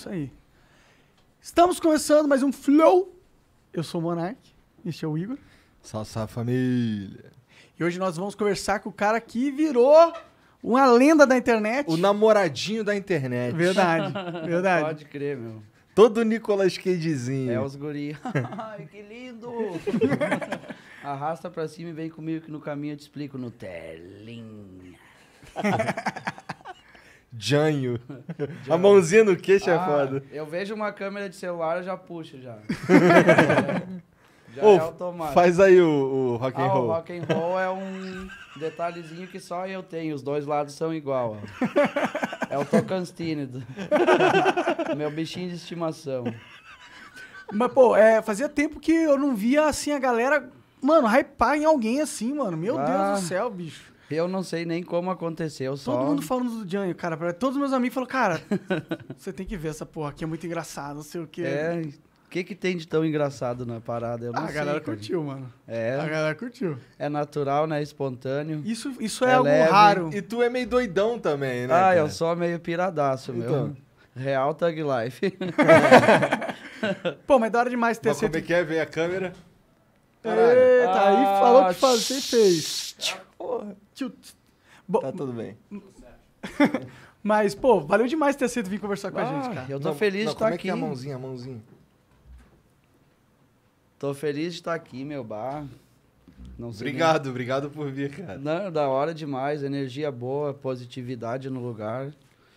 Isso aí. Estamos começando mais um Flow. Eu sou o Monark, este é o Igor. Salve, salve família. E hoje nós vamos conversar com o cara que virou uma lenda da internet. O namoradinho da internet. Verdade, verdade. Pode crer, meu. Todo Nicolas Cagezinho. É os guri. Ai, que lindo! Arrasta pra cima e vem comigo que no caminho eu te explico no telinha. Janho. A mãozinha no queixo é Ah, foda. Eu vejo uma câmera de celular, eu já puxo já. já Ô, é automático. Faz aí o, o rock and Ah, o roll. rock and roll é um detalhezinho que só eu tenho. Os dois lados são igual. ó. É o Tocantins. do- Meu bichinho de estimação. Mas, pô, é, fazia tempo que eu não via, assim, a galera, mano, hypar em alguém assim, mano. Meu Ah. Deus do céu, bicho. Eu não sei nem como aconteceu, só... Todo mundo falando do Janho, cara. Todos os meus amigos falaram, cara, você tem que ver essa porra aqui, é muito engraçado, não sei o quê. É, o que que tem de tão engraçado na parada? Eu não Ah, a sei, galera cara. curtiu, mano. A É, galera curtiu. é natural, né? Espontâneo. Isso, isso é, É algo leve. raro. E tu é meio doidão também, né? ah, cara? eu sou meio piradaço, Então. meu. Real Tug Life. Pô, mas da hora demais ter Mas como é sido. que é? Vem a câmera. Eita, aí Ah, falou que faz, você fez. Porra. Tchut. Bom, Tá tudo bem. mas, pô, valeu demais ter sido vir conversar com a Ah, gente, cara. Eu tô Não, feliz não, de estar como é aqui. que é a mãozinha, a mãozinha? Tô feliz de estar aqui, meu bar. Não sei nem- Obrigado, obrigado por vir, cara. Não, da hora demais. Energia boa, positividade no lugar.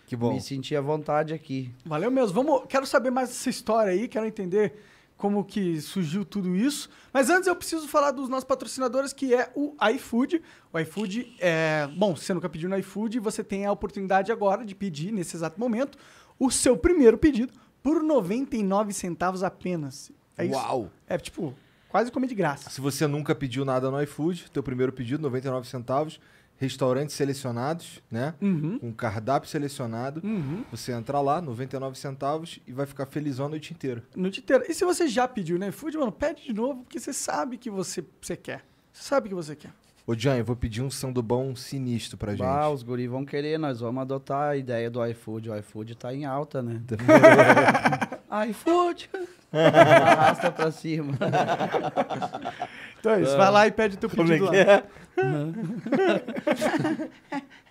Que bom. Me senti à vontade aqui. Valeu mesmo. Vamos, quero saber mais dessa história aí, quero entender como que surgiu tudo isso. Mas antes eu preciso falar dos nossos patrocinadores, que é o iFood. O iFood é... Bom, se você nunca pediu no iFood, você tem a oportunidade agora de pedir, nesse exato momento, o seu primeiro pedido por 99 centavos apenas. É isso? Uau! É tipo, quase comer de graça. Se você nunca pediu nada no iFood, teu primeiro pedido, 99 centavos, restaurantes selecionados, né? Uhum. Com cardápio selecionado. Uhum. Você entra lá, 99 centavos, e vai ficar felizão a noite inteira. Noite inteira. E se você já pediu no iFood, mano, pede de novo, porque você sabe que você, você quer. Você sabe que você quer. Ô, Jan, eu vou pedir um sandubão sinistro pra gente. Bah, os guri vão querer, nós vamos adotar a ideia do iFood. O iFood tá em alta, né? iFood! Arrasta pra cima. Então é isso, vai lá e pede teu Como é pedido que lá. é?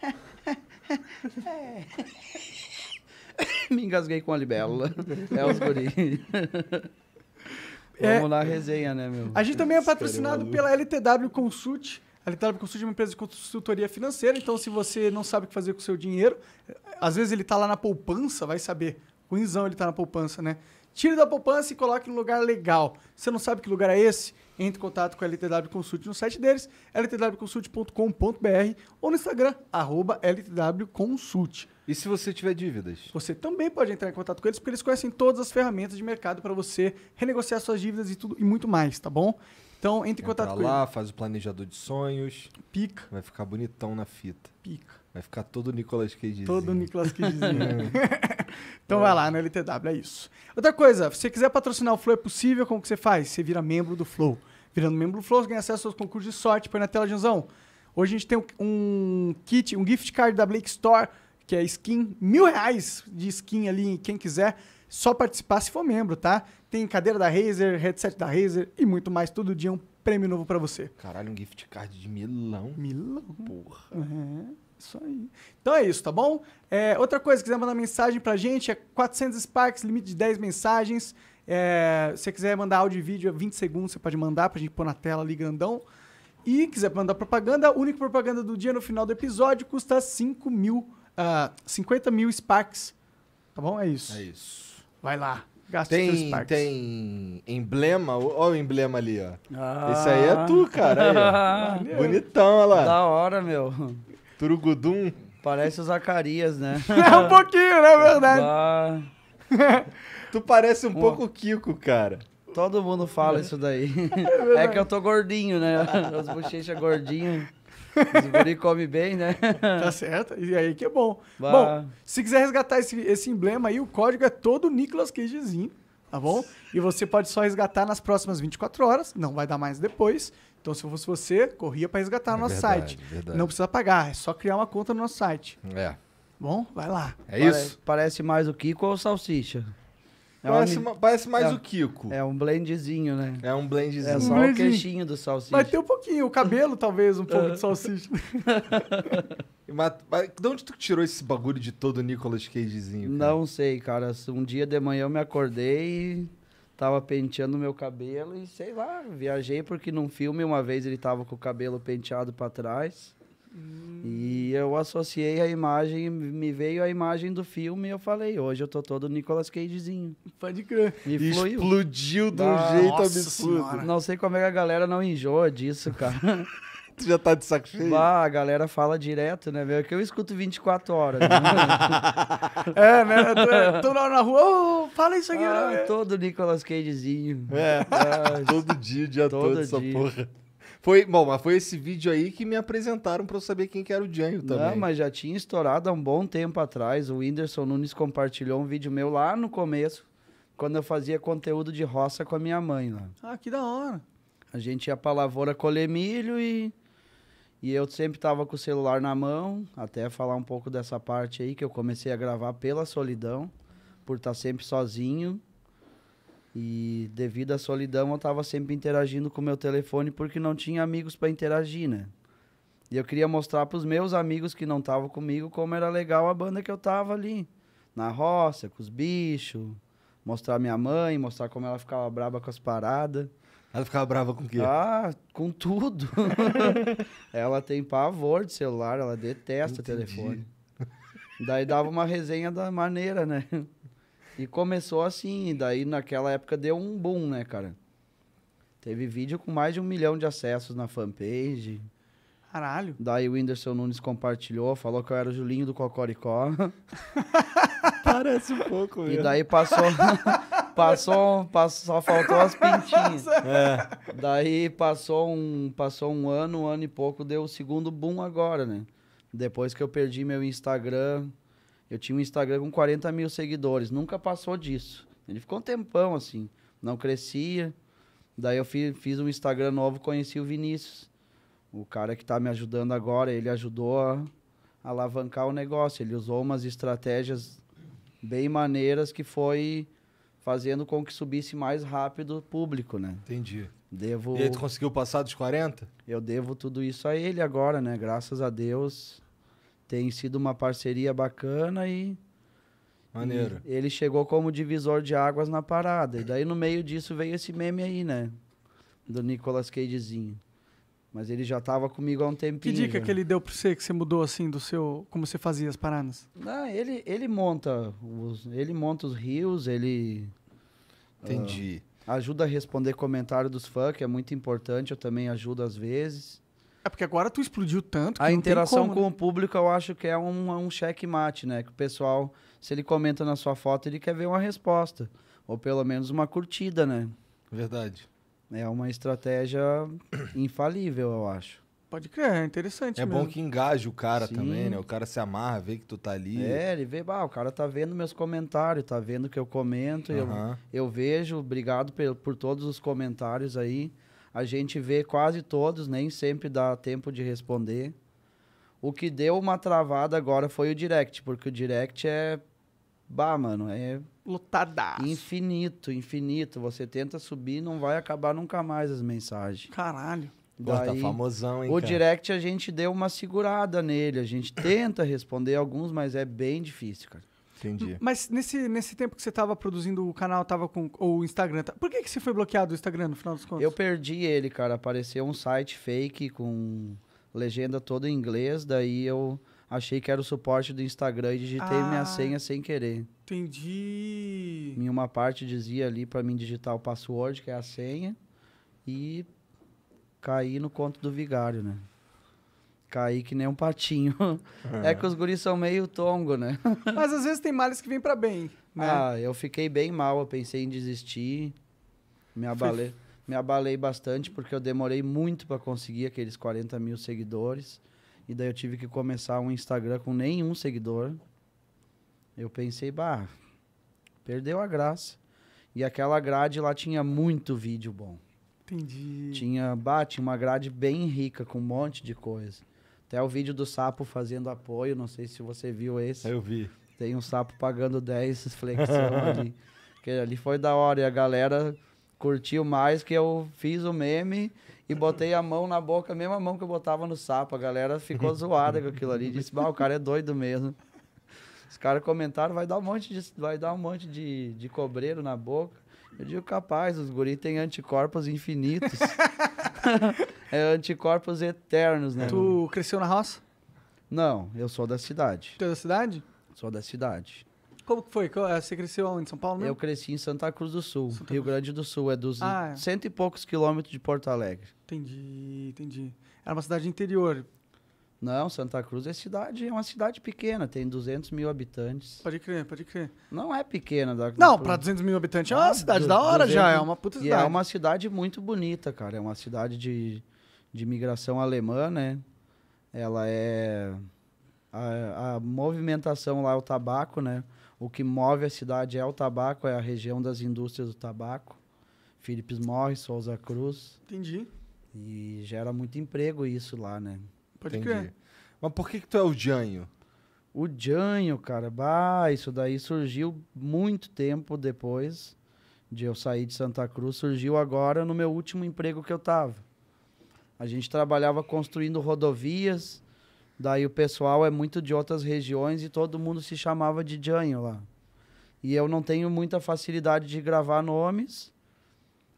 Me engasguei com a libélula. É os guri. É. Vamos na resenha, né, meu? A gente também é patrocinado pela LTW Consult. A LTW Consult é uma empresa de consultoria financeira, então se você não sabe o que fazer com o seu dinheiro, às vezes ele tá lá na poupança, vai saber. Ruimzão ele tá na poupança, né? Tire da poupança e coloque no lugar legal. Você não sabe que lugar é esse? Entre em contato com a LTW Consult no site deles, ltwconsult.com.br ou no Instagram, arroba ltwconsult. E se você tiver dívidas? Você também pode entrar em contato com eles, porque eles conhecem todas as ferramentas de mercado para você renegociar suas dívidas e tudo e muito mais, tá bom? Então entre em contato com lá, faz o planejador de sonhos. Pica, vai ficar bonitão na fita. pica. Vai ficar todo Nicolas Cage. Todo o Nicolas Cagezinho. Então vai lá no LTW, é isso. Outra coisa, se você quiser patrocinar o Flow, é possível, como que você faz? Você vira membro do Flow. Virando membro do Flow, você ganha acesso aos concursos de sorte. Põe na tela, Janzão. Hoje a gente tem um, um kit, um gift card da Blake Store, que é skin, mil reais de skin ali, quem quiser. Só participar se for membro, tá? Tem cadeira da Razer, headset da Razer e muito mais. Todo dia um prêmio novo pra você. Caralho, um gift card de milão. Milão. Porra. É, isso aí. Então é isso, tá bom? É, outra coisa, se quiser mandar mensagem pra gente, é 400 Sparks, limite de 10 mensagens. É, se você quiser mandar áudio e vídeo, é 20 segundos, você pode mandar pra gente pôr na tela ali grandão. E quiser mandar propaganda, a única propaganda do dia no final do episódio custa 5 mil, ah, 50 mil Sparks. Tá bom? É isso. É isso. Vai lá. Gasta Tem, Sparks. tem emblema? Olha o emblema ali, ó. Ah, Esse aí é tu, cara. Aí. Bonitão, olha lá. Da hora, meu. Turugudum. Parece o Zacarias, né? É um pouquinho, né? Verdade. Bah, Tu parece um pouco o Kiko, cara. Todo mundo fala isso daí. É que eu tô gordinho, né? As bochechas gordinhas. Os guri comem bem, né? Tá certo? E aí que é bom. Bah. Bom, se quiser resgatar esse, esse emblema aí, o código é todo Nicolas Cagezinho, tá bom? E você pode só resgatar nas próximas 24 horas, não vai dar mais depois. Então, se eu fosse você, corria pra resgatar no É nosso verdade, site. verdade. Não precisa pagar, é só criar uma conta no nosso site. É. Bom, vai lá. É Pare- isso? Parece mais o Kiko ou o Salsicha? É, uma Parece, mi- ma- parece mais é. o Kiko. é um blendzinho, né? É um blendzinho. É só Um o queixinho do Salsicha. Vai ter um pouquinho, o cabelo talvez, um pouco de salsicha. Mas, mas de onde tu tirou esse bagulho de todo Nicolas Cagezinho? cara? Não sei, cara. Um dia de manhã eu me acordei e tava penteando meu cabelo e sei lá, viajei porque num filme uma vez ele tava com o cabelo penteado pra trás. E eu associei a imagem, me veio a imagem do filme e eu falei, hoje eu tô todo Nicolas Cagezinho. Pode crer. E fluiu. explodiu de um Ah, jeito absurdo. senhora. Não sei como é que a galera não enjoa disso, cara. Tu já tá de saco cheio? Bah, a galera fala direto, né, velho? Que eu escuto 24 horas. Né? É, né? Tô, tô lá na rua, ô, fala isso aqui. ah, né? todo Nicolas Cagezinho. É, Ah, todo dia, o dia todo, Todo essa dia. porra. Foi, bom, mas foi esse vídeo aí que me apresentaram pra eu saber quem que era o Janho também. Não, mas já tinha estourado há um bom tempo atrás. O Whindersson Nunes compartilhou um vídeo meu lá no começo, quando eu fazia conteúdo de roça com a minha mãe lá. Ah, que da hora. A gente ia pra lavoura colher milho e, e eu sempre tava com o celular na mão, até falar um pouco dessa parte aí, que eu comecei a gravar pela solidão, por estar sempre sozinho. E devido à solidão, eu tava sempre interagindo com o meu telefone porque não tinha amigos para interagir, né? E eu queria mostrar pros meus amigos que não estavam comigo como era legal a banda que eu tava ali. Na roça, com os bichos. Mostrar minha mãe, mostrar como ela ficava braba com as paradas. Ela ficava brava com o quê? Ah, com tudo. ela tem pavor de celular, ela detesta Entendi. telefone. Daí dava uma resenha da maneira, né? E começou assim, e daí naquela época deu um boom, né, cara? Teve vídeo com mais de um milhão de acessos na fanpage. Caralho. Daí o Whindersson Nunes compartilhou, falou que eu era o Julinho do Cocoricó. Parece um pouco E daí passou, passou, passou, só faltou as pintinhas. É. Daí passou um, passou um ano, um ano e pouco, deu o segundo boom agora, né? Depois que eu perdi meu Instagram, eu tinha um Instagram com 40 mil seguidores, nunca passou disso. Ele ficou um tempão assim, não crescia. Daí eu fi- fiz um Instagram novo, conheci o Vinícius. O cara que tá me ajudando agora, ele ajudou a alavancar o negócio. Ele usou umas estratégias bem maneiras que foi fazendo com que subisse mais rápido o público, né? Entendi. Devo, E aí tu conseguiu passar dos 40? eu devo tudo isso a ele agora, né? Graças a Deus tem sido uma parceria bacana e, Maneiro. e ele chegou como divisor de águas na parada. E daí no meio disso veio esse meme aí, né? Do Nicolas Cagezinho. Mas ele já tava comigo há um Que tempinho. dica já. que ele deu pra você, que você mudou assim do seu. Como você fazia as paradas? Não, ele, ele monta os, ele monta os rios, ele Entendi. ajuda a responder comentário dos fãs, que é muito importante, eu também ajudo às vezes. É porque agora tu explodiu tanto que A não interação tem como, com né? o público eu acho que é um, um checkmate, né? Que o pessoal, se ele comenta na sua foto, ele quer ver uma resposta. Ou pelo menos uma curtida, né? Verdade. É uma estratégia infalível, eu acho. Pode crer, é interessante É mesmo. bom que engaje o cara Sim. também, né? O cara se amarra, vê que tu tá ali. É, ele vê, bah, o cara tá vendo meus comentários, tá vendo que eu comento, eu, eu vejo, obrigado por, por todos os comentários aí. A gente vê quase todos, nem sempre dá tempo de responder. O que deu uma travada agora foi o direct, porque o direct é. Bah, mano, é Lotadaço. infinito, infinito. Você tenta subir, não vai acabar nunca mais as mensagens. Caralho. Pô, tá Daí, famosão, hein, o cara? direct a gente deu uma segurada nele. A gente tenta responder alguns, mas é bem difícil, cara. Entendi. Mas nesse, nesse tempo que você tava produzindo o canal, tava com. Ou o Instagram. tá- Por que, que você foi bloqueado o Instagram no final dos contos? Eu perdi ele, cara. Apareceu um site fake com legenda toda em inglês. Daí eu achei que era o suporte do Instagram e digitei Ah. minha senha sem querer. Entendi. Em uma parte dizia ali pra mim digitar o password, que é a senha, e caí no conto do vigário, né? Caí que nem um patinho. É que os guris são meio tongo, né? Mas às vezes tem males que vêm pra bem, né? Ah, eu fiquei bem mal, eu pensei em desistir. Me abalei, me abalei bastante porque eu demorei muito para conseguir aqueles 40 mil seguidores. E daí eu tive que começar um Instagram com nenhum seguidor. Eu pensei, bah, perdeu a graça. E aquela grade lá tinha muito vídeo bom. Entendi. Tinha, bah, tinha uma grade bem rica com um monte de coisa. Até o vídeo do sapo fazendo apoio, não sei se você viu esse. Eu vi. Tem um sapo pagando 10 flexão ali. Que ali foi da hora e a galera curtiu mais que eu fiz o meme e botei a mão na boca, a mesma mão que eu botava no sapo. A galera ficou zoada com aquilo ali. Disse, bah, o cara é doido mesmo. Os caras comentaram, vai dar um monte de, vai dar um monte de, de cobreiro na boca. Eu digo, capaz, os guris têm anticorpos infinitos. é anticorpos eternos, né? Tu cresceu na roça? Não, eu sou da cidade. Tu é da cidade? Sou da cidade. Como que foi? Eh, Você cresceu onde? Em São Paulo Eu mesmo? cresci em Santa Cruz do Sul, Santa Rio Cruz. Grande do Sul. É dos Ah, é. cento e poucos quilômetros de Porto Alegre. Entendi, entendi. Era uma cidade interior. Não, Santa Cruz é cidade, é uma cidade pequena, tem 200 mil habitantes. Pode crer, pode crer. Não é pequena. Da, Não, pra 200 mil habitantes é uma cidade du- da hora já, 200 é uma puta E cidade. é uma cidade muito bonita, cara. É uma cidade de, de imigração alemã, né? Ela é. A, a movimentação lá é o tabaco, né? O que move a cidade é o tabaco, é a região das indústrias do tabaco. Philips Morris, Souza Cruz. Entendi. E gera muito emprego isso lá, né? Pode Entendi. crer. Mas por que, que tu é o Janho? O Janho, cara, bah, isso daí surgiu muito tempo depois de eu sair de Santa Cruz. Surgiu agora no meu último emprego que eu tava. A gente trabalhava construindo rodovias, daí o pessoal é muito de outras regiões e todo mundo se chamava de Janho lá. E eu não tenho muita facilidade de gravar nomes.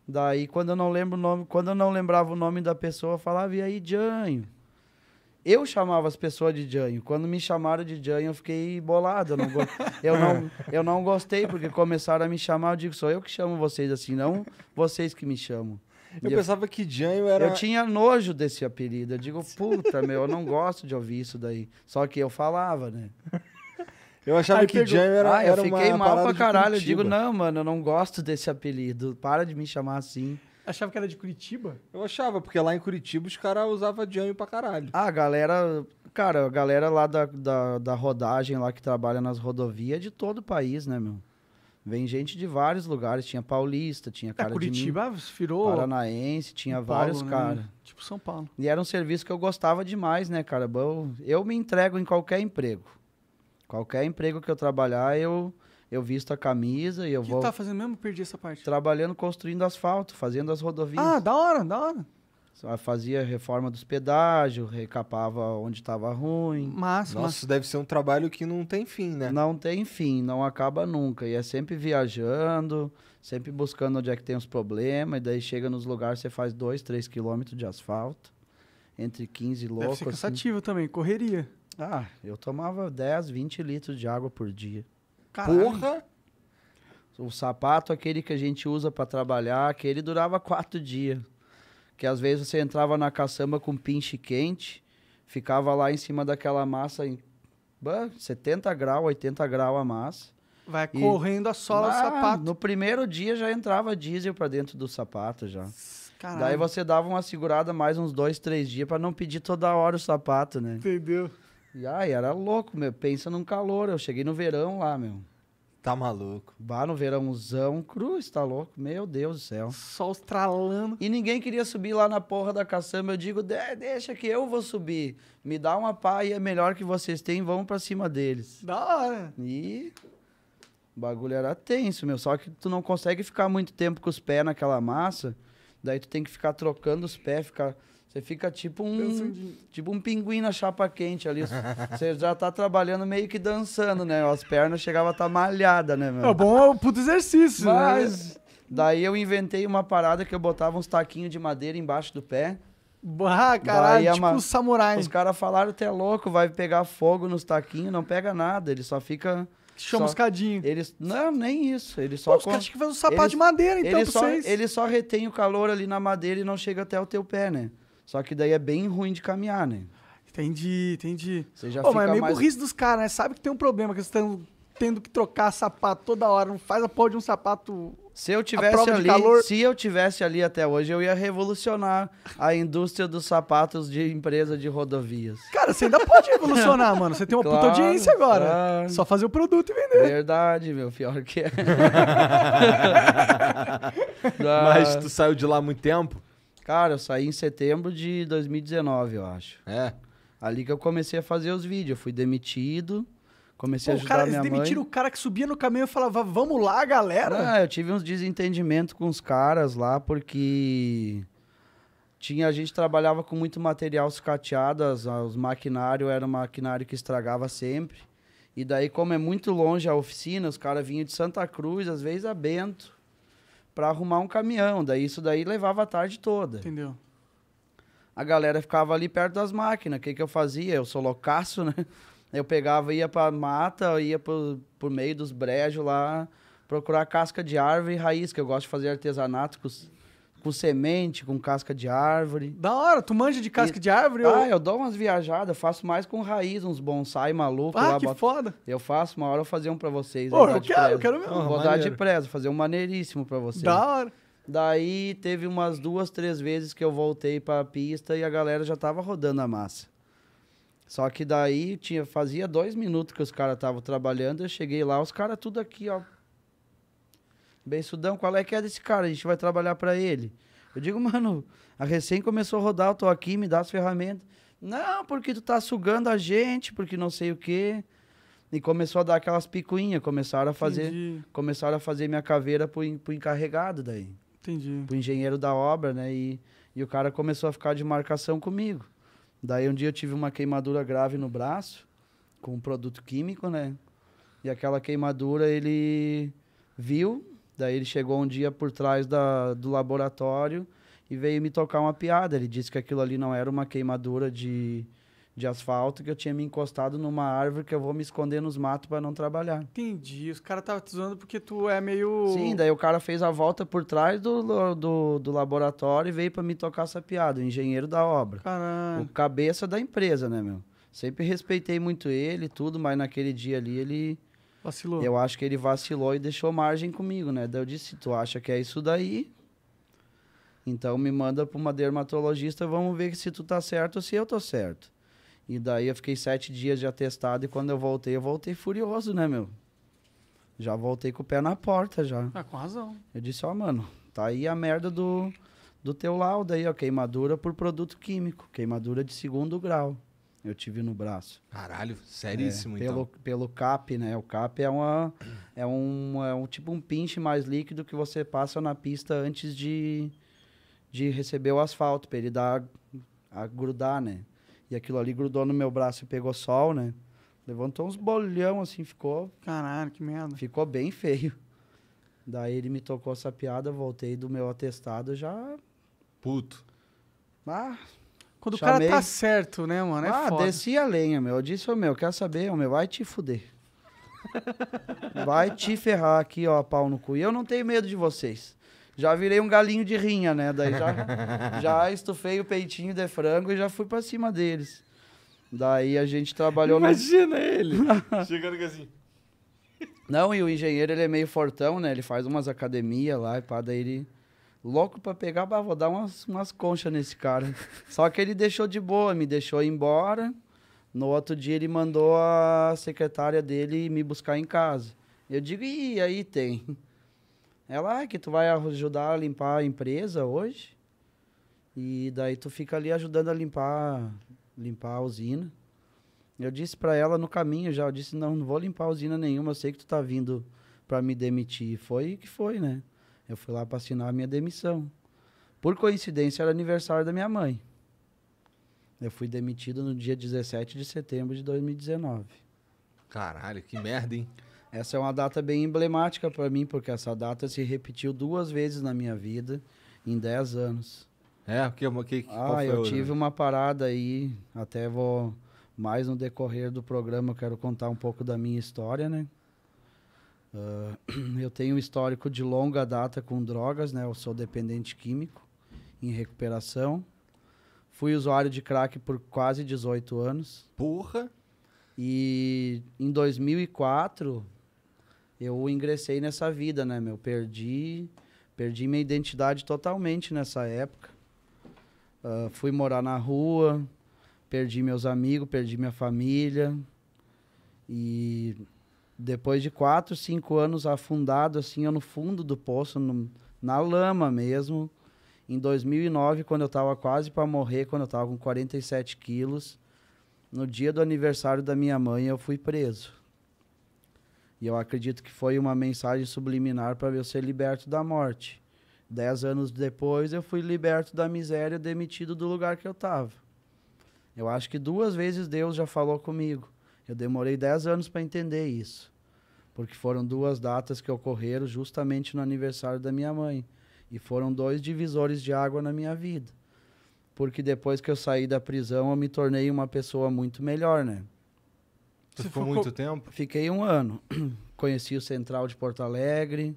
Daí quando eu não lembro o nome, quando eu não lembrava o nome da pessoa, eu falava, e aí, Janho? Eu chamava as pessoas de Janho. Quando me chamaram de Janho, eu fiquei bolado. Eu não, eu, não, eu não gostei, porque começaram a me chamar. Eu digo, sou eu que chamo vocês assim, não vocês que me chamam. Eu E eu, pensava que Janho era. eu tinha nojo desse apelido. Eu digo, puta, meu, eu não gosto de ouvir isso daí. Só que eu falava, né? Eu achava Aí que pegou- Janho era. ah, eu era fiquei uma mal pra caralho. Eu digo, não, mano, eu não gosto desse apelido. Para de me chamar assim. Achava que era de Curitiba? Eu achava, porque lá em Curitiba os caras usavam Janho pra caralho. Ah, a galera. Cara, a galera lá da, da, da rodagem lá que trabalha nas rodovias é de todo o país, né, meu? Vem gente de vários lugares. Tinha paulista, tinha É, cara de Curitiba virou mim, paranaense, tinha Paulo, vários né? caras. Tipo São Paulo. E era um serviço que eu gostava demais, né, cara? Eu, eu me entrego em qualquer emprego. Qualquer emprego que eu trabalhar, eu, eu visto a camisa e eu O que vou tá fazendo mesmo? Perdi essa parte. trabalhando construindo asfalto, fazendo as rodovias. Ah, da hora, da hora. Fazia reforma dos pedágios, recapava onde estava ruim. Massa, Nossa, isso deve ser um trabalho que não tem fim, né? Não tem fim, não acaba nunca. E é sempre viajando, sempre buscando onde é que tem os problemas. E daí chega nos lugares, você faz 2, 3 quilômetros de asfalto. Entre 15 Deve loucos. ser assim. cansativo também, correria. Ah, eu tomava 10, 20 litros de água por dia. Caralho. Porra! O sapato, aquele que a gente usa para trabalhar, aquele durava quatro dias. Que às vezes você entrava na caçamba com pinche quente, ficava lá em cima daquela massa em bah, 70 graus, 80 graus a massa. Vai E- correndo a sola do Ah, sapato. No primeiro dia já entrava diesel para dentro do sapato já. Caralho. Daí você dava uma segurada mais uns dois, três dias para não pedir toda hora o sapato, né? Entendeu? E ai, era louco, meu. Pensa num calor. Eu cheguei no verão lá, meu. Tá maluco. Vá no verãozão, cruz, tá louco? Meu Deus do céu. Sol estralando. E ninguém queria subir lá na porra da caçamba. Eu digo, "De- deixa que eu vou subir. Me dá uma pá e é melhor que vocês têm, vamos pra cima deles. Da hora. E o bagulho era tenso, meu. Só que tu não consegue ficar muito tempo com os pés naquela massa. Daí tu tem que ficar trocando os pés, ficar... Você fica tipo um, tipo um pinguim na chapa quente ali. Você já tá trabalhando meio que dançando, né? As pernas chegavam a estar malhada, né, meu? É bom, é um puto exercício. né? Mas daí eu inventei uma parada que eu botava uns taquinhos de madeira embaixo do pé. Ah, caralho, Daí é tipo uma- samurai. Os caras falaram, tu é louco, vai pegar fogo nos taquinhos, não pega sada, ele só fica... Chama só- os. Eles, não, nem isso, ele Pô, só... os con- caras tinham que fazer um sapato eles- de madeira, então, ele, pra só, vocês. ele só retém o calor ali na madeira e não chega até o teu pé, né? Só que daí é bem ruim de caminhar, né? Entendi, entendi. Você já Pô, fica mas é meio mais... burrice dos caras, né? Sabe que tem um problema, que eles estão tendo que trocar sapato toda hora, não faz a porra de um sapato. Se eu tivesse ali, calor- se eu tivesse ali até hoje, eu ia revolucionar a indústria dos sapatos de empresa de rodovias. Cara, você ainda pode evolucionar, mano. Você tem uma puta Claro, audiência agora. claro. Só fazer o produto e vender. Verdade, meu, pior que é. Mas tu saiu de lá há muito tempo? Cara, eu saí em setembro de 2019, eu acho. É. Ali que eu comecei a fazer os vídeos. Eu fui demitido, comecei Pô, a ajudar cara, minha demitiram mãe. o cara que subia no caminhão e falava, vamos lá, galera. Ah, eu tive uns desentendimentos com os caras lá, porque tinha, a gente trabalhava com muito material sucateado, as- os maquinários era um maquinário que estragava sempre. E daí, como é muito longe a oficina, os caras vinham de Santa Cruz, às vezes a Bento, pra arrumar um caminhão. Daí isso daí levava a tarde toda. Entendeu? a galera ficava ali perto das máquinas. O que, que eu fazia? Eu sou loucaço, né? Eu pegava, ia pra mata, ia por, por meio dos brejos lá, procurar casca de árvore e raiz, que eu gosto de fazer artesanato com, s- com semente, com casca de árvore. Da hora, tu manja de casca E- de árvore? Ah, eu... eu dou umas viajadas, faço mais com raiz, uns bonsai malucos Ah, lá. que boto- foda. Eu faço, uma hora eu vou fazer um pra vocês. Pô, eu de quero, eu preza. quero mesmo. Ah, Vou dar de maneiro. preza, fazer um maneiríssimo pra vocês. Da hora. Daí teve umas duas, três vezes que eu voltei pra pista e a galera já tava rodando a massa. Só que daí tinha, fazia dois minutos que os caras estavam trabalhando, eu cheguei lá, os caras tudo aqui, ó. Bençudão, qual é que é desse cara? A gente vai trabalhar pra ele. Eu digo, mano, a recém começou a rodar, eu tô aqui, me dá as ferramentas. Não, porque tu tá sugando a gente, porque não sei o quê. E começou a dar aquelas picuinhas, começaram a fazer, Entendi, começaram a fazer minha caveira pro, pro encarregado daí entendi. pro engenheiro da obra, né? E, e o cara começou a ficar de marcação comigo. Daí um dia eu tive uma queimadura grave no braço, com um produto químico, né? E aquela queimadura ele viu, daí ele chegou um dia por trás da, do laboratório e veio me tocar uma piada. Ele disse que aquilo ali não era uma queimadura de, de asfalto, que eu tinha me encostado numa árvore que eu vou me esconder nos matos para não trabalhar. Entendi. Os caras estavam te zoando porque tu é meio. Sim, daí o cara fez a volta por trás do, do, do laboratório e veio pra me tocar essa piada, o engenheiro da obra. O Caralho. cabeça da empresa, né, meu? Sempre respeitei muito ele e tudo, mas naquele dia ali ele. Vacilou. Eu acho que ele vacilou e deixou margem comigo, né? Daí eu disse: se tu acha que é isso daí, então me manda pra uma dermatologista, vamos ver se tu tá certo ou se eu tô certo. E daí eu fiquei sete dias de atestado e quando eu voltei, eu voltei furioso, né, meu? Já voltei com o pé na porta já. Ah, com razão. Eu disse, ó, mano, tá aí a merda do, do teu laudo aí, ó, queimadura por produto químico, queimadura de segundo grau. Eu tive no braço. Caralho, seríssimo, É, então. pelo, pelo CAP, né? O CAP é uma é um, é um tipo um pinche mais líquido que você passa na pista antes de, de receber o asfalto, pra ele dar a grudar, né? E aquilo ali grudou no meu braço e pegou sol, né? Levantou uns bolhão assim, ficou Caralho, que merda. Ficou bem feio. Daí ele me tocou essa piada, voltei do meu atestado já. Puto. Ah, Quando Chamei. o cara tá certo, né, mano? É ah foda. desci a lenha, meu. Eu disse, ô meu, quer saber, ô meu, vai te fuder. vai te ferrar aqui, ó, pau no cu. E eu não tenho medo de vocês. Já virei um galinho de rinha, né? Daí já, já estufei o peitinho de frango e já fui pra cima deles. Daí a gente trabalhou no. Imagina ele. Chegando aqui assim. Não, e o engenheiro, ele é meio fortão, né? Ele faz umas academias lá e pá, daí ele... Louco pra pegar, bah, vou dar umas, umas conchas nesse cara. Só que ele deixou de boa, me deixou ir embora. No outro dia ele mandou a secretária dele me buscar em casa. Eu digo, e aí tem? Ela, ah, que tu vai ajudar a limpar a empresa hoje? E daí tu fica ali ajudando a limpar, limpar a usina. Eu disse pra ela no caminho já, eu disse, não, não vou limpar usina nenhuma, eu sei que tu tá vindo pra me demitir. Foi que foi, né? Eu fui lá pra assinar a minha demissão. Por coincidência, era aniversário da minha mãe. Eu fui demitido no dia 17 de setembro de 2019. Caralho, que merda, hein? Essa é uma data bem emblemática pra mim, porque essa data se repetiu duas vezes na minha vida, em 10 anos. É, porque que, que, Ah, eu tive uma parada aí, até vou mais no decorrer do programa, eu quero contar um pouco da minha história, né? Ah, eu tenho um histórico de longa data com drogas, né? Eu sou dependente químico, em recuperação. Fui usuário de crack por quase 18 anos. Porra. E em 2004, eu ingressei nessa vida, né, meu? Perdi, perdi minha identidade totalmente nessa época. Uh, fui morar na rua, perdi meus amigos, perdi minha família. E depois de quatro, cinco anos afundado, assim, no fundo do poço, no, na lama mesmo, em 2009, quando eu estava quase para morrer, quando eu estava com 47 quilos, no dia do aniversário da minha mãe, eu fui preso. E eu acredito que foi uma mensagem subliminar para eu ser liberto da morte. Dez anos depois, eu fui liberto da miséria, demitido do lugar que eu estava. Eu acho que duas vezes Deus já falou comigo. Eu demorei dez anos para entender isso. Porque foram duas datas que ocorreram justamente no aniversário da minha mãe. E foram dois divisores de água na minha vida. Porque depois que eu saí da prisão, eu me tornei uma pessoa muito melhor, né? Tu ficou muito tempo? Fiquei um ano. Conheci o Central de Porto Alegre,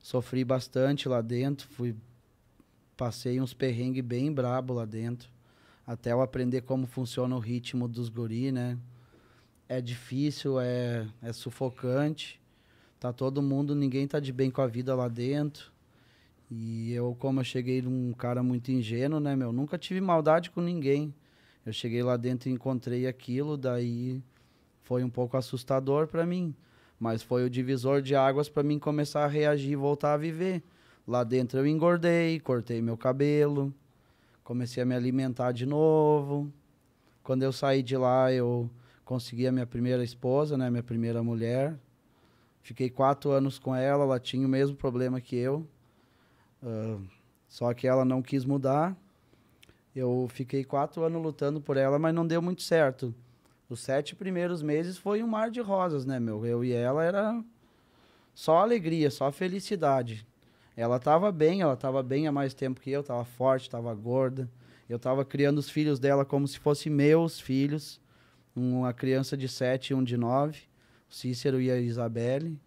sofri bastante lá dentro, fui passei uns perrengues bem brabo lá dentro, até eu aprender como funciona o ritmo dos guri, né? É difícil, é, é sufocante. Tá todo mundo, ninguém tá de bem com a vida lá dentro. E eu, como eu cheguei um cara muito ingênuo, né, meu? Nunca tive maldade com ninguém. Eu cheguei lá dentro e encontrei aquilo, daí foi um pouco assustador para mim, mas foi o divisor de águas para mim começar a reagir e voltar a viver. Lá dentro eu engordei, cortei meu cabelo, comecei a me alimentar de novo. Quando eu saí de lá, eu consegui a minha primeira esposa, né, minha primeira mulher. Fiquei quatro anos com ela, ela tinha o mesmo problema que eu, uh, só que ela não quis mudar. Eu fiquei quatro anos lutando por ela, mas não deu muito certo. Os sete primeiros meses foi um mar de rosas, né, meu? Eu e ela era só alegria, só felicidade. Ela estava bem, ela estava bem há mais tempo que eu, estava forte, estava gorda. Eu estava criando os filhos dela como se fossem meus filhos. Uma criança de sete e um de nove, o Cícero e a Isabelle.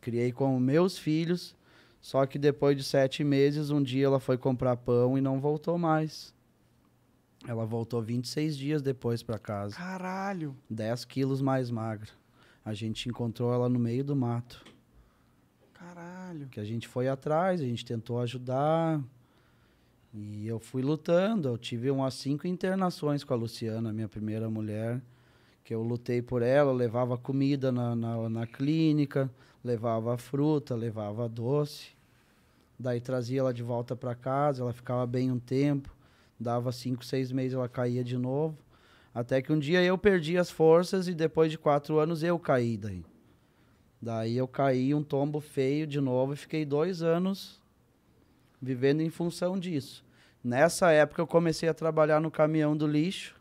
Criei como meus filhos, só que depois de sete meses, um dia ela foi comprar pão e não voltou mais. Ela voltou 26 dias depois para casa. Caralho. 10 quilos mais magra. A gente encontrou ela no meio do mato. Caralho. Que a gente foi atrás, a gente tentou ajudar. E eu fui lutando. Eu tive umas cinco internações com a Luciana, minha primeira mulher. Que eu lutei por ela, levava comida na, na, na clínica, levava fruta, levava doce. Daí trazia ela de volta para casa, ela ficava bem um tempo. Dava cinco, seis meses, ela caía de novo. Até que um dia eu perdi as forças e depois de quatro anos eu caí daí. Daí eu caí um tombo feio de novo e fiquei dois anos vivendo em função disso. Nessa época eu comecei a trabalhar no caminhão do lixo,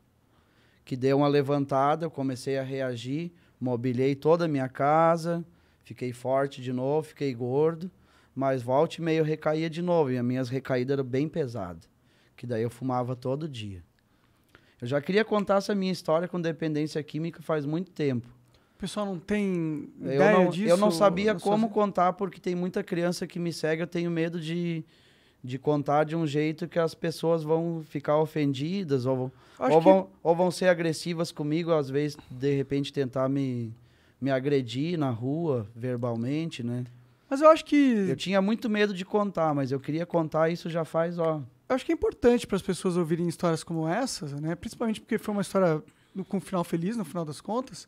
que deu uma levantada, eu comecei a reagir, mobilei toda a minha casa, fiquei forte de novo, fiquei gordo, mas volte e meio recaía de novo, e as minhas recaídas eram bem pesadas que daí eu fumava todo dia. Eu já queria contar essa minha história com dependência química faz muito tempo. O pessoal não tem eu ideia não, disso? Eu não sabia como Suas- contar, porque tem muita criança que me segue, eu tenho medo de, de contar de um jeito que as pessoas vão ficar ofendidas ou, Acho ou, que- vão, ou vão ser agressivas comigo, às vezes, de repente, tentar me, me agredir na rua, verbalmente, né? Mas eu acho que Eu tinha muito medo de contar, mas eu queria contar isso já faz, ó, eu acho que é importante para as pessoas ouvirem histórias como essas, né? Principalmente porque foi uma história no- com um final feliz, no final das contas.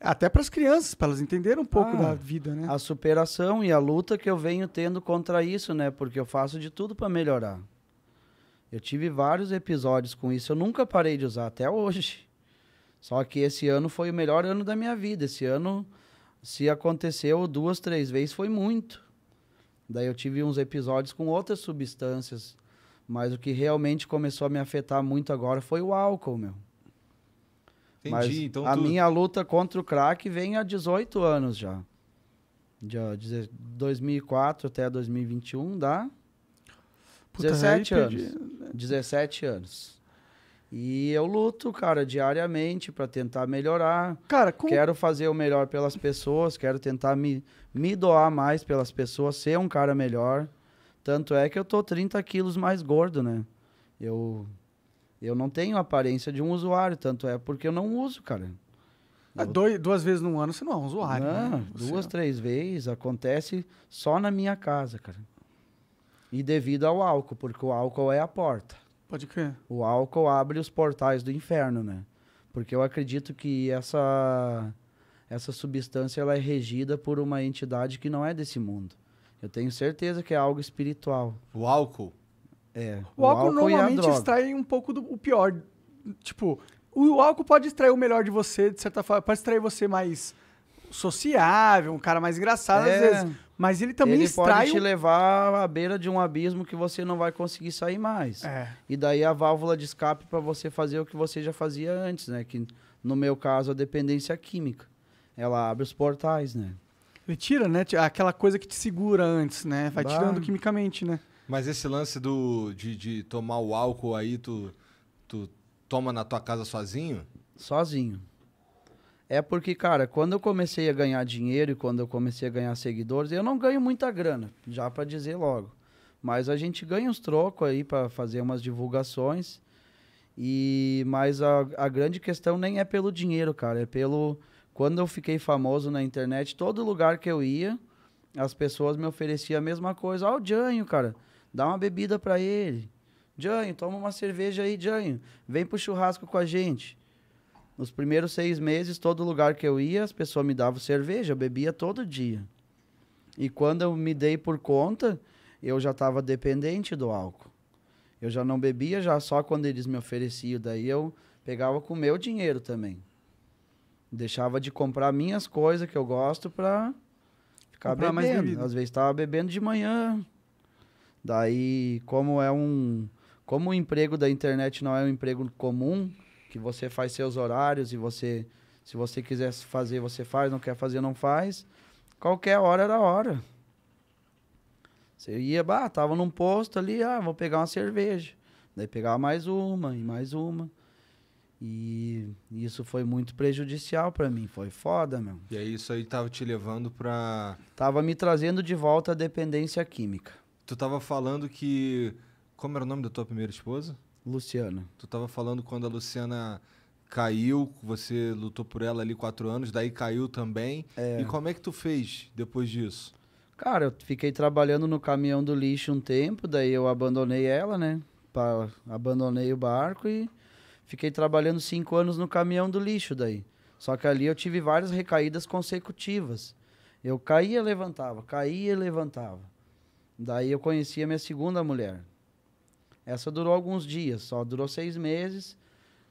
Até para as crianças, para elas entenderem um pouco Ah, da vida, né? a superação e a luta que eu venho tendo contra isso, né? Porque eu faço de tudo para melhorar. Eu tive vários episódios com isso, eu nunca parei de usar até hoje. Só que esse ano foi o melhor ano da minha vida. Esse ano, se aconteceu duas, três vezes, foi muito. Daí eu tive uns episódios com outras substâncias, mas o que realmente começou a me afetar muito agora foi o álcool, meu. Entendi. Mas então a tu... minha luta contra o crack vem há 18 anos já. De ó, deze- 2004 até 2021 dá Puta, 17 aí anos. perdi. 17 anos. E eu luto, cara, diariamente para tentar melhorar. Cara, com... Quero fazer o melhor pelas pessoas, quero tentar me, me doar mais pelas pessoas, ser um cara melhor. Tanto é que eu tô 30 quilos mais gordo, né? Eu, eu não tenho a aparência de um usuário, tanto é porque eu não uso, cara. Ah, dois- duas vezes no ano você não é um usuário. Não, né? Você duas, não. três vezes. Acontece só na minha casa, cara. E devido ao álcool, porque o álcool é a porta. Pode crer. O álcool abre os portais do inferno, né? Porque eu acredito que essa essa substância ela é regida por uma entidade que não é desse mundo. Eu tenho certeza que é algo espiritual. O álcool. É. O, álcool, e a normalmente extrai um pouco do o pior. Tipo, o álcool pode extrair o melhor de você, de certa forma. Pode extrair você mais sociável, um cara mais engraçado É. às vezes. Mas ele também Ele extrai pode te o... levar à beira de um abismo que você não vai conseguir sair mais. É. E daí a válvula de escape para você fazer o que você já fazia antes, né? Que no meu caso a dependência química. Ela abre os portais, né? Ele tira, né? Aquela coisa que te segura antes, né? Vai Bah. tirando quimicamente, né? Mas esse lance do, de, de tomar o álcool aí, tu, tu toma na tua casa sozinho? Sozinho. É porque, cara, quando eu comecei a ganhar dinheiro e quando eu comecei a ganhar seguidores, eu não ganho muita grana, já pra dizer logo. Mas a gente ganha uns trocos aí pra fazer umas divulgações. E mas a, a grande questão nem é pelo dinheiro, cara, é pelo quando eu fiquei famoso na internet, todo lugar que eu ia, as pessoas me ofereciam a mesma coisa. Ó, o Janho, cara, dá uma bebida pra ele. Janho, toma uma cerveja aí, Janho. Vem pro churrasco com a gente. Nos primeiros seis meses, todo lugar que eu ia, as pessoas me davam cerveja, eu bebia todo dia. E quando eu me dei por conta, eu já estava dependente do álcool. Eu já não bebia já só quando eles me ofereciam, daí eu pegava com o meu dinheiro também. Deixava de comprar minhas coisas que eu gosto pra ficar Comprar bebendo. Às vezes estava bebendo de manhã. Daí, como é um como o emprego da internet não é um emprego comum, que você faz seus horários e você se você quiser fazer, você faz, não quer fazer, não faz. Qualquer hora era hora. Você ia, bah, tava num posto ali, ah, vou pegar uma cerveja. Daí pegava mais uma e mais uma. E isso foi muito prejudicial pra mim, foi foda, meu. E aí isso aí tava te levando pra. Tava me trazendo de volta a dependência química. Tu tava falando que. Como era o nome da tua primeira esposa? Luciana. Tu tava falando quando a Luciana caiu, você lutou por ela ali quatro anos, daí caiu também. E como é que tu fez depois disso? Cara, eu fiquei trabalhando no caminhão do lixo um tempo, daí eu abandonei ela, né? Pa- abandonei o barco e fiquei trabalhando cinco anos no caminhão do lixo daí. Só que ali eu tive várias recaídas consecutivas. Eu caía e levantava, caía e levantava. Daí eu conheci a minha segunda mulher. Essa durou alguns dias, só durou seis meses.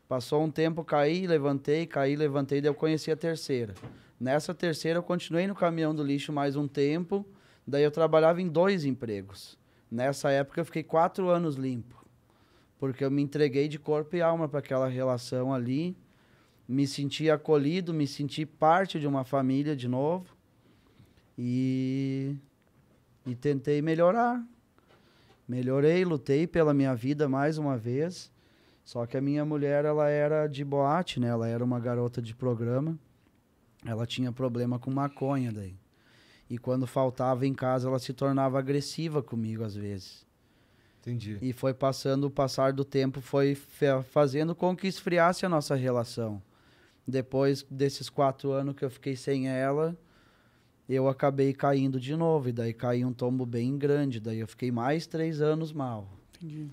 Passou um tempo, caí, levantei, caí, levantei, daí eu conheci a terceira. Nessa terceira eu continuei no caminhão do lixo mais um tempo, daí eu trabalhava em dois empregos. Nessa época eu fiquei quatro anos limpo, porque eu me entreguei de corpo e alma para aquela relação ali, me senti acolhido, me senti parte de uma família de novo e, e tentei melhorar. Melhorei, lutei pela minha vida mais uma vez. Só que a minha mulher, ela era de boate, né? Ela era uma garota de programa. Ela tinha problema com maconha daí. E quando faltava em casa, ela se tornava agressiva comigo às vezes. Entendi. E foi passando, o passar do tempo foi fazendo com que esfriasse a nossa relação. Depois desses quatro anos que eu fiquei sem ela, eu acabei caindo de novo. E daí caí um tombo bem grande. Daí eu fiquei mais três anos mal. Entendi.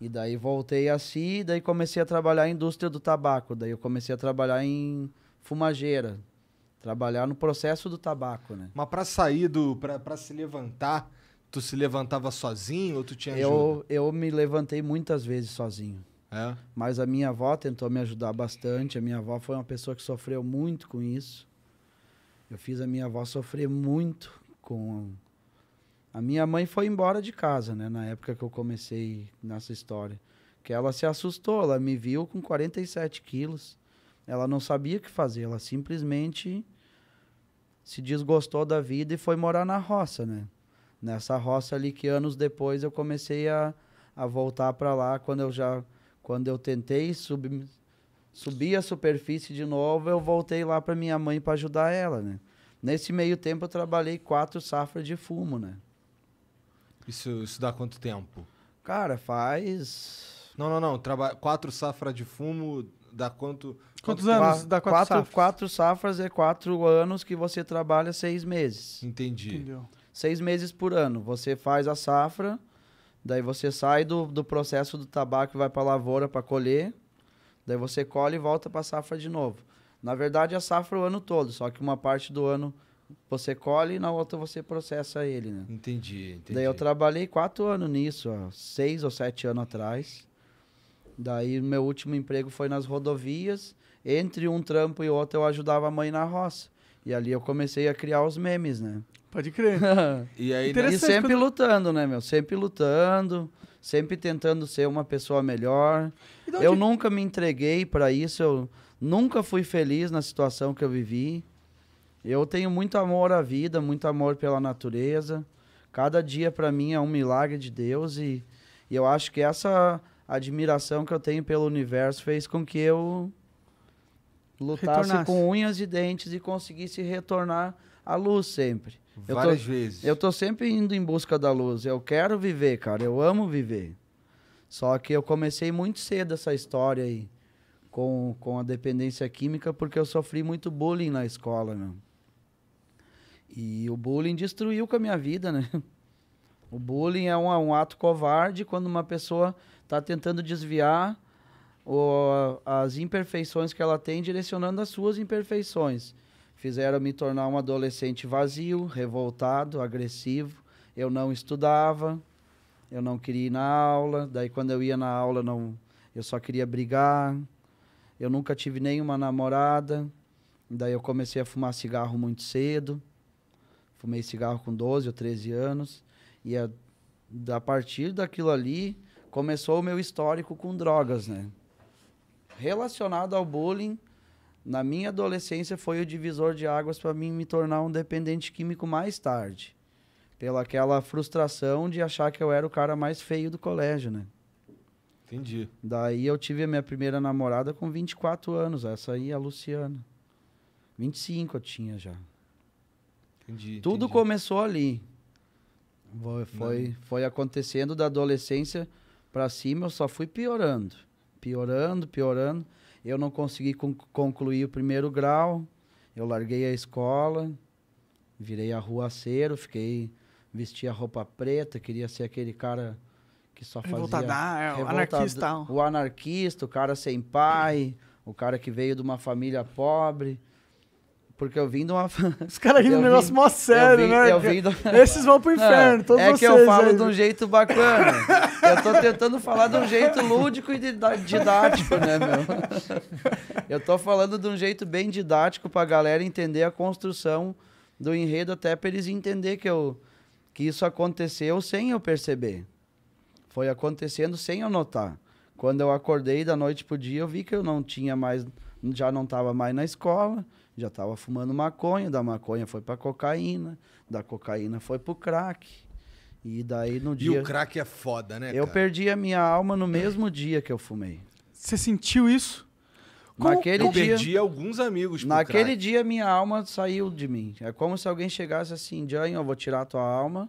E daí voltei assim, daí comecei a trabalhar em indústria do tabaco. Daí eu comecei a trabalhar em fumageira. Trabalhar no processo do tabaco, né? Mas pra sair do. Pra, pra se levantar, tu se levantava sozinho ou tu tinha ajuda? Eu, eu me levantei muitas vezes sozinho. É. Mas a minha avó tentou me ajudar bastante. A minha avó foi uma pessoa que sofreu muito com isso. Eu fiz a minha avó sofrer muito com. A minha mãe foi embora de casa, né? Na época que eu comecei nessa história. Que ela se assustou, ela me viu com 47 quilos. Ela não sabia o que fazer, ela simplesmente se desgostou da vida e foi morar na roça, né? Nessa roça ali que anos depois eu comecei a, a voltar para lá quando eu já quando eu tentei subir subir a superfície de novo, eu voltei lá para minha mãe para ajudar ela, né? Nesse meio tempo eu trabalhei quatro safras de fumo, né? Isso, isso dá quanto tempo? Cara, faz Não, não, não. Traba... Quatro safras de fumo Dá quanto. Quantos quanto anos? Dá quatro, quatro, safras. quatro safras é quatro anos que você trabalha seis meses. Entendi. Entendeu? Seis meses por ano. Você faz a safra, daí você sai do, do processo do tabaco e vai para a lavoura para colher. Daí você colhe e volta para a safra de novo. Na verdade, a safra é o ano todo, só que uma parte do ano você colhe e na outra você processa ele, né? Entendi, entendi. Daí eu trabalhei quatro anos nisso, ó, seis ou sete anos atrás. Daí meu último emprego foi nas rodovias. Entre um trampo e outro eu ajudava a mãe na roça. E ali eu comecei a criar os memes, né? Pode crer. E aí, e sempre quando- lutando, né, meu? Sempre lutando, sempre tentando ser uma pessoa melhor. E de onde- Eu nunca me entreguei para isso, eu nunca fui feliz na situação que eu vivi. Eu tenho muito amor à vida, muito amor pela natureza. Cada dia para mim é um milagre de Deus e, e eu acho que essa admiração que eu tenho pelo universo fez com que eu lutasse Retornasse. com unhas e dentes e conseguisse retornar à luz sempre. Eu tô- várias vezes. Eu tô sempre indo em busca da luz. Eu quero viver, cara. Eu amo viver. Só que eu comecei muito cedo essa história aí com, com a dependência química porque eu sofri muito bullying na escola, meu. E o bullying destruiu com a minha vida, né? O bullying é um, um ato covarde quando uma pessoa está tentando desviar o- as imperfeições que ela tem, direcionando as suas imperfeições. Fizeram me tornar um adolescente vazio, revoltado, agressivo. Eu não estudava, eu não queria ir na aula. Daí, quando eu ia na aula, não, eu só queria brigar. Eu nunca tive nenhuma namorada. Daí, eu comecei a fumar cigarro muito cedo. Fumei cigarro com 12 ou 13 anos. E a, a partir daquilo ali, começou o meu histórico com drogas, né? Relacionado ao bullying, na minha adolescência foi o divisor de águas para mim me tornar um dependente químico mais tarde. Pela aquela frustração de achar que eu era o cara mais feio do colégio, né? Entendi. Daí eu tive a minha primeira namorada com 24 anos, essa aí a Luciana. 25 eu tinha já. Entendi. Tudo entendi. começou ali. Foi, foi, foi acontecendo da adolescência para cima, eu só fui piorando. Piorando, piorando. Eu não consegui con- concluir o primeiro grau. Eu larguei a escola, virei arruaceiro, fiquei vestia roupa preta, queria ser aquele cara que só fazia é, anarquista. O anarquista, o cara sem pai, o cara que veio de uma família pobre. Porque eu vim de uma Os caras rindo um negócio mó sério, eu vim, né? eu vim do- Esses vão pro inferno, é, todos é vocês. que eu falo aí. de um jeito bacana. Eu tô tentando falar de um jeito lúdico e didático, né, meu? Eu tô falando de um jeito bem didático pra galera entender a construção do enredo, até pra eles entender que, eu, que isso aconteceu sem eu perceber. Foi acontecendo sem eu notar. Quando eu acordei da noite pro dia, eu vi que eu não tinha mais, já não tava mais na escola, já estava fumando maconha, da maconha foi para cocaína, da cocaína foi pro crack. E daí no E dia o crack é foda, né, eu cara? perdi a minha alma no mesmo dia que eu fumei. Você sentiu isso? Como- Naquele Eu dia, perdi alguns amigos pro naquele crack. dia minha alma saiu de mim. É como se alguém chegasse assim, Jane, eu vou tirar tua alma,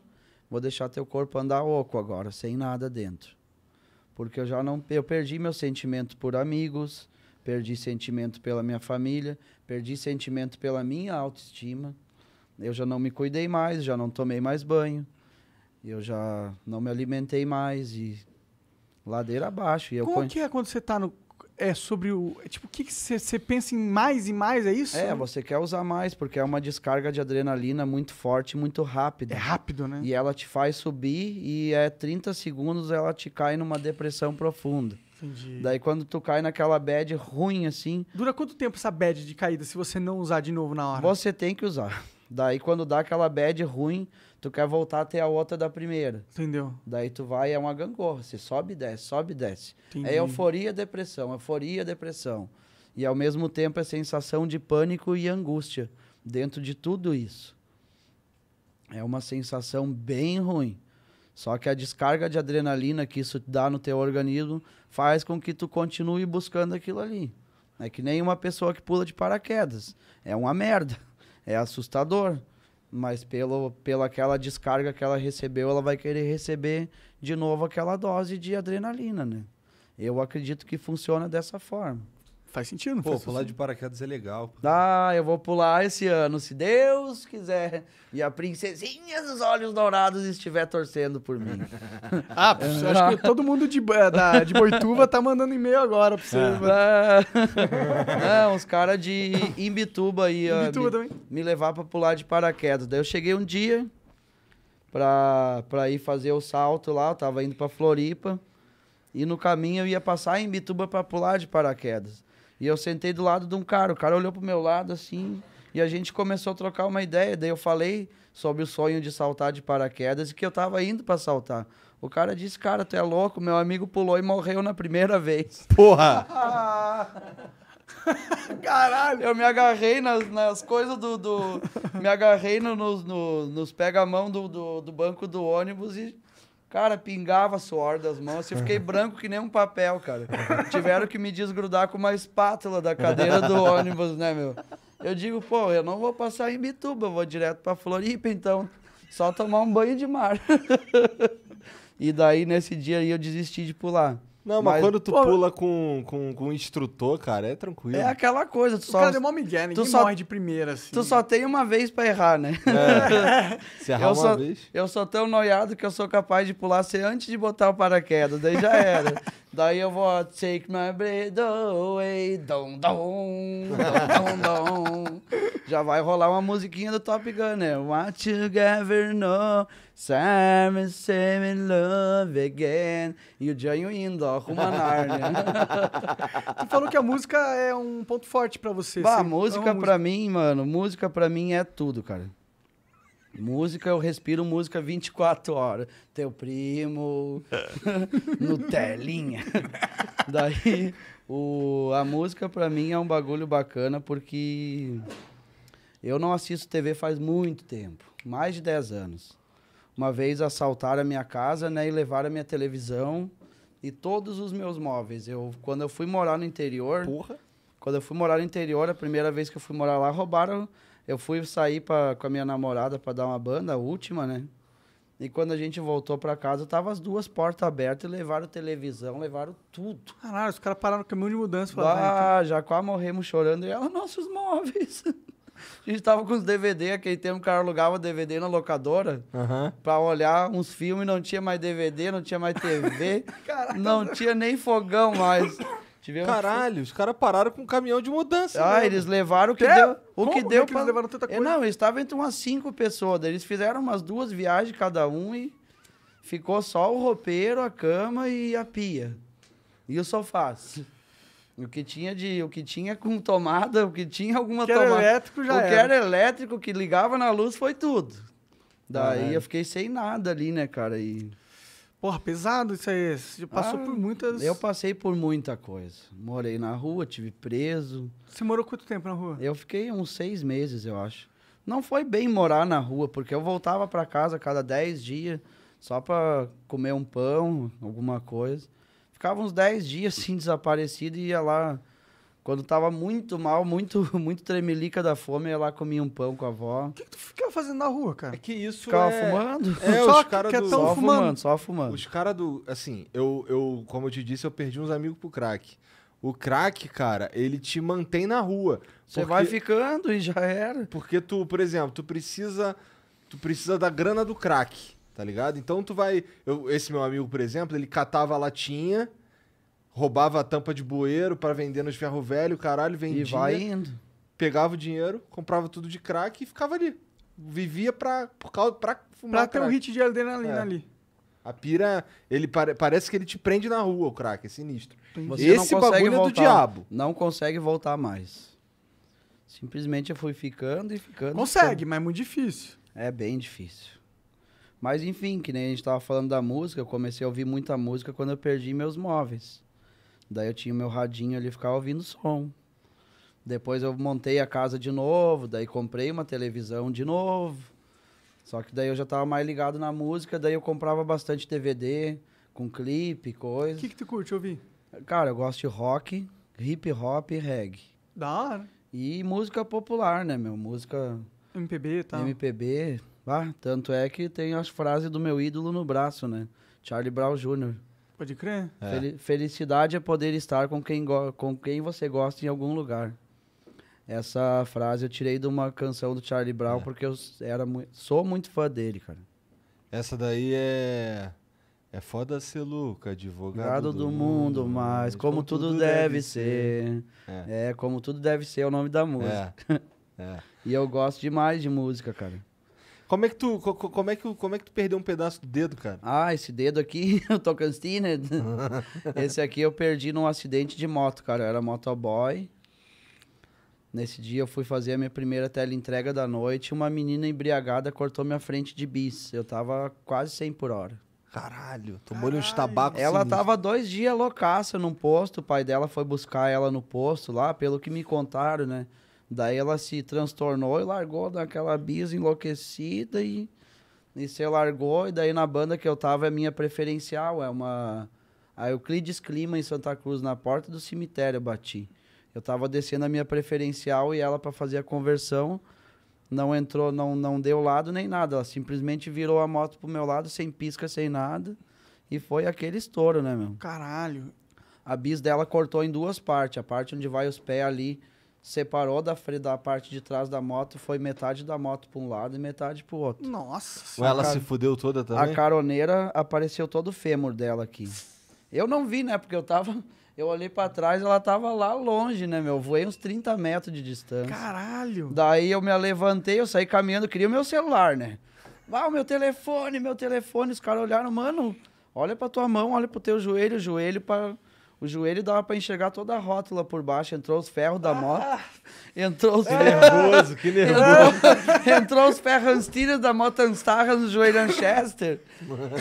vou deixar teu corpo andar oco agora, sem nada dentro. Porque eu já não, eu perdi meu sentimento por amigos, perdi sentimento pela minha família, perdi sentimento pela minha autoestima. Eu já não me cuidei mais, já não tomei mais banho. Eu já não me alimentei mais e ladeira abaixo. E Como que é quando você tá no. É sobre o. é Tipo, o que você pensa em mais e mais? É isso? É, você quer usar mais, porque é uma descarga de adrenalina muito forte, muito rápida. É rápido, né? E ela te faz subir e é 30 segundos ela te cai numa depressão profunda. Entendi. Daí quando tu cai naquela bad ruim assim, Dura quanto tempo essa bad de caída se você não usar de novo na hora? você tem que usar. Daí quando dá aquela bad ruim, tu quer voltar até a outra da primeira. Entendeu? Daí tu vai, é uma gangorra, você sobe e desce, sobe e desce. Entendi. É euforia, depressão, euforia, depressão. E ao mesmo tempo é sensação de pânico e angústia dentro de tudo isso. É uma sensação bem ruim. Só que a descarga de adrenalina que isso dá no teu organismo faz com que tu continue buscando aquilo ali. É que nem uma pessoa que pula de paraquedas. É uma merda. É assustador. Mas pelo, pela aquela descarga que ela recebeu, ela vai querer receber de novo aquela dose de adrenalina, né? Eu acredito que funciona dessa forma. Faz sentido, não Pô, faz pular de paraquedas é legal. Ah, eu vou pular esse ano, se Deus quiser. E a princesinha dos olhos dourados estiver torcendo por mim. Ah, eu acho que todo mundo de, eh, da, de Boituva tá mandando e-mail agora pra você. Ah, Não, os caras de Imbituba aí, Imbituba me, também. me levar pra pular de paraquedas. Daí eu cheguei um dia pra, pra ir fazer o salto lá, eu tava indo pra Floripa. E no caminho eu ia passar em Imbituba pra pular de paraquedas. E eu sentei do lado de um cara, o cara olhou pro meu lado assim, e a gente começou a trocar uma ideia. Daí eu falei sobre o sonho de saltar de paraquedas e que eu tava indo pra saltar. O cara disse, cara, tu é louco, meu amigo pulou e morreu na primeira vez. Porra! Caralho! Eu me agarrei nas, nas coisas do, do- Me agarrei no- nos, no- nos pega-mão do, do, do banco do ônibus e. Cara, pingava suor das mãos. assim, Eu fiquei branco que nem um papel, cara. Tiveram que me desgrudar com uma espátula da cadeira do ônibus, né, meu? Eu digo, pô, eu não vou passar em Bituba, eu vou direto pra Floripa, então. Só tomar um banho de mar. e daí, nesse dia aí, eu desisti de pular. Não, mas, Mas, quando tu pô- pula com, com, com um instrutor, cara, é tranquilo. É aquela coisa, tu O só, cara mó migué, ninguém só- morre de primeira, assim. tu só tem uma vez pra errar, né? Se errar Eu uma sou, vez. eu sou tão noiado que eu sou capaz de pular sem antes de botar o paraquedas, daí já era. daí eu vou ó, take my breath away, dom, dom, dom, dom, dom. Já vai rolar uma musiquinha do Top Gun, né? What you ever know, Simon, same love again. E o Janho indo, ó, rumo a Nárnia. Tu falou que a música é um ponto forte pra você. Bah, Você música ama pra mim, mano, música pra mim é tudo, cara. Música, eu respiro música 24 horas. Teu primo, Nutelinha. Daí, o, a música pra mim é um bagulho bacana porque eu não assisto TV faz muito tempo, mais de 10 anos. Uma vez assaltaram a minha casa, né, e levaram a minha televisão e todos os meus móveis. Eu, quando eu fui morar no interior, Porra. quando eu fui morar no interior, a primeira vez que eu fui morar lá, roubaram. Eu fui sair pra, com a minha namorada pra dar uma banda, a última, né? E quando a gente voltou pra casa, tava as duas portas abertas e levaram televisão, levaram tudo. Caralho, os caras pararam no caminhão de mudança e falaram, "Vai, Ah, já quase morremos chorando. E ela, nossos móveis. A gente tava com os DVD, aquele tempo o cara alugava DVD na locadora Aham. pra olhar uns filmes, não tinha mais DVD, não tinha mais TV, Caraca. não tinha nem fogão mais. Tivemos Caralho, os caras pararam com um caminhão de mudança. Ah, eles levaram o que Quê? deu. O Como? que deu é que eles levaram tanta É, coisa? Não, eles estavam entre umas cinco pessoas. Eles fizeram umas duas viagens cada um e ficou só o roupeiro, a cama e a pia. E o sofá. O que tinha de, o que tinha com tomada, o que tinha alguma que era tomada. elétrico já o que era. era elétrico, que ligava na luz, foi tudo. Daí Caralho. eu fiquei sem nada ali, né, cara? E Porra, pesado isso aí. Você passou Ah, por muitas... eu passei por muita coisa. Morei na rua, tive preso. Você morou quanto tempo na rua? Eu fiquei uns seis meses, eu acho. Não foi bem morar na rua, porque eu voltava pra casa cada dez dias, só pra comer um pão, alguma coisa. Ficava uns dez dias, assim, desaparecido e ia lá. Quando tava muito mal, muito, muito tremelica da fome, ia lá comia um pão com a avó. O que, que tu ficava fazendo na rua, cara? É que isso Ficava é... fumando. É, Só os caras que é do... tão só fumando. fumando, só fumando. Os caras do. Assim, eu, eu, como eu te disse, eu perdi uns amigos pro crack. O crack, cara, ele te mantém na rua. Você porque- vai ficando e já era. Porque tu, por exemplo, tu precisa. Tu precisa da grana do crack, tá ligado? Então tu vai. eu- esse meu amigo, por exemplo, ele catava a latinha, roubava a tampa de bueiro pra vender nos ferro velho, caralho, vendia. E vai indo. Pegava o dinheiro, comprava tudo de crack e ficava ali. Vivia pra, por causa, pra fumar Pra ter um hit de adrenalina É. ali. A pira, ele pare- parece que ele te prende na rua, o crack, é sinistro. Você não Esse consegue bagulho é do voltar. diabo. Não consegue voltar mais. Simplesmente eu fui ficando e ficando. Consegue, mas é muito difícil. É bem difícil. Mas enfim, que nem a gente tava falando da música, eu comecei a ouvir muita música quando eu perdi meus móveis. Daí eu tinha meu radinho ali, ficava ouvindo som. Depois eu montei a casa de novo, daí comprei uma televisão de novo. Só que daí eu já tava mais ligado na música, daí eu comprava bastante DVD, com clipe, O coisa. que, que tu curte ouvir? Cara, eu gosto de rock, hip hop e reggae. Da hora. E música popular, né, meu? Música MPB e tal. MPB. Ah, tanto é que tem as frases do meu ídolo no braço, né? Charlie Brown Jr. Pode crer. É. Fel- Felicidade é poder estar com quem, com quem você gosta em algum lugar. Essa frase eu tirei de uma canção do Charlie Brown É. porque eu era mui- sou muito fã dele, cara. Essa daí é. É foda ser Luca, advogado Gado do mundo, mas como tudo deve ser. É. É, como tudo deve ser é o nome da música. É. é. E eu gosto demais de música, cara. Como é que tu, co- co- como é que, como é que tu perdeu um pedaço do dedo, cara? Ah, esse dedo aqui, o Tocantins. esse aqui eu perdi num acidente de moto, cara. Eu era motoboy. Nesse dia eu fui fazer a minha primeira teleentrega da noite. Uma menina embriagada cortou minha frente de bis. Eu tava quase 100 por hora. Caralho, tomou-lhe uns tabacos. Ela sinistros. tava dois dias loucaça num posto. O pai dela foi buscar ela no posto lá, pelo que me contaram, né? Daí ela se transtornou e largou daquela bis enlouquecida e, e se largou. E daí na banda que eu tava é minha preferencial, é uma. A Euclides Clima em Santa Cruz, na porta do cemitério eu bati. Eu tava descendo a minha preferencial e ela para fazer a conversão não entrou, não, não deu lado nem nada. Ela simplesmente virou a moto pro meu lado, sem pisca, sem nada. E foi aquele estouro, né, meu? Caralho. A bis dela cortou em duas partes. A parte onde vai os pés ali separou da, fre- da parte de trás da moto. Foi metade da moto para um lado e metade pro outro. Nossa Ou ela se fudeu toda também? A caroneira apareceu todo o fêmur dela aqui. Eu não vi, né? Porque eu tava. Eu olhei pra trás, ela tava lá longe, né, meu? Voei uns 30 metros de distância. Caralho. Daí eu me levantei, eu saí caminhando, queria o meu celular, né? Ah, o meu telefone, meu telefone. Os caras olharam, mano, olha pra tua mão, olha pro teu joelho, o joelho para O joelho dava pra enxergar toda a rótula por baixo. Entrou os ferros da moto. Entrou os Que nervoso, que nervoso. Entrou, entrou os ferrantilhas da Motanstarra no joelho Manchester.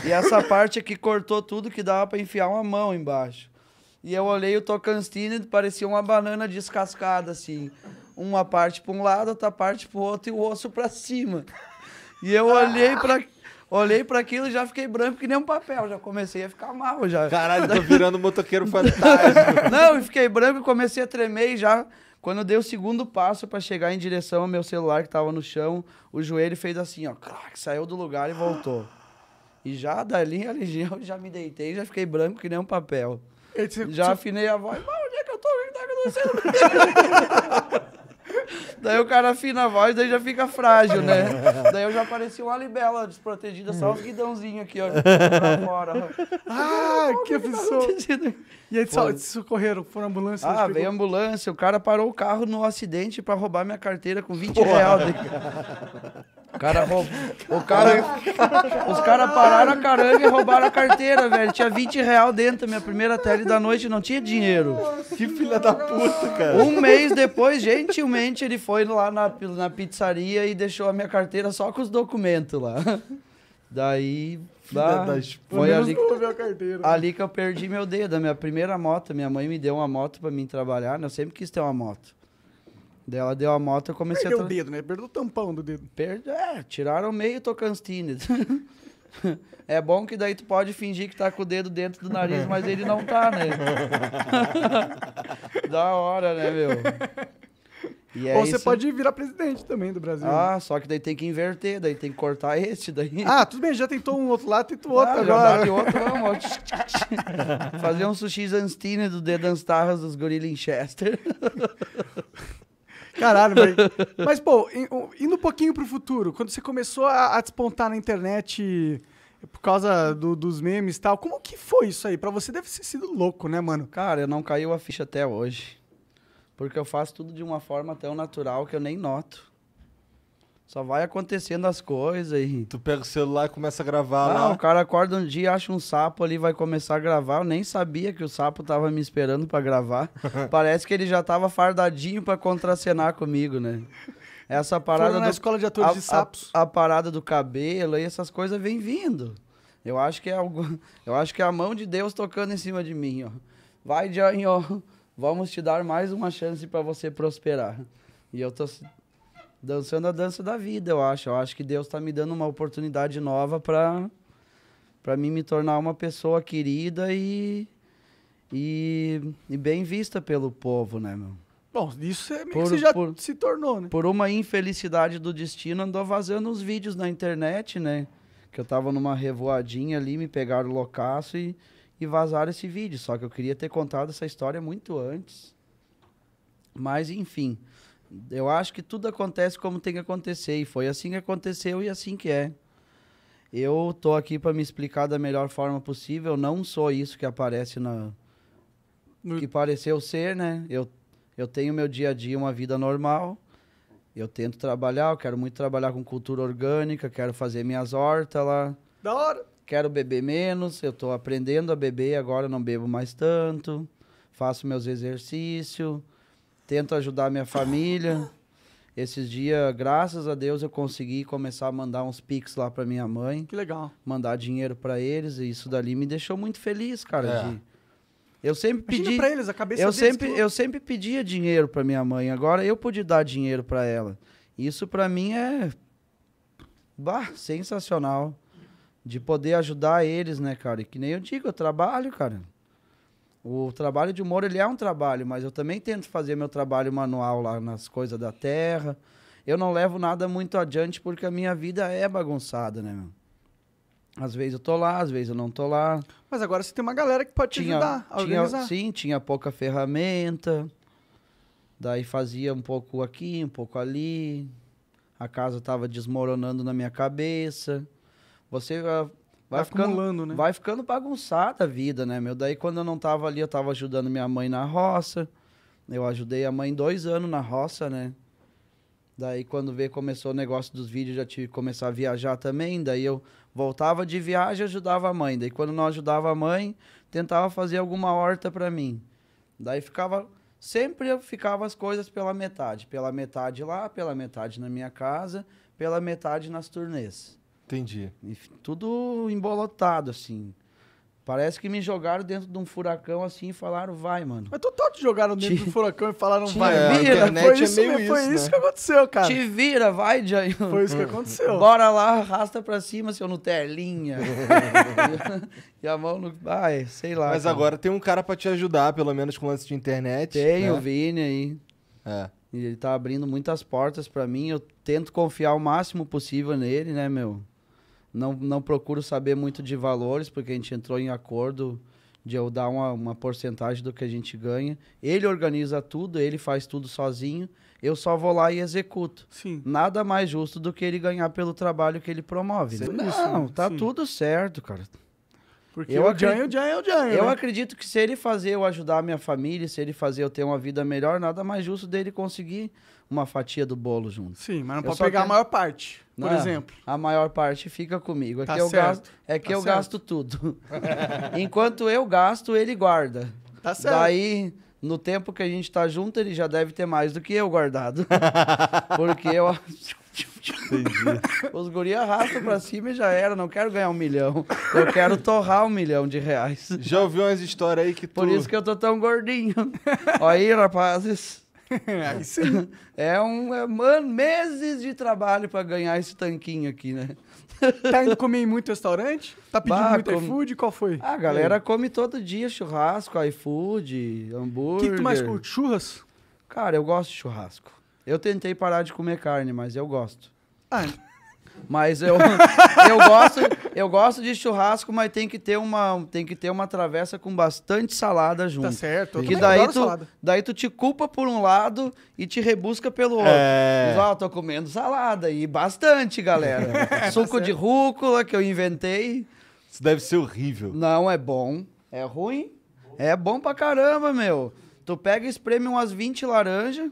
E essa parte aqui cortou tudo que dava pra enfiar uma mão embaixo. E eu olhei o Tocantins parecia uma banana descascada, assim. Uma parte pra um lado, outra parte pro outro e o osso pra cima. E eu olhei pra, olhei pra aquilo e já fiquei branco que nem um papel. Já comecei a ficar mal, já. Caralho, tô virando motoqueiro fantástico. Não, eu fiquei branco e comecei a tremer e já. Quando eu dei o segundo passo pra chegar em direção ao meu celular que tava no chão, o joelho fez assim, ó, crac, saiu do lugar e voltou. E já dali a legião, já me deitei, já fiquei branco que nem um papel. Já você- afinei a voz, mas onde é que eu tô? O que tá acontecendo? daí o cara afina a voz, daí já fica frágil, né? Daí eu já parecia uma libela desprotegida, só os guidãozinhos aqui, ó, pra fora. Ah, que O que aflição. acontecendo? E aí só- socorreram, foram ambulância. Ah, veio pegou- ambulância, o cara parou o carro no acidente pra roubar minha carteira com 20 reais. O cara roubou. O cara. Os caras pararam a caranga e roubaram a carteira, velho. Tinha 20 reais dentro, minha primeira tele da noite não tinha dinheiro. Que filha da puta, cara. Um mês depois, gentilmente, ele foi lá na, na pizzaria e deixou a minha carteira só com os documentos lá. Daí. Das foi ali, ali que eu perdi meu dedo, a minha primeira moto. Minha mãe me deu uma moto pra mim trabalhar, né? Eu sempre quis ter uma moto. Daí ela deu a moto, eu comecei Perdeu a... o Tra... dedo, né? Perdeu o tampão do dedo. Perde... É, tiraram meio Tocantins. é bom que daí tu pode fingir que tá com o dedo dentro do nariz, mas ele não tá, né? da hora, né, meu? E é Ou você isso. pode virar presidente também do Brasil. Ah, só que daí tem que inverter, daí tem que cortar esse daí. Ah, tudo bem, já tentou um outro lado, tenta o outro Ah, já agora. de outro, vamos. Fazer um sushi Zanstine do dedo das tarras dos gorila Chester. Caralho, mas, mas pô, indo um pouquinho pro futuro, quando você começou a, a despontar na internet por causa do- dos memes e tal, como que foi isso aí? Pra você deve ter sido louco, né, mano? Cara, não caiu a ficha até hoje. Porque eu faço tudo de uma forma tão natural que eu nem noto. Só vai acontecendo as coisas e. Tu pega o celular e começa a gravar Ah, lá. o cara acorda um dia, acha um sapo ali, vai começar a gravar. Eu nem sabia que o sapo tava me esperando pra gravar. Parece que ele já tava fardadinho pra contracenar comigo, né? Essa parada Foram na do escola de atores de sapos. A, a parada do cabelo e essas coisas vem vindo. Eu acho que é algo, eu acho que é a mão de Deus tocando em cima de mim, ó. Vai, Johnny, ó. Vamos te dar mais uma chance pra você prosperar. E eu tô dançando a dança da vida, eu acho. Eu acho que Deus tá me dando uma oportunidade nova pra para mim me tornar uma pessoa querida e e, e bem vista pelo povo, né, meu? Bom, isso é meio Por- que você já por- se tornou, né? por uma infelicidade do destino, andou vazando uns vídeos na internet, né? Que eu tava numa revoadinha ali, me pegaram loucaço e, e vazaram esse vídeo. Só que eu queria ter contado essa história muito antes. Mas, enfim, eu acho que tudo acontece como tem que acontecer. E foi assim que aconteceu e assim que é. Eu tô aqui para me explicar da melhor forma possível. Não sou isso que aparece na. No- Que pareceu ser, né? Eu, eu tenho meu dia a dia, uma vida normal. Eu tento trabalhar, eu quero muito trabalhar com cultura orgânica, quero fazer minhas hortas lá. Da hora. Quero beber menos, eu tô aprendendo a beber, agora não bebo mais tanto. Faço meus exercícios, tento ajudar minha família. Esses dias, graças a Deus, eu consegui começar a mandar uns pics lá pra minha mãe, Que legal. mandar dinheiro pra eles, e isso dali me deixou muito feliz, cara. É. de- Eu sempre Imagina pedi, pra eles, a cabeça eu deles sempre, que- eu sempre pedia dinheiro pra minha mãe, agora eu pude dar dinheiro pra ela. Isso pra mim é bah, sensacional de poder ajudar eles, né, cara? E que nem eu digo, eu trabalho, cara. O trabalho de humor, ele é um trabalho, mas eu também tento fazer meu trabalho manual lá nas coisas da terra. Eu não levo nada muito adiante porque a minha vida é bagunçada, né, meu? Às vezes eu tô lá, às vezes eu não tô lá Mas agora você tem uma galera que pode te ajudar a tinha, organizar. sim, tinha pouca ferramenta. Daí fazia um pouco aqui, um pouco ali. A casa tava desmoronando na minha cabeça. Você ah, vai Vai ficando, né? vai ficando bagunçada a vida, né, meu? Daí quando eu não tava ali, eu tava ajudando minha mãe na roça. Eu ajudei a mãe dois anos na roça, né? Daí quando veio, começou o negócio dos vídeos, já tive que começar a viajar também. Daí eu voltava de viagem e ajudava a mãe. Daí quando não ajudava a mãe, tentava fazer alguma horta pra mim. Daí ficava. Sempre eu ficava as coisas pela metade. Pela metade lá, pela metade na minha casa, pela metade nas turnês. Entendi. E tudo embolotado, assim. Parece que me jogaram dentro de um furacão assim e falaram, vai, mano. Mas total te jogaram dentro Te- do furacão e falaram, te vai. É, a vira, internet foi é isso, meio mesmo, foi isso, isso né? que aconteceu, cara. Te vira, vai, Jair. Foi isso que aconteceu. Bora lá, arrasta pra cima, seu Nutelinha. e a mão no. Ai, sei lá. Mas cara. agora tem um cara pra te ajudar, pelo menos com lance de internet. Tem né? o Vini aí. É. E ele tá abrindo muitas portas pra mim. Eu tento confiar o máximo possível nele, né, meu? Não, não procuro saber muito de valores, porque a gente entrou em acordo de eu dar uma, uma porcentagem do que a gente ganha. Ele organiza tudo, ele faz tudo sozinho. Eu só vou lá e executo. Sim. Nada mais justo do que ele ganhar pelo trabalho que ele promove. né? Não, Isso, tá sim. tudo certo, cara. Porque Eu o acredito- Janho, o Janho é Eu né? acredito que se ele fazer eu ajudar a minha família, se ele fazer eu ter uma vida melhor, nada mais justo dele conseguir uma fatia do bolo junto. Sim, mas não Eu pode pegar a maior parte, por exemplo. A maior parte fica comigo. É Tá que eu, certo, gasto, é que tá eu certo. gasto tudo. Enquanto eu gasto, ele guarda. Tá certo. Daí, no tempo que a gente tá junto, ele já deve ter mais do que eu guardado. Porque eu. Os guri arrastam pra cima e já era. Não quero ganhar um milhão. Eu quero torrar um milhão de reais. Já ouviu umas histórias aí que tu... Por isso que eu tô tão gordinho. Aí, rapazes. Aí sim. É um. É, mano, meses de trabalho pra ganhar esse tanquinho aqui, né? Tá indo comer em muito restaurante? Tá pedindo Bah, muito como- iFood? Qual foi? A galera come todo dia churrasco, iFood, O hambúrguer. que, que tu mais curte? Churras? Cara, eu gosto de churrasco. Eu tentei parar de comer carne, mas eu gosto. Ah, Mas eu, eu gosto, eu gosto de churrasco, mas tem que ter uma, tem que ter uma travessa com bastante salada junto. tá certo. Eu Que daí adoro tu, salada. daí tu te culpa por um lado e te rebusca pelo outro. É. Diz, ó, tô comendo salada e bastante, galera. Suco de rúcula que eu inventei. Isso deve ser horrível. Não é bom. É ruim? É bom pra caramba, meu. Tu pega e espreme umas 20 laranjas,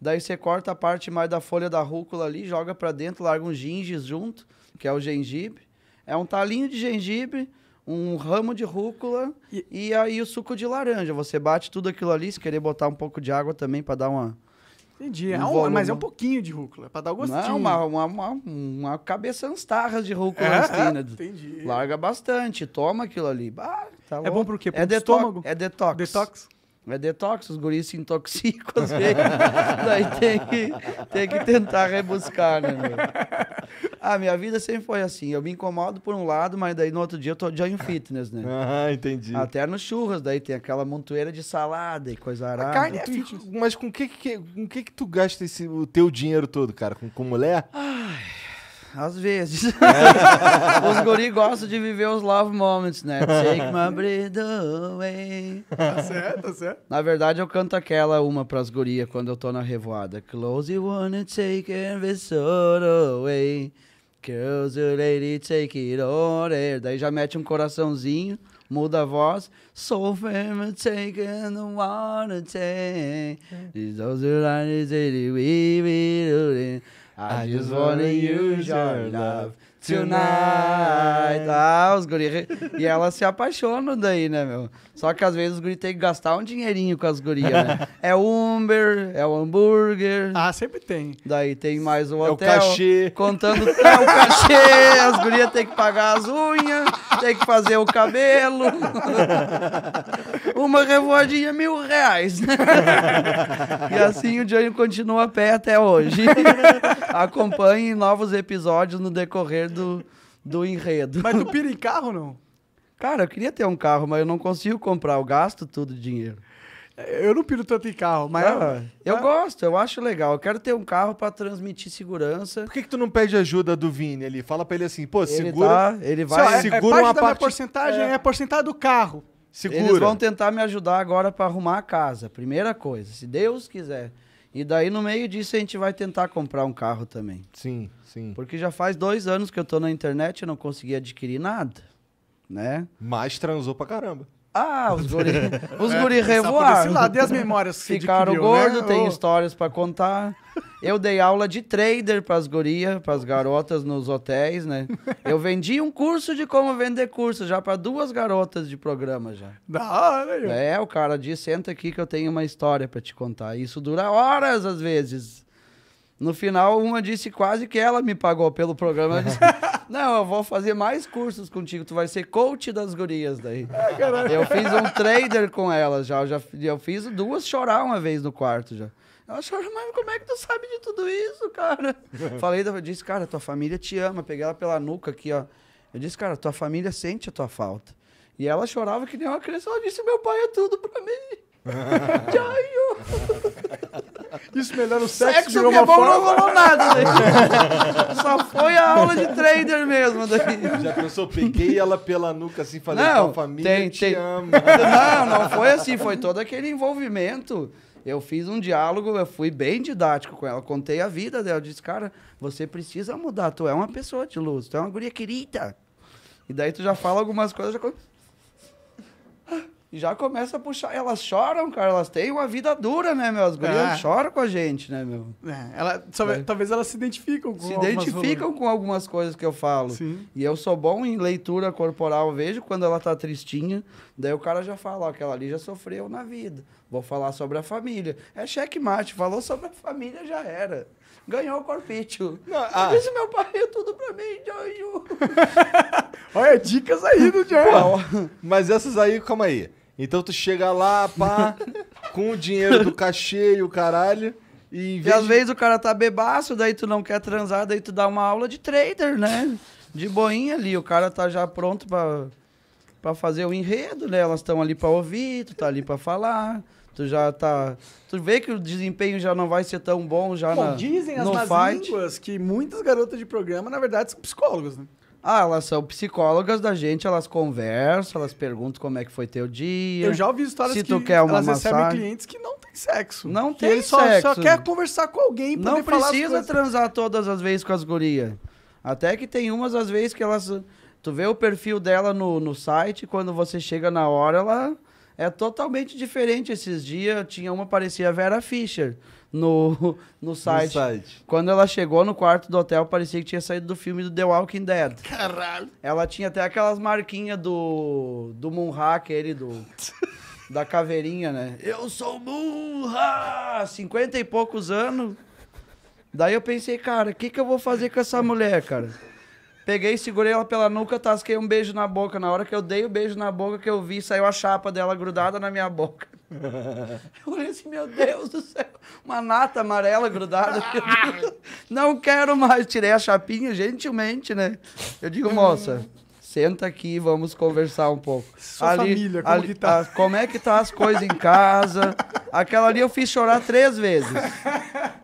daí você corta a parte mais da folha da rúcula ali, joga pra dentro, larga um ginges junto, que é o gengibre. É um talinho de gengibre, um ramo de rúcula E- e, aí o suco de laranja. Você bate tudo aquilo ali, se querer botar um pouco de água também pra dar uma... Entendi. É Um um- volume. mas é um pouquinho de rúcula, é pra dar o gostinho. Não, uma, uma, uma, uma cabeça tarras de rúcula É, assim? Entendi. Larga bastante, toma aquilo ali. Bah, tá É bom pro quê? Pro é estômago? É detox. Detox? É detox, os guris se intoxicam às vezes. Daí tem que, tem que tentar rebuscar, né, meu? Ah, minha vida sempre foi assim. Eu me incomodo por um lado, mas daí no outro dia eu tô de fitness, né? Ah, entendi. Até no churras, daí tem aquela montoeira de salada e coisa arada. carne é fitness. mas com que que, com que que tu gasta esse, o teu dinheiro todo, cara? Com, com mulher? Às vezes. os guri gostam de viver os love moments, né? Take my breath away. Tá certo, tá certo. Na verdade, eu canto aquela uma pras gurias quando eu tô na revoada. Close you wanna take every sorrow away. Close you lady, take it there. Daí já mete um coraçãozinho, muda a voz. So firm, take and wanna take. Those are lines that we will. I just wanna use your love tonight. Ah, os guri. E elas se apaixonam daí, né, meu? Só que às vezes os guri tem que gastar um dinheirinho com as gurias, né? É o Uber, é o hambúrguer. Ah, sempre tem. Daí tem mais o É o hotel. cachê. Contando é, o cachê, as gurias tem que pagar as unhas, tem que fazer o cabelo. Uma revoadinha, mil reais. E assim o Johnny continua a pé até hoje. Acompanhe novos episódios no decorrer do, do enredo. Mas tu pira em carro, não? Cara, eu queria ter um carro, mas eu não consigo comprar, eu gasto tudo de dinheiro. Eu não piro tanto em carro, mas... Ah, eu Ah. gosto, eu acho legal. Eu quero ter um carro pra transmitir segurança. Por que, que tu não pede ajuda do Vini ali? Fala pra ele assim, pô, Ele, segura. tá, ele vai. é, é segura parte uma da minha parte- porcentagem, é. é. a porcentagem do carro. Segura. Eles vão tentar me ajudar agora pra arrumar a casa. Primeira coisa, se Deus quiser. E daí no meio disso a gente vai tentar comprar um carro também. Sim, sim. Porque já faz dois anos que eu tô na internet e não consegui adquirir nada. Né? Mas transou pra caramba. Ah, os guri, os guri Só por esse revoaram. lado, e as memórias que Ficaram adquiriu, gordo, né? tem Ô, histórias pra contar. Eu dei aula de trader pras gurias, pras garotas nos hotéis, né? Eu vendi um curso de como vender curso já pra duas garotas de programa já. Da hora, ó. É, o cara disse, senta aqui que eu tenho uma história pra te contar. Isso dura horas às vezes. No final, uma disse quase que ela me pagou pelo programa. Ela disse, não, eu vou fazer mais cursos contigo, tu vai ser coach das gurias daí. eu fiz um trader com elas já, eu já eu fiz duas chorar uma vez no quarto já. Ela chorou, mas como é que tu sabe de tudo isso, cara? Falei, eu disse, cara, tua família te ama. Peguei ela pela nuca aqui, ó. Eu disse, cara, tua família sente a tua falta. E ela chorava que nem uma criança. Ela disse, meu pai é tudo pra mim. Isso melhora o sexo, Sexo que é bom não forma. rolou nada. Daí. Só foi a aula de trader mesmo. Daí. Já pensou? Peguei ela pela nuca assim, falei, Não, família tem- te tem- ama. Não, não foi assim. Foi todo aquele envolvimento. Eu fiz um diálogo, eu fui bem didático com ela. Contei a vida dela. Eu disse, cara, você precisa mudar. Tu é uma pessoa de luz. Tu é uma guria querida. E daí tu já fala algumas coisas, já... E já começa a puxar. Elas choram, cara. Elas têm uma vida dura, né, meu? As gurias Ah. choram com a gente, né, meu? É, ela, só- Vai. talvez elas se identificam com se identificam com algumas coisas que eu falo. Sim. E eu sou bom em leitura corporal, eu vejo quando ela tá tristinha, daí o cara já fala, ó, aquela ali já sofreu na vida. Vou falar sobre a família. É checkmate, falou sobre a família, já era. Ganhou o corpício. Não, ah. Disse meu pai é tudo pra mim, Jojo. Olha, dicas aí do John. Mas essas aí, calma aí. Então tu chega lá, pá, com o dinheiro do cachê e o caralho, e E às de- vezes o cara tá bebaço, daí tu não quer transar, daí tu dá uma aula de trader, né? De boinha ali, o cara tá já pronto pra, pra fazer o enredo, né? Elas estão ali pra ouvir, tu tá ali pra falar, tu já tá... Tu vê que o desempenho já não vai ser tão bom já Bom, na, dizem as no más fight. línguas que muitas garotas de programa, na verdade, são psicólogos, né? Ah, elas são psicólogas da gente, elas conversam, elas perguntam como é que foi teu dia. Eu já ouvi histórias Se que tu quer uma elas recebem massagem. clientes que não têm sexo. Não tem ele só, sexo. só quer conversar com alguém, Não precisa transar todas as vezes com as gurias. Até que tem umas às vezes que elas. Tu vê o perfil dela no, no site, quando você chega na hora, ela é totalmente diferente. Esses dias tinha uma parecia a Vera Fischer no, no no site. site. Quando ela chegou no quarto do hotel, parecia que tinha saído do filme do The Walking Dead. Caralho. Ela tinha até aquelas marquinhas do. do Munha, aquele do. da caveirinha, né? Eu sou Munha! 50 e poucos anos. Daí eu pensei, cara, o que, que eu vou fazer com essa mulher, cara? Peguei, segurei ela pela nuca, tasquei um beijo na boca. Na hora que eu dei o beijo na boca, que eu vi, saiu a chapa dela grudada na minha boca. Eu olhei assim, meu Deus do céu, uma nata amarela grudada. Não quero mais. Tirei a chapinha, gentilmente, né? Eu digo, moça, Senta aqui vamos conversar um pouco. Sua família, como que tá? a- como é que tá as coisas em casa? Aquela ali eu fiz chorar três vezes.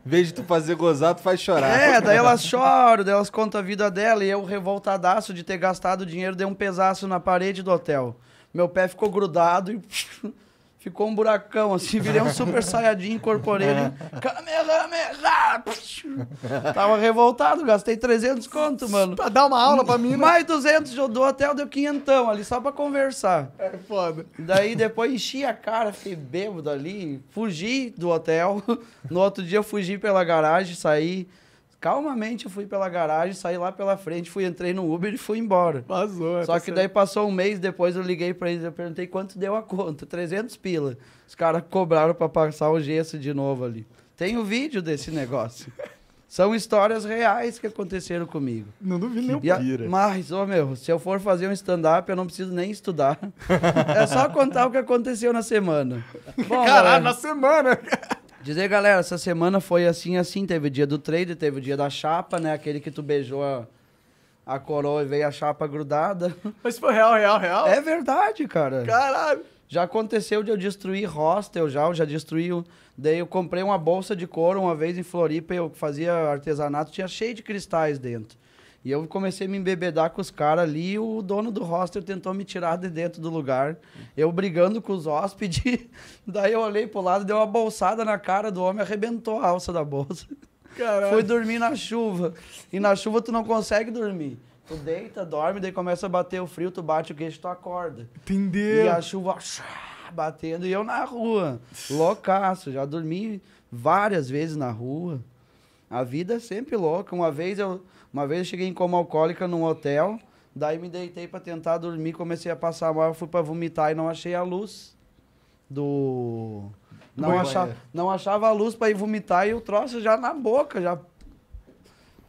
Em vez de tu fazer gozar, tu faz chorar. É, daí elas choram, daí elas contam a vida dela e eu revoltadaço de ter gastado dinheiro, dei um pesaço na parede do hotel. Meu pé ficou grudado e ficou um buracão, assim, virei um super saiyajin, incorporei ele. Kamehameha! Tava revoltado, gastei 300 conto, mano. Pra dar uma aula pra mim, né? Mais 200 do hotel deu quinhentão ali, só pra conversar. É foda. Daí depois enchi a cara, fiquei bêbado ali, fugi do hotel. No outro dia eu fugi pela garagem, saí. Calmamente eu fui pela garagem, saí lá pela frente, fui, entrei no Uber e fui embora. Vazou. é, Só tá que daí passou um mês depois, eu liguei pra eles, eu perguntei quanto deu a conta. 300 pila. Os caras cobraram pra passar o gesso de novo ali. Tem o vídeo desse negócio. São histórias reais que aconteceram comigo. Não duvido nem um a- Pira. mas, ô meu, se eu for fazer um stand-up, eu não preciso nem estudar. é só contar o que aconteceu na semana. Bom, Caralho, na semana. Dizer, galera, essa semana foi assim, assim. Teve o dia do trade, teve o dia da chapa, né? Aquele que tu beijou a, a coroa e veio a chapa grudada. Mas foi real, real, real? É verdade, cara. Caralho. Já aconteceu de eu destruir hostel, já, eu já destruí. o- Daí eu comprei uma bolsa de couro uma vez em Floripa, eu fazia artesanato, tinha cheio de cristais dentro. E eu comecei a me embebedar com os caras ali e o dono do hostel tentou me tirar de dentro do lugar. Eu brigando com os hóspedes. Daí eu olhei pro lado, deu uma bolsada na cara do homem, arrebentou a alça da bolsa. Caralho. Fui dormir na chuva. E na chuva tu não consegue dormir. Tu deita, dorme, daí começa a bater o frio, tu bate o queixo, tu acorda. Entendeu? E a chuva batendo e eu na rua. Loucaço. Já dormi várias vezes na rua. A vida é sempre louca. Uma vez eu, uma vez eu cheguei em coma alcoólica num hotel. Daí me deitei pra tentar dormir, comecei a passar mal, fui pra vomitar e não achei a luz do não banheiro. achava, não achava a luz pra ir vomitar e o troço já na boca, já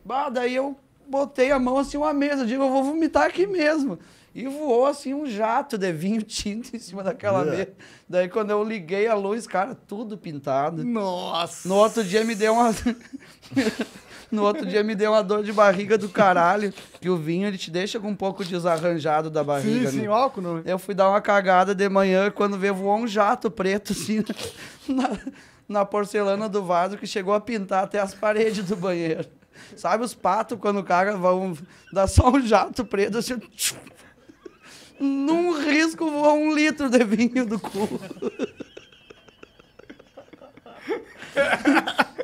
Bah, daí eu botei a mão assim uma mesa, digo, eu vou vomitar aqui mesmo. E voou assim um jato de vinho tinto em cima daquela mesa. Daí quando eu liguei a luz, cara, tudo pintado. Nossa. No outro dia me deu uma No outro dia me deu uma dor de barriga do caralho, que o vinho ele te deixa com um pouco desarranjado da Sim, barriga, sim, né? o álcool não. Eu fui dar uma cagada de manhã quando veio voou um jato preto assim na, na porcelana do vaso que chegou a pintar até as paredes do banheiro. Sabe os patos quando caga vão dar só um jato preto assim. Num risco voa um litro de vinho do cu.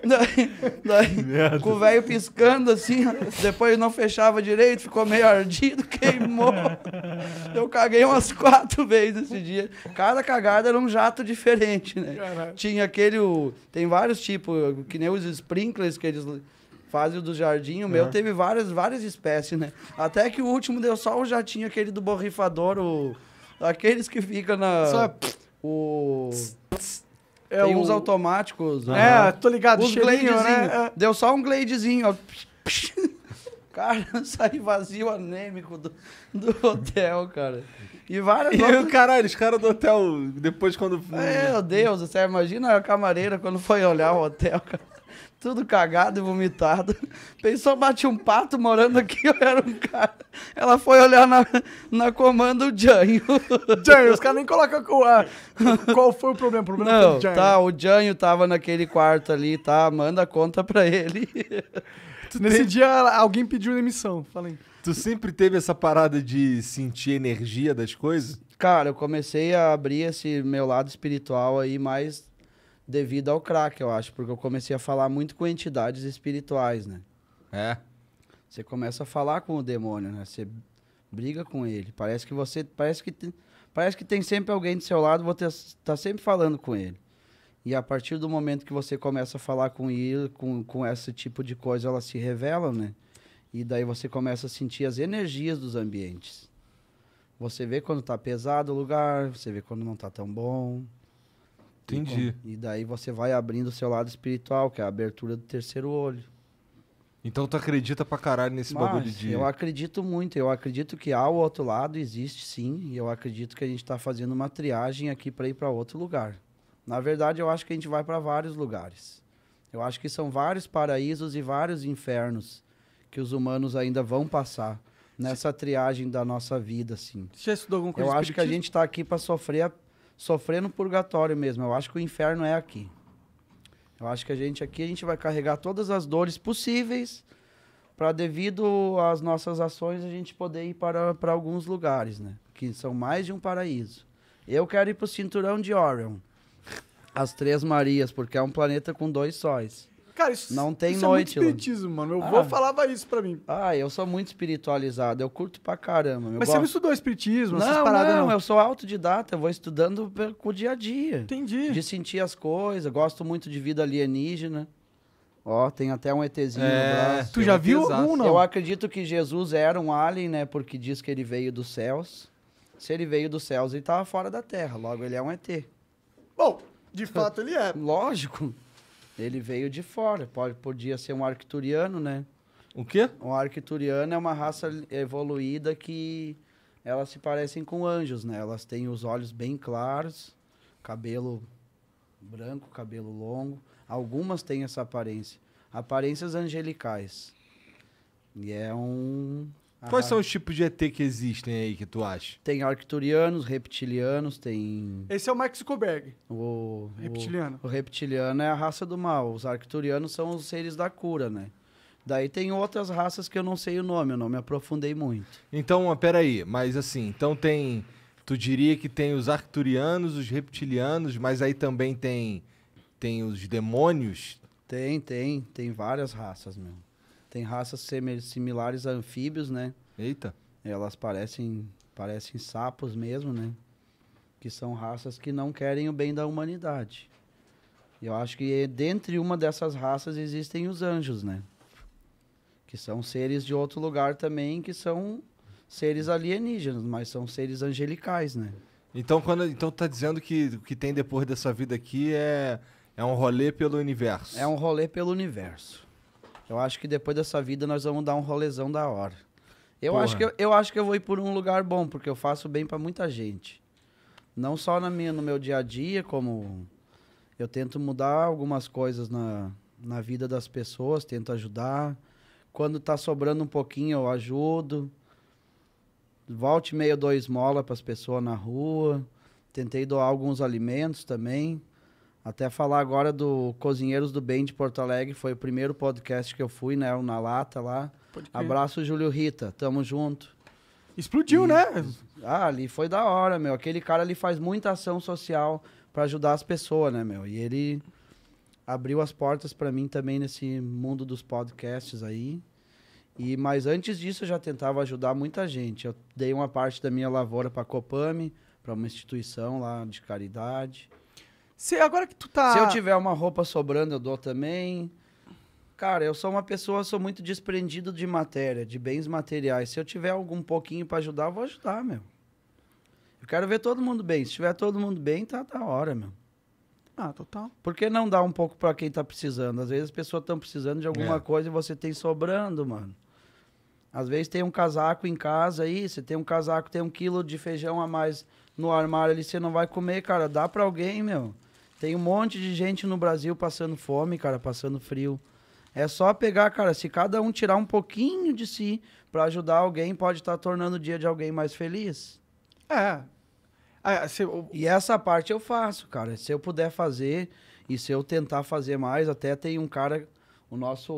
Daí, daí com o velho piscando assim, depois não fechava direito, ficou meio ardido, queimou. Eu caguei umas quatro vezes esse dia. Cada cagada era um jato diferente, né? Tinha aquele. Tem vários tipos, que nem os sprinklers que eles fazem o do jardim. O meu teve várias, várias espécies, né? Até que o último deu só o jatinho, aquele do borrifador, o. Aqueles que ficam na. Só- O. É tem o- uns automáticos. É, tô ligado, Os cheirinho, gladezinho. né? É. Deu só um gladezinho, ó. Cara, saí vazio anêmico do, do hotel, cara. E várias E outras... o caralho, os caras do hotel, depois quando. Meu Deus, você imagina a camareira quando foi olhar o hotel, cara. Tudo cagado e vomitado. Pensou, bate um pato morando aqui, eu era um cara. Ela foi olhar na, na comanda o Janho. Janho, os caras nem colocam co- a- qual foi o problema. O problema Não, foi o tá, o Janho tava naquele quarto ali, tá? Manda conta pra ele. Nesse dia, alguém pediu demissão. Falei. Tu sempre teve essa parada de sentir energia das coisas? Cara, eu comecei a abrir esse meu lado espiritual aí mais devido ao crack, eu acho, porque eu comecei a falar muito com entidades espirituais, né? É. Você começa a falar com o demônio, né? Você briga com ele. Parece que você, parece que tem, parece que tem sempre alguém do seu lado, você tá sempre falando com ele. E a partir do momento que você começa a falar com ele, com, com esse tipo de coisa, elas se revelam, né? E daí você começa a sentir as energias dos ambientes. Você vê quando tá pesado o lugar, você vê quando não tá tão bom. E Entendi. E daí você vai abrindo o seu lado espiritual, que é a abertura do terceiro olho. Então tu acredita pra caralho nesse bagulho Mas de. Eu acredito muito. Eu acredito que há o outro lado, existe sim. E eu acredito que a gente está fazendo uma triagem aqui para ir para outro lugar. Na verdade, eu acho que a gente vai para vários lugares. Eu acho que são vários paraísos e vários infernos que os humanos ainda vão passar nessa triagem da nossa vida, assim. Você já estudou alguma coisa Eu acho que a gente tá aqui para sofrer, sofrer no purgatório mesmo. Eu acho que o inferno é aqui. Eu acho que a gente aqui a gente vai carregar todas as dores possíveis para devido às nossas ações a gente poder ir para, para alguns lugares, né? Que são mais de um paraíso. Eu quero ir para o cinturão de Orion. As Três Marias, porque é um planeta com dois sóis. Cara, isso, Não tem isso noite, é muito espiritismo, mano. Meu avô Ah. falava isso pra mim. Ah, eu sou muito espiritualizado, eu curto pra caramba. eu Mas você não gosto- estudou espiritismo, essas não, paradas, não, não? eu sou autodidata, eu vou estudando com o dia a dia. Entendi. De sentir as coisas, gosto muito de vida alienígena. Ó, tem até um ETzinho É. no braço. Tu já um viu um, não? Eu acredito que Jesus era um alien, né? Porque diz que ele veio dos céus. Se ele veio dos céus, ele tava fora da Terra. Logo, ele é um ET. Bom, de fato ele é. Lógico. Ele veio de fora. Pode, podia ser um arcturiano, né? O quê? Um arcturiano é uma raça evoluída que elas se parecem com anjos, né? Elas têm os olhos bem claros, cabelo branco, cabelo longo. Algumas têm essa aparência. Aparências angelicais. E é um... Quais são os tipos de ET que existem aí que tu acha? Tem arcturianos, reptilianos, tem Esse é o Mark Zuckerberg, o... o- reptiliano. O reptiliano é a raça do mal. Os arcturianos são os seres da cura, né? Daí tem outras raças que eu não sei o nome, eu não me aprofundei muito. Então, peraí, mas assim, então tem. Tu diria que tem os arcturianos, os reptilianos, mas aí também tem. Tem os demônios. Tem, tem, tem várias raças, meu. Tem raças similares a anfíbios, né? Eita. Elas parecem, parecem sapos mesmo, né? Que são raças que não querem o bem da humanidade. Eu acho que dentre uma dessas raças existem os anjos, né? Que são seres de outro lugar também, que são seres alienígenas, mas são seres angelicais, né? Então, quando, então tá dizendo que o que tem depois dessa vida aqui é, é um rolê pelo universo. É um rolê pelo universo. Eu acho que depois dessa vida nós vamos dar um rolezão da hora. Eu Porra. acho, que eu, eu acho que eu vou ir por um lugar bom, porque eu faço bem pra muita gente. Não só na minha, no meu dia a dia, como eu tento mudar algumas coisas na, na vida das pessoas, tento ajudar. Quando tá sobrando um pouquinho, eu ajudo. Volte meio dou esmola para as pessoas na rua. Tentei doar alguns alimentos também. Até falar agora do Cozinheiros do Bem de Porto Alegre, foi o primeiro podcast que eu fui, né? o Na Lata lá. Abraço, Júlio Rita, tamo junto. Explodiu, né? Ah, ali foi da hora, meu. Aquele cara ali faz muita ação social pra ajudar as pessoas, né, meu? E ele abriu as portas pra mim também nesse mundo dos podcasts aí. E mas antes disso eu já tentava ajudar muita gente. Eu dei uma parte da minha lavoura pra Copame, pra uma instituição lá de caridade. Cê, agora que tu tá... Se eu tiver uma roupa sobrando, eu dou também. Cara, eu sou uma pessoa, sou muito desprendido de matéria, de bens materiais. Se eu tiver algum pouquinho pra ajudar, eu vou ajudar, meu. Eu quero ver todo mundo bem. Se tiver todo mundo bem, tá da hora, meu. Ah, total. Por que não dar um pouco pra quem tá precisando? Às vezes as pessoas estão precisando de alguma É. coisa e você tem sobrando, mano. Às vezes tem um casaco em casa aí, você tem um casaco, tem um quilo de feijão a mais no armário ali, você não vai comer, cara. Dá pra alguém, meu. Tem um monte de gente no Brasil passando fome, cara, passando frio. É só pegar, cara, se cada um tirar um pouquinho de si pra ajudar alguém, pode estar tornando o dia de alguém mais feliz. É. Cê- o- E essa parte eu faço, cara. Se eu puder fazer e se eu tentar fazer mais, até tem um cara, o nosso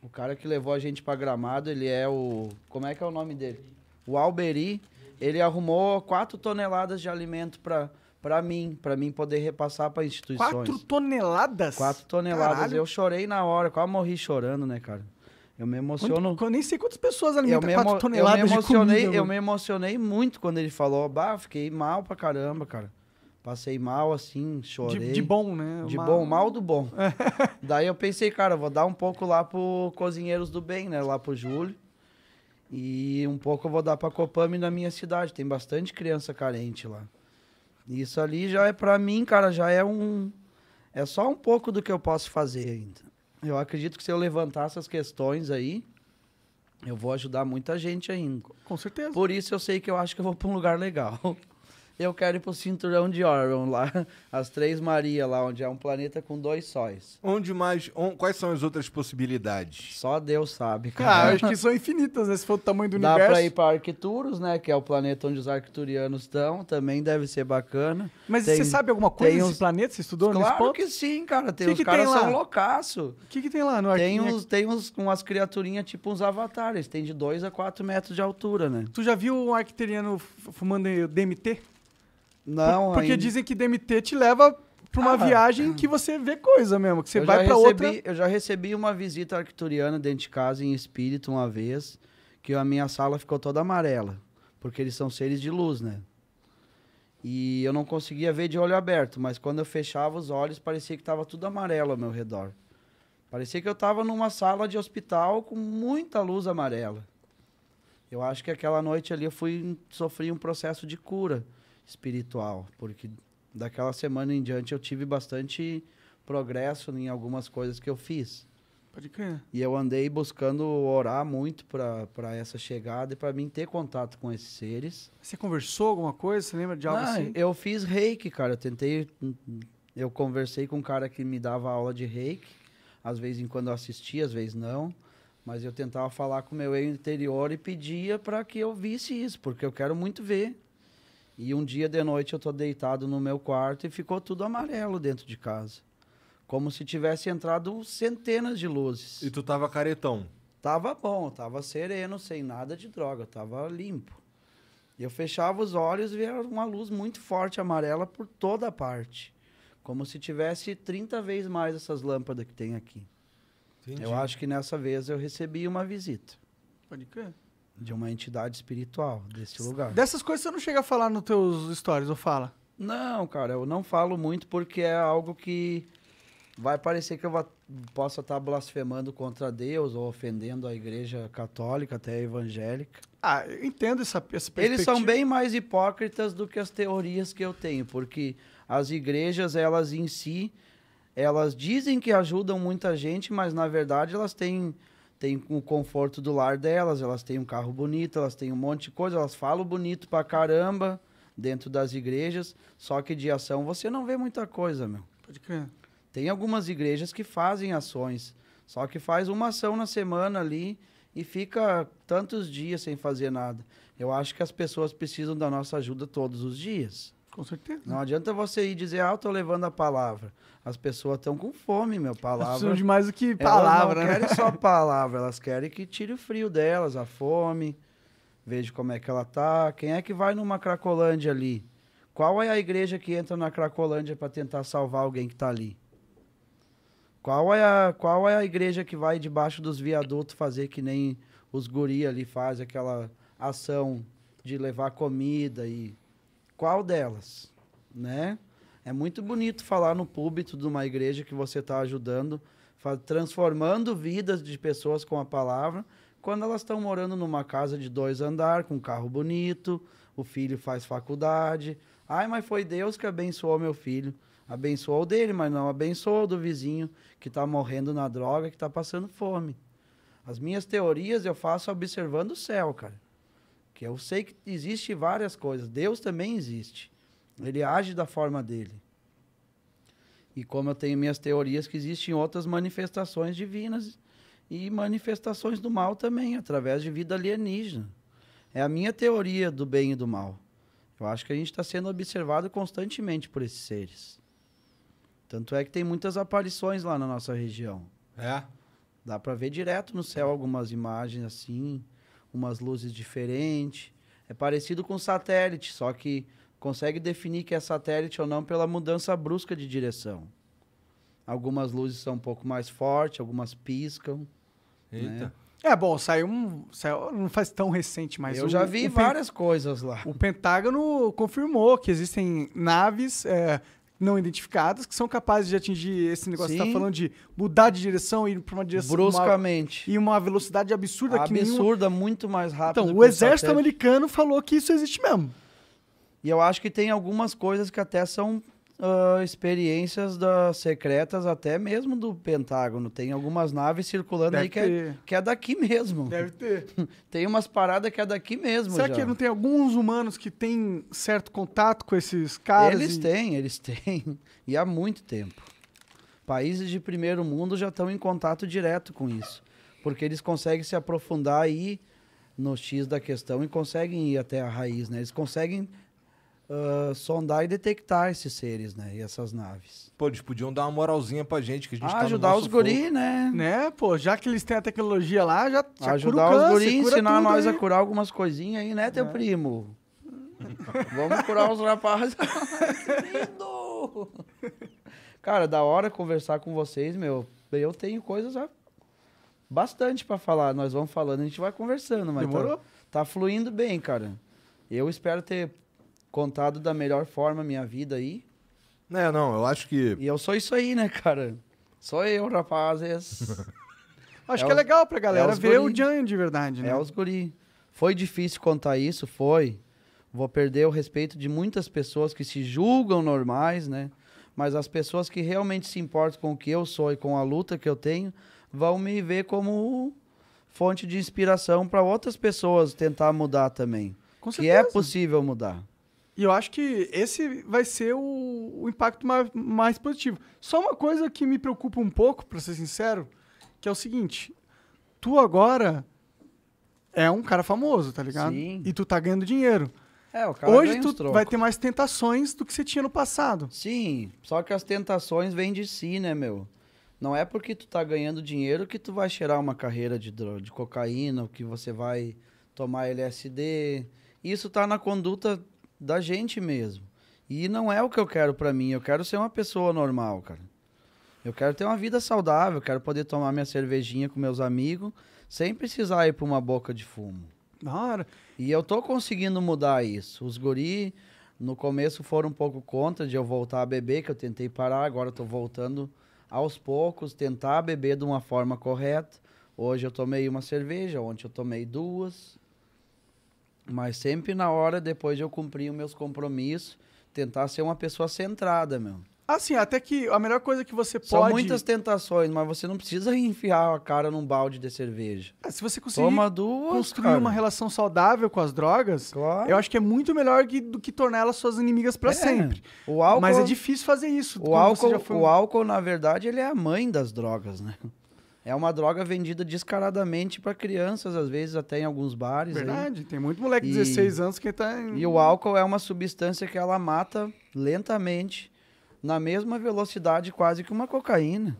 o cara que levou a gente pra Gramado, ele é o como é que é o nome dele? O Alberi, ele arrumou quatro toneladas de alimento pra para mim, pra mim poder repassar pra instituições. quatro toneladas? Quatro toneladas. Caralho. Eu chorei na hora, quase morri chorando, né, cara? Eu me emociono. Quanto- Eu nem sei quantas pessoas alimentam me, quatro emo- eu toneladas me emocionei, de comida. eu me emocionei muito quando ele falou, bah, fiquei mal pra caramba, cara. Passei mal assim, chorei. de, de bom, né? De Uma- bom, mal do bom. Daí eu pensei, cara, vou dar um pouco lá pro Cozinheiros do Bem, né? Lá pro Júlio. E um pouco eu vou dar pra Copame na minha cidade. Tem bastante criança carente lá. Isso ali já é pra mim, cara, já é um. É só um pouco do que eu posso fazer ainda. Eu acredito que se eu levantar essas questões aí, eu vou ajudar muita gente ainda. Com certeza. Por isso eu sei que eu acho que eu vou pra um lugar legal. eu quero ir pro cinturão de Orion lá, as Três Maria lá, onde é um planeta com dois sóis. Onde mais. on- quais são as outras possibilidades? Só Deus sabe, Cara, cara. acho que são infinitas, né? Se for o tamanho do Dá universo. pra ir pra Arcturus, né? Que é o planeta onde os arcturianos estão. Também deve ser bacana. Mas Tem- você sabe alguma coisa tem desse uns- planeta? Você estudou nesse Claro ponto? que sim, cara. Tem, Que os que caras tem lá? são loucaço. O que, que tem lá no Tem, Arquinha? uns, tem uns, umas criaturinhas tipo uns avatares. Tem de 2 a 4 metros de altura, né? Tu já viu um arquiteriano f- fumando DMT? Não, Porque ainda- dizem que DMT te leva pra uma Ah, viagem que você vê coisa mesmo, que você vai recebi, outra. Eu já recebi uma visita arcturiana dentro de casa em espírito uma vez, que a minha sala ficou toda amarela, porque eles são seres de luz, né? E eu não conseguia ver de olho aberto, mas quando eu fechava os olhos, parecia que estava tudo amarelo ao meu redor. Parecia que eu estava numa sala de hospital com muita luz amarela. Eu acho que aquela noite ali eu fui sofri um processo de cura espiritual, porque daquela semana em diante eu tive bastante progresso em algumas coisas que eu fiz. Pode crer. E eu andei buscando orar muito para essa chegada e para mim ter contato com esses seres. Você conversou alguma coisa? Você lembra de algo Ah, assim? Eu fiz reiki, cara. Eu tentei. Eu conversei com um cara que me dava aula de reiki. Às vezes em quando eu assistia, às vezes não. Mas eu tentava falar com o meu eu interior e pedia para que eu visse isso, porque eu quero muito ver. E um dia de noite eu tô deitado no meu quarto e ficou tudo amarelo dentro de casa. Como se tivesse entrado centenas de luzes. E tu tava caretão. Tava bom, tava sereno, sem nada de droga, tava limpo. E eu fechava os olhos e via uma luz muito forte amarela por toda a parte. Como se tivesse 30 vezes mais essas lâmpadas que tem aqui. Entendi. Eu acho que nessa vez eu recebi uma visita Pode crer. De uma entidade espiritual desse lugar. Dessas coisas você não chega a falar nos teus stories, ou fala? Não, cara, eu não falo muito porque é algo que vai parecer que eu vá- possa estar blasfemando contra Deus ou ofendendo a igreja católica, até a evangélica. Ah, eu entendo essa, essa perspectiva. Eles são bem mais hipócritas do que as teorias que eu tenho, porque as igrejas, elas em si, elas dizem que ajudam muita gente, mas na verdade elas têm, têm o conforto do lar delas, elas têm um carro bonito, elas têm um monte de coisa, elas falam bonito pra caramba dentro das igrejas, só que de ação você não vê muita coisa, meu. Pode crer. Tem algumas igrejas que fazem ações, só que faz uma ação na semana ali e fica tantos dias sem fazer nada. Eu acho que as pessoas precisam da nossa ajuda todos os dias. Com certeza. Não adianta você ir dizer, ah, eu tô levando a palavra. As pessoas estão com fome, meu. Elas Palavra. precisam de mais do que Elas palavra, não né? querem só palavra, elas querem que tire o frio delas, a fome. Veja como é que ela tá. Quem é que vai numa Cracolândia ali? Qual é a igreja que entra na Cracolândia para tentar salvar alguém que tá ali? Qual é, a, qual é a igreja que vai debaixo dos viadutos fazer que nem os guri ali fazem aquela ação de levar comida e qual delas, né? É muito bonito falar no púlpito de uma igreja que você está ajudando, transformando vidas de pessoas com a palavra, quando elas estão morando numa casa de dois andar, com um carro bonito, o filho faz faculdade. Ai, mas foi Deus que abençoou meu filho. Abençoou o dele, mas não abençoou o do vizinho que está morrendo na droga, que está passando fome. As minhas teorias eu faço observando o céu, cara. Que eu sei que existe várias coisas. Deus também existe. Ele age da forma dele. E como eu tenho minhas teorias que existem outras manifestações divinas e manifestações do mal também, através de vida alienígena. É a minha teoria do bem e do mal. Eu acho que a gente está sendo observado constantemente por esses seres. Tanto é que tem muitas aparições lá na nossa região. É? Dá para ver direto no céu algumas imagens assim, umas luzes diferentes. É parecido com satélite, só que consegue definir que é satélite ou não pela mudança brusca de direção. Algumas luzes são um pouco mais fortes, algumas piscam. Eita. É, bom, saiu um. Saiu, não faz tão recente, mas. Eu o- já vi o Pen- várias coisas lá. O Pentágono confirmou que existem naves é, não identificadas que são capazes de atingir esse negócio que você Sim. tá falando de mudar de direção e ir para uma direção. Uma, Bruscamente. e uma velocidade absurda que nenhum. Absurda, muito mais rápido. Então, o exército americano falou que isso existe mesmo. E eu acho que tem algumas coisas que até são, ah, experiências da, secretas até mesmo do Pentágono. Tem algumas naves circulando Deve aí que é, que é daqui mesmo. Deve ter. Tem umas paradas que é daqui mesmo Será já. que não tem alguns humanos que têm certo contato com esses caras? Eles e- têm, eles têm. E há muito tempo. Países de primeiro mundo já estão em contato direto com isso. Porque eles conseguem se aprofundar aí no X da questão e conseguem ir até a raiz, né? Eles conseguem ah, sondar e detectar esses seres, né? E essas naves. Pô, eles podiam dar uma moralzinha pra gente, que a gente Ah, tá no ajudar nosso os guri, né? Né, pô, já que eles têm a tecnologia lá, já, já ajudar cura o os câncer, guri, cura ensinar nós aí. a curar algumas coisinhas aí, né, teu primo? Vamos curar os rapazes. que lindo! Cara, da hora conversar com vocês, meu. Eu tenho coisas a- bastante pra falar. Nós vamos falando, a gente vai conversando, mas tá, Demorou? tá fluindo bem, cara. Eu espero ter contado da melhor forma a minha vida aí. É, não, eu acho que. E eu sou isso aí, né, cara? Sou eu, rapazes. Acho É que é os- legal pra galera os ver guri. o Jan de verdade, né? É os guri. Foi difícil contar isso? Foi. Vou perder o respeito de muitas pessoas que se julgam normais, né? Mas as pessoas que realmente se importam com o que eu sou e com a luta que eu tenho vão me ver como fonte de inspiração para outras pessoas tentar mudar também. Com Que é possível mudar. E eu acho que esse vai ser o, o impacto mais, mais positivo. Só uma coisa que me preocupa um pouco, pra ser sincero, que é o seguinte: tu agora é um cara famoso, tá ligado? Sim. E tu tá ganhando dinheiro. É, o cara Hoje tu vai ter mais tentações do que você tinha no passado. Sim, só que as tentações vêm de si, né, meu? Não é porque tu tá ganhando dinheiro que tu vai cheirar uma carreira de, de cocaína, ou que você vai tomar LSD. Isso tá na conduta da gente mesmo. E não é o que eu quero pra mim. Eu quero ser uma pessoa normal, cara. Eu quero ter uma vida saudável, quero poder tomar minha cervejinha com meus amigos sem precisar ir pra uma boca de fumo. Da hora. E eu tô conseguindo mudar isso. Os guri, no começo, foram um pouco contra de eu voltar a beber, que eu tentei parar, agora eu tô voltando aos poucos, tentar beber de uma forma correta. Hoje eu tomei uma cerveja, ontem eu tomei duas. Mas sempre na hora, depois de eu cumprir os meus compromissos, tentar ser uma pessoa centrada, meu. Assim, até que a melhor coisa que você São pode. muitas tentações, mas você não precisa enfiar a cara num balde de cerveja. É, Se você conseguir Toma duas, construir cara. uma relação saudável com as drogas, Claro. eu acho que é muito melhor que- do que tornar elas suas inimigas pra É. sempre. O álcool, Mas é difícil fazer isso. O álcool, foi o álcool, na verdade, ele é a mãe das drogas, né? É uma droga vendida descaradamente para crianças, às vezes até em alguns bares. aí. Verdade, tem muito moleque de E- 16 anos que tá em... E o álcool é uma substância que ela mata lentamente, na mesma velocidade quase que uma cocaína.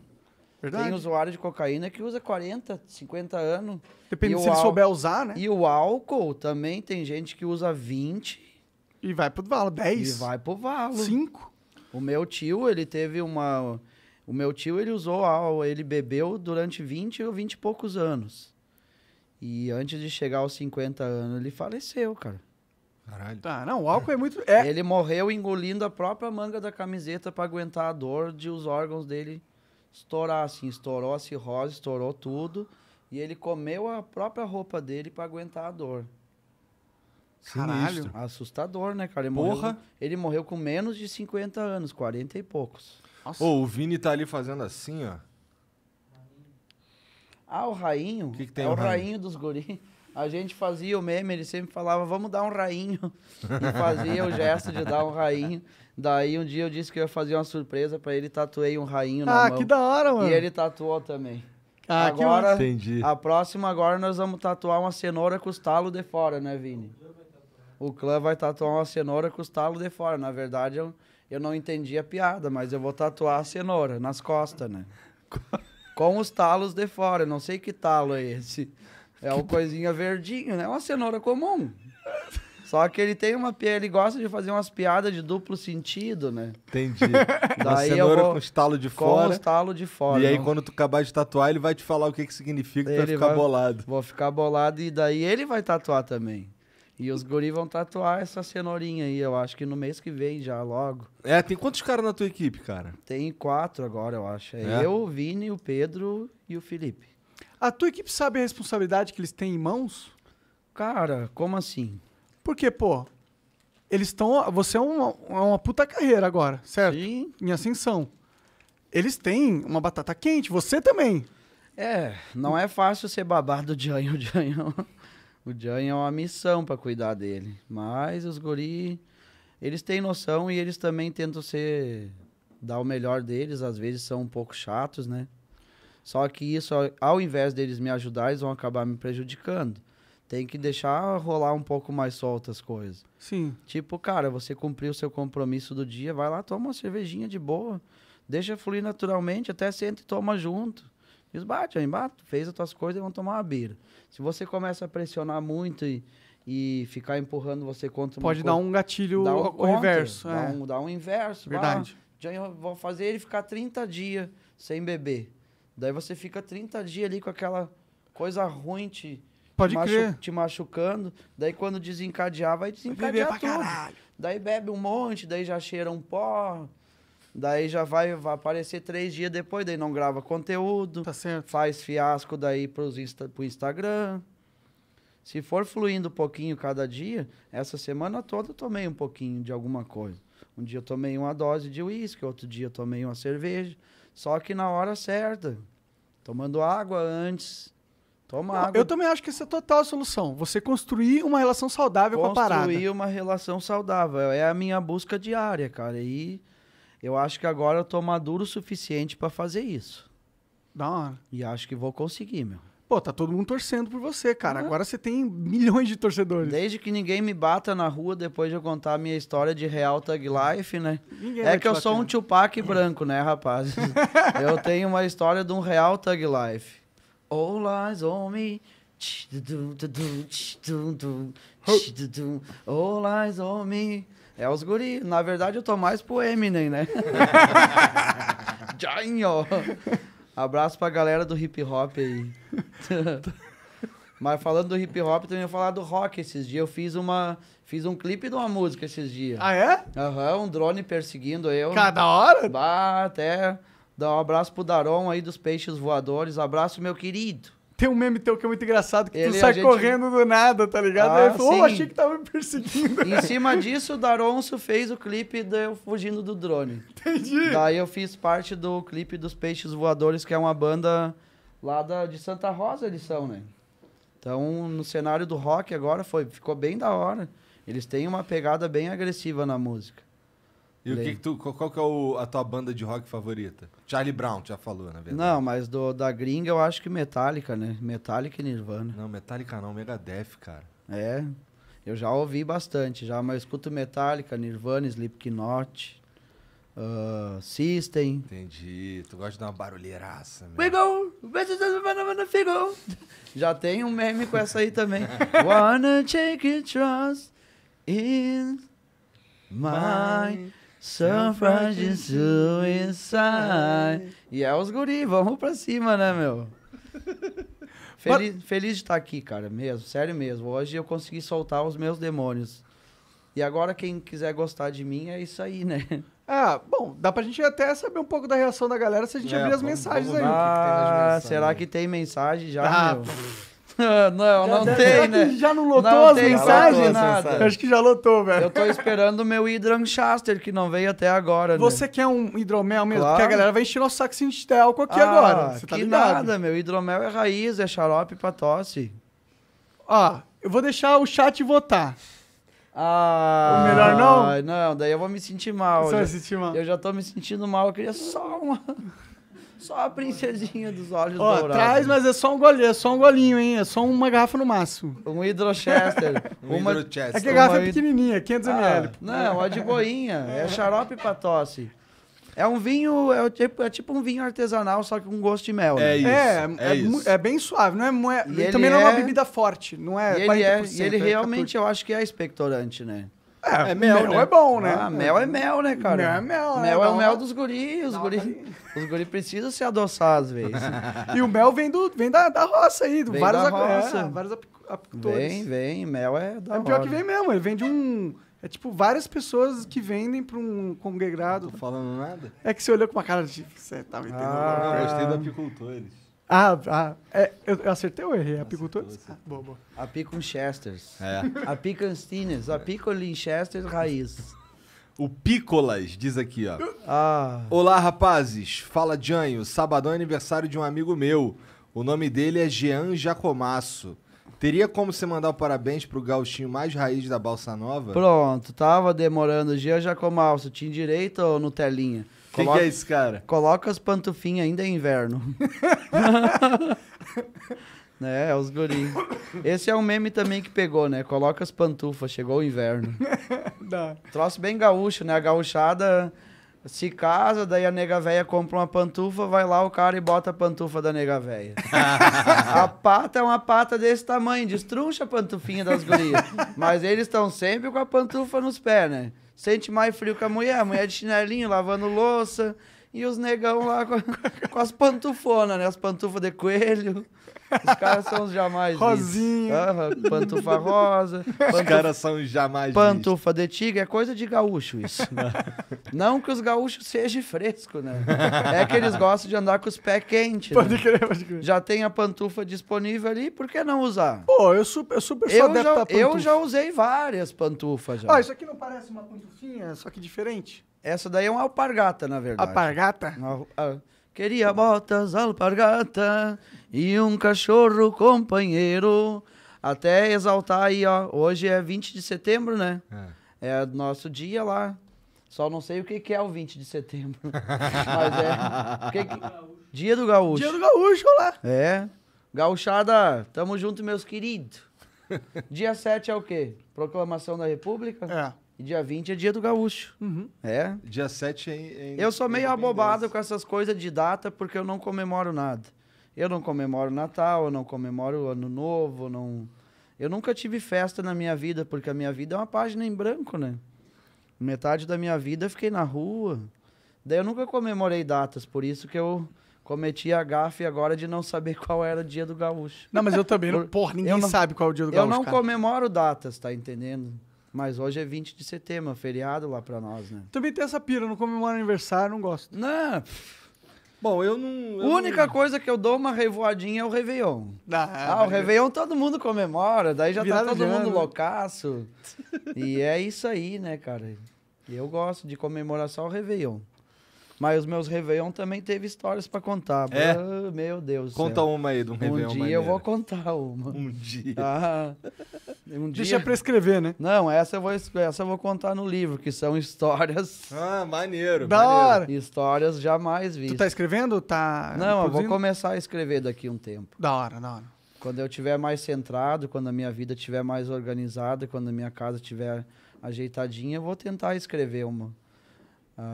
Verdade. Tem usuário de cocaína que usa 40, 50 anos. Depende e se ele ál- souber usar, né? E o álcool também tem gente que usa 20 E vai pro valo, e 10, vai pro valo. 5. O meu tio, ele teve uma. O meu tio, ele usou álcool, ele bebeu durante 20 ou 20 e poucos anos. E antes de chegar aos 50 anos, ele faleceu, cara. Caralho. Tá, não, o álcool é muito... É, Ele morreu engolindo a própria manga da camiseta pra aguentar a dor de os órgãos dele estourar, assim. Estourou a cirrose, estourou tudo. E ele comeu a própria roupa dele pra aguentar a dor. Caralho. Assustador, né, cara? Ele Porra. Morreu, ele morreu com menos de 50 anos, 40 e poucos. Nossa. Ô, o Vini tá ali fazendo assim, ó. Ah, o rainho? que que tem é o o rainho? rainho dos guri. A gente fazia o meme, ele sempre falava, vamos dar um rainho. E fazia o gesto de dar um rainho. Daí um dia eu disse que eu ia fazer uma surpresa pra ele, tatuei um rainho na Ah, mão. que da hora, mano. E ele tatuou também. Ah, que agora, Entendi. a próxima agora nós vamos tatuar uma cenoura com os talos de fora, né, Vini? O clã vai tatuar uma cenoura com os talos de fora. Na verdade, eu, eu não entendi a piada, mas eu vou tatuar a cenoura nas costas, né? com os talos de fora. Eu não sei que talo é esse. É uma coisinha verdinho, né? É uma cenoura comum. Só que ele tem uma ele gosta de fazer umas piadas de duplo sentido, né? Entendi. Uma Daí eu cenoura vou- com estalo de Com fora. os talos de fora. E aí, não- quando tu acabar de tatuar, ele vai te falar o que que significa e tu vai ficar vai- bolado. Vou ficar bolado e daí ele vai tatuar também. E os guri vão tatuar essa cenourinha aí, eu acho que no mês que vem já, logo. É, tem quantos caras na tua equipe, cara? Tem quatro agora, eu acho. É, É? eu, o Vini, o Pedro e o Felipe. A tua equipe sabe a responsabilidade que eles têm em mãos? Cara, como assim? Porque, pô, eles estão. Você é uma, é uma puta carreira agora, certo? Sim. Em ascensão. Eles têm uma batata quente, você também. É, não é fácil ser babado do Janho. O Janho, o Janho é uma missão pra cuidar dele. Mas os guri, eles têm noção e eles também tentam ser... Dar o melhor deles. Às vezes são um pouco chatos, né? Só que isso, ao- ao invés deles me ajudar, eles vão acabar me prejudicando. Tem que deixar rolar um pouco mais soltas as coisas. Sim. Tipo, cara, você cumpriu o seu compromisso do dia, vai lá, toma uma cervejinha de boa. Deixa fluir naturalmente, até senta e toma junto. Diz, bate, aí bate, fez as tuas coisas e vão tomar uma beira. Se você começa a pressionar muito e, e ficar empurrando você contra Pode dar coisa, um gatilho dá um ao contra, reverso. Dá, é. um, dá um inverso. Verdade. Ah, vou fazer ele ficar 30 dias sem beber. Daí você fica 30 dias ali com aquela coisa ruim te, Pode te, machu- crer. te machucando. Daí quando desencadear, vai desencadear pra tudo. caralho. Daí bebe um monte, daí já cheira um pó. Daí já vai, vai aparecer três dias depois, daí não grava conteúdo. Tá. Faz fiasco daí pros Insta, pro Instagram. Se for fluindo um pouquinho cada dia, essa semana toda eu tomei um pouquinho de alguma coisa. Um dia eu tomei uma dose de uísque, outro dia eu tomei uma cerveja. Só que na hora certa. Tomando água antes. Toma Não, água. eu também acho que essa é total a solução. Você construir uma relação saudável com a parada. construir uma relação saudável. É a minha busca diária, cara. E eu acho que agora eu tô maduro o suficiente pra fazer isso. Da hora. E acho que vou conseguir, meu. Pô, tá todo mundo torcendo por você, cara. Aham. Agora você tem milhões de torcedores. Desde que ninguém me bata na rua depois de eu contar a minha história de real thug life, né? Ninguém É que eu sou um bater. Tupac branco, né, rapaz? eu tenho uma história de um real thug life. All eyes on me. All eyes on me. É os guri. Na verdade, eu tô mais pro Eminem, né? Janho. Abraço pra galera do hip hop aí. Mas falando do hip hop, também vou falar do rock esses dias. Eu fiz uma. Fiz um clipe de uma música esses dias. Ah, é? Aham, um drone perseguindo eu. Cara, da hora? Bah, até dar um abraço pro Daron aí dos Peixes Voadores. Abraço, meu querido. Tem um meme teu que é muito engraçado, que Ele tu sai gente- correndo do nada, tá ligado? Ah, Aí falou, oh, achei que tava me perseguindo. Em cima disso, o Daronço fez o clipe de eu fugindo do drone. Entendi. Daí eu fiz parte do clipe dos Peixes Voadores, que é uma banda lá da, de Santa Rosa, eles são, né? Então, no cenário do rock agora foi, ficou bem da hora. Eles têm uma pegada bem agressiva na música. E o que, que tu. Qual, que é o- a tua banda de rock favorita? Charlie Brown, já falou, na verdade. Não, mas do, da gringa eu acho que Metallica, né? Metallica e Nirvana. Não, Metallica não, Megadeth, cara. É, eu já ouvi bastante, já, mas eu escuto Metallica, Nirvana, Slipknot, ah, System. Entendi. Tu gosta de dar uma barulheiraça, meu. Wiggle, Wiggle. Já tem um meme com essa aí também. Wanna take a trust in my surprise suicide. E é os guri, vamos pra cima, né, meu? Feliz, feliz de estar aqui, cara, mesmo, sério mesmo. Hoje eu consegui soltar os meus demônios. E agora quem quiser gostar de mim é isso aí, né? Ah, bom, dá pra gente até saber um pouco da reação da galera se a gente É, abrir as vamos- mensagens vamos aí. que que Ah, mensagens será que tem mensagem já, Ah, meu? não, não Já- tem, né? já não lotou Não as tem, mensagens? lotou acho que já lotou, velho. Eu tô esperando o meu Hydranchaster, que não veio até agora, né? Você quer um hidromel mesmo? Claro. Porque a galera vai encher nosso saco sem de álcool aqui Ah, agora. Você tá que ligado? nada, meu. Hidromel é raiz, é xarope pra tosse. Ó, eu vou deixar o chat votar. Ah, O melhor não? Não, daí eu vou me sentir mal. Você já- vai sentir mal. Eu já tô me sentindo mal, eu queria só uma... Só a princesinha dos olhos Ó, dourados. traz, mas é só um golinho, é só um golinho, hein? É só uma garrafa no máximo. Um Hydrochester. Um uma... Hydrochester. É que a garrafa é Uma- pequenininha, 500 Ah, não, é de boinha. É xarope pra tosse. É um vinho, é, tipo, é tipo um vinho artesanal, só que com gosto de mel. né? É isso. É, é é, isso. é bem suave, não é, não é- E também não é uma é- bebida forte, não é E ele, é, 40%, e ele é realmente, eu acho que é expectorante, né? 14. é mel, né? é bom, né? Ah, mel é mel, né, cara? Mel é mel, né? Mel é Dá o mel dos guris. Os guris os precisam se adoçar às vezes. E o mel vem, do, vem da, da roça aí, do Vem vários, da acu- roça. é, vários apic- apicultores. vem, vem. Mel é da É pior hora. que vem mesmo, ele vem de um... É tipo várias pessoas que vendem pra um congregado. Tô falando nada? É que você olhou com uma cara de... Você tá me entendendo? Ah. Não, gostei do apicultores. Ah, ah é, eu, eu acertei ou errei? Apicultores? Ah, boa, boa. Apiconchesters. É. Apicanstines. Apicolinchesters raiz. O Picolas diz aqui, ó. Ah, Olá, rapazes. Fala, Janho. Sabadão é aniversário de um amigo meu. O nome dele é Jean Jacomasso. Teria como você mandar o parabéns pro gauchinho mais raiz da Balsa Nova? pronto. Tava demorando. Gia Jacomalso. Tinha direito ou Nutelinha? Quem que é esse cara? Coloca as pantufinhas, ainda é inverno. né, é os guri. Esse é um meme também que pegou, né? Coloca as pantufas, chegou o inverno. Dá. Troço bem gaúcho, né? A gauchada se casa, daí a nega véia compra uma pantufa, vai lá o cara e bota a pantufa da nega véia. a pata é uma pata desse tamanho, destruncha a pantufinha das gurias. Mas eles estão sempre com a pantufa nos pés, né? Sente mais frio que a mulher, a mulher de chinelinho, lavando louça. E os negão lá com, com as pantufonas, né? As pantufas de coelho. Os caras são os jamais. Rosinha. Pantufa rosa. Os caras são jamais Pantufa de tigre é coisa de gaúcho isso. Não que os gaúchos sejam frescos, né? É que eles gostam de andar com os pés quentes. Pode né? crer, pode crer. Já tem a pantufa disponível ali, por que não usar? Pô, eu super, eu super sou Eu adepto já, eu já usei várias pantufas já. Ó, isso aqui não parece uma pantufinha, só que diferente? Essa daí é uma alpargata, na verdade. Alpargata? Uma- Queria botas, alpargata e um cachorro companheiro. Até exaltar aí, ó. Hoje é 20 de setembro, né? É nosso dia lá. Só não sei o que, que é o 20 de setembro. Mas é. o que que- Dia do Gaúcho. Dia do gaúcho lá. É. Gauchada, tamo junto, meus queridos. Dia 7 é o quê? Proclamação da República. É. E dia 20 é dia do Gaúcho. Uhum. É. Dia 7 é, é Eu sou meio abobado com essas coisas de data porque eu não comemoro nada. Eu não comemoro Natal, eu não comemoro Ano Novo, eu não. Eu nunca tive festa na minha vida, porque a minha vida é uma página em branco, né? Metade da minha vida eu fiquei na rua. Daí eu nunca comemorei datas, por isso que eu cometi a gafe agora de não saber qual era o dia do gaúcho. Não, mas eu também não. Eu- Porra, ninguém eu não- sabe qual é o dia do Eu gaúcho, não cara. comemoro datas, tá entendendo? Mas hoje é 20 de setembro, feriado lá pra nós, né? Também tem essa pira, não comemoro aniversário, não gosto. Não, Bom, eu não. a eu única não- coisa que eu dou uma revoadinha é o Réveillon. Ah, Ah, o Réveillon todo mundo comemora, daí já Virada tá todo mundo loucaço. e é isso aí, né, cara? E eu gosto de comemorar só o Réveillon. Mas os meus Réveillon também teve histórias pra contar. É? Ah, meu Deus Conta céu. uma aí de um Um Réveillon dia maneiro. eu vou contar uma. Um dia. Ah, um dia... Deixa prescrever, né? Não, essa eu, vou, es- essa eu vou contar no livro, que são histórias... Ah, maneiro. Da maneiro. hora. Histórias jamais Tu vistas. tá escrevendo? Tá. Não, eu vou produzindo? começar a escrever daqui um tempo. Da hora, da hora. Quando eu estiver mais centrado, quando a minha vida estiver mais organizada, quando a minha casa estiver ajeitadinha, eu vou tentar escrever uma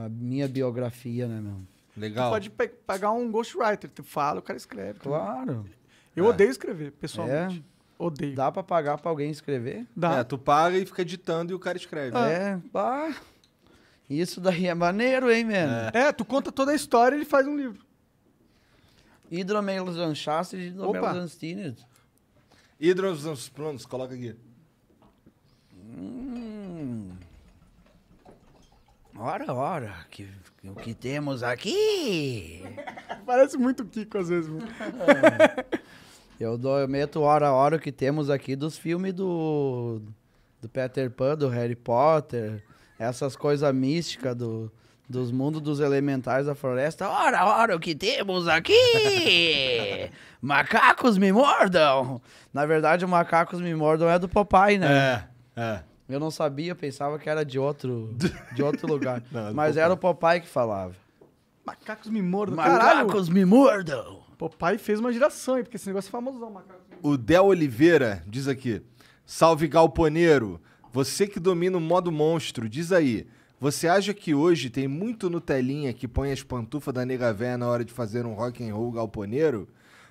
a minha biografia, né, meu? Legal. Tu pode pe- pagar um ghostwriter. Tu fala, o cara escreve. Claro. Eu É. odeio escrever, pessoalmente. É. Odeio. Dá pra pagar pra alguém escrever? Dá. É, tu paga e fica editando e o cara escreve. É, pá. Isso daí é maneiro, hein, mano? É, tu conta toda a história e ele faz um livro. Hidromelanchaste e hidromelanstines. Hidros planos, coloca aqui. Hum. Ora, ora, que, o que temos aqui? Parece muito Kiko às vezes, mano. Eu, dou, eu meto hora a hora o que temos aqui dos filmes do, do Peter Pan, do Harry Potter, essas coisas místicas do, dos mundos dos elementais da floresta. Ora, ora, o que temos aqui? Macacos me mordam! Na verdade, o Macacos me mordam é do Popeye, né? É, é. Eu não sabia, pensava que era de outro, de outro lugar. Não, Mas era o Popeye que falava. Macacos me mordam. Caralho. Macacos me mordam! Papai fez uma geração aí, porque esse negócio é famosão, macacos. O Del Oliveira diz aqui: Salve Galponeiro, você que domina o modo monstro, diz aí. Você acha que hoje tem muito Nutelinha que põe as pantufas da nega véia na hora de fazer um rock and roll galponeiro?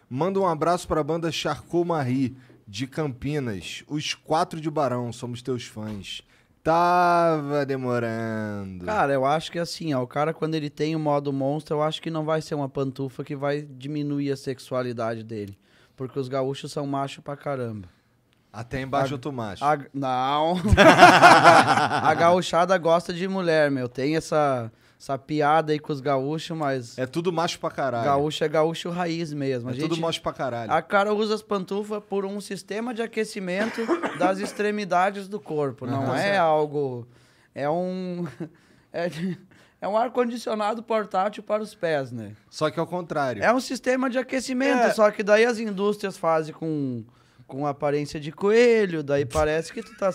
Manda um abraço pra banda Charcot Marie, de Campinas. Os quatro de Barão, somos teus fãs. Tava demorando. Cara, eu acho que assim, ó, o cara quando ele tem o modo monstro, eu acho que não vai ser uma pantufa que vai diminuir a sexualidade dele. Porque os gaúchos são macho pra caramba. Até embaixo a- eu tô macho. A- não. a gauchada gosta de mulher, meu. Tem essa, essa piada aí com os gaúchos, mas É tudo macho pra caralho. gaúcho é gaúcho raiz mesmo. A é gente, tudo macho pra caralho. a cara usa as pantufas por um sistema de aquecimento das extremidades do corpo. Não Aham. é algo. É um. É, é um ar-condicionado portátil para os pés, né? Só que ao contrário. É um sistema de aquecimento, É. só que daí as indústrias fazem com, com aparência de coelho, daí parece que tu tá.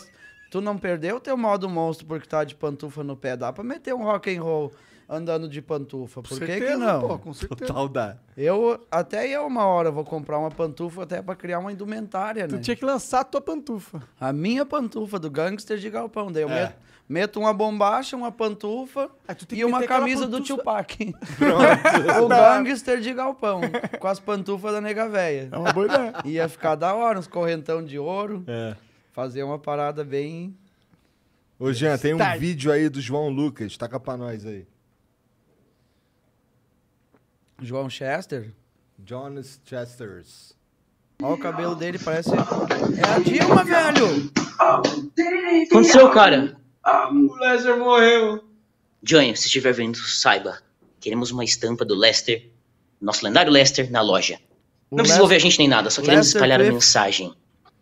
Tu não perdeu o teu modo monstro porque tá de pantufa no pé. Dá pra meter um rock and roll andando de pantufa. Por que, que certeza, não? Pô, com certeza. Total dá. Eu, até eu uma hora vou comprar uma pantufa até pra criar uma indumentária, Tu né? tinha que lançar a tua pantufa. A minha pantufa do gangster de galpão. Daí eu É. meto, meto uma bombacha, uma pantufa tu tem e uma camisa do Tupac. o gangster de galpão. Com as pantufas da nega véia. É uma boa ideia. Ia ficar da hora, uns correntão de ouro. É. Fazer uma parada bem. Ô, Jean, tem um vídeo aí do João Lucas. Taca pra nós aí. João Chester. Jonas Chesters. Olha o cabelo dele, parece. É a Dilma, velho! Aconteceu, cara? O Lester morreu. Johnny, se estiver vendo, saiba. Queremos uma estampa do Lester, nosso lendário Lester, na loja. O Não precisa ouvir a gente nem nada, só queremos Lester espalhar a Cliff. mensagem.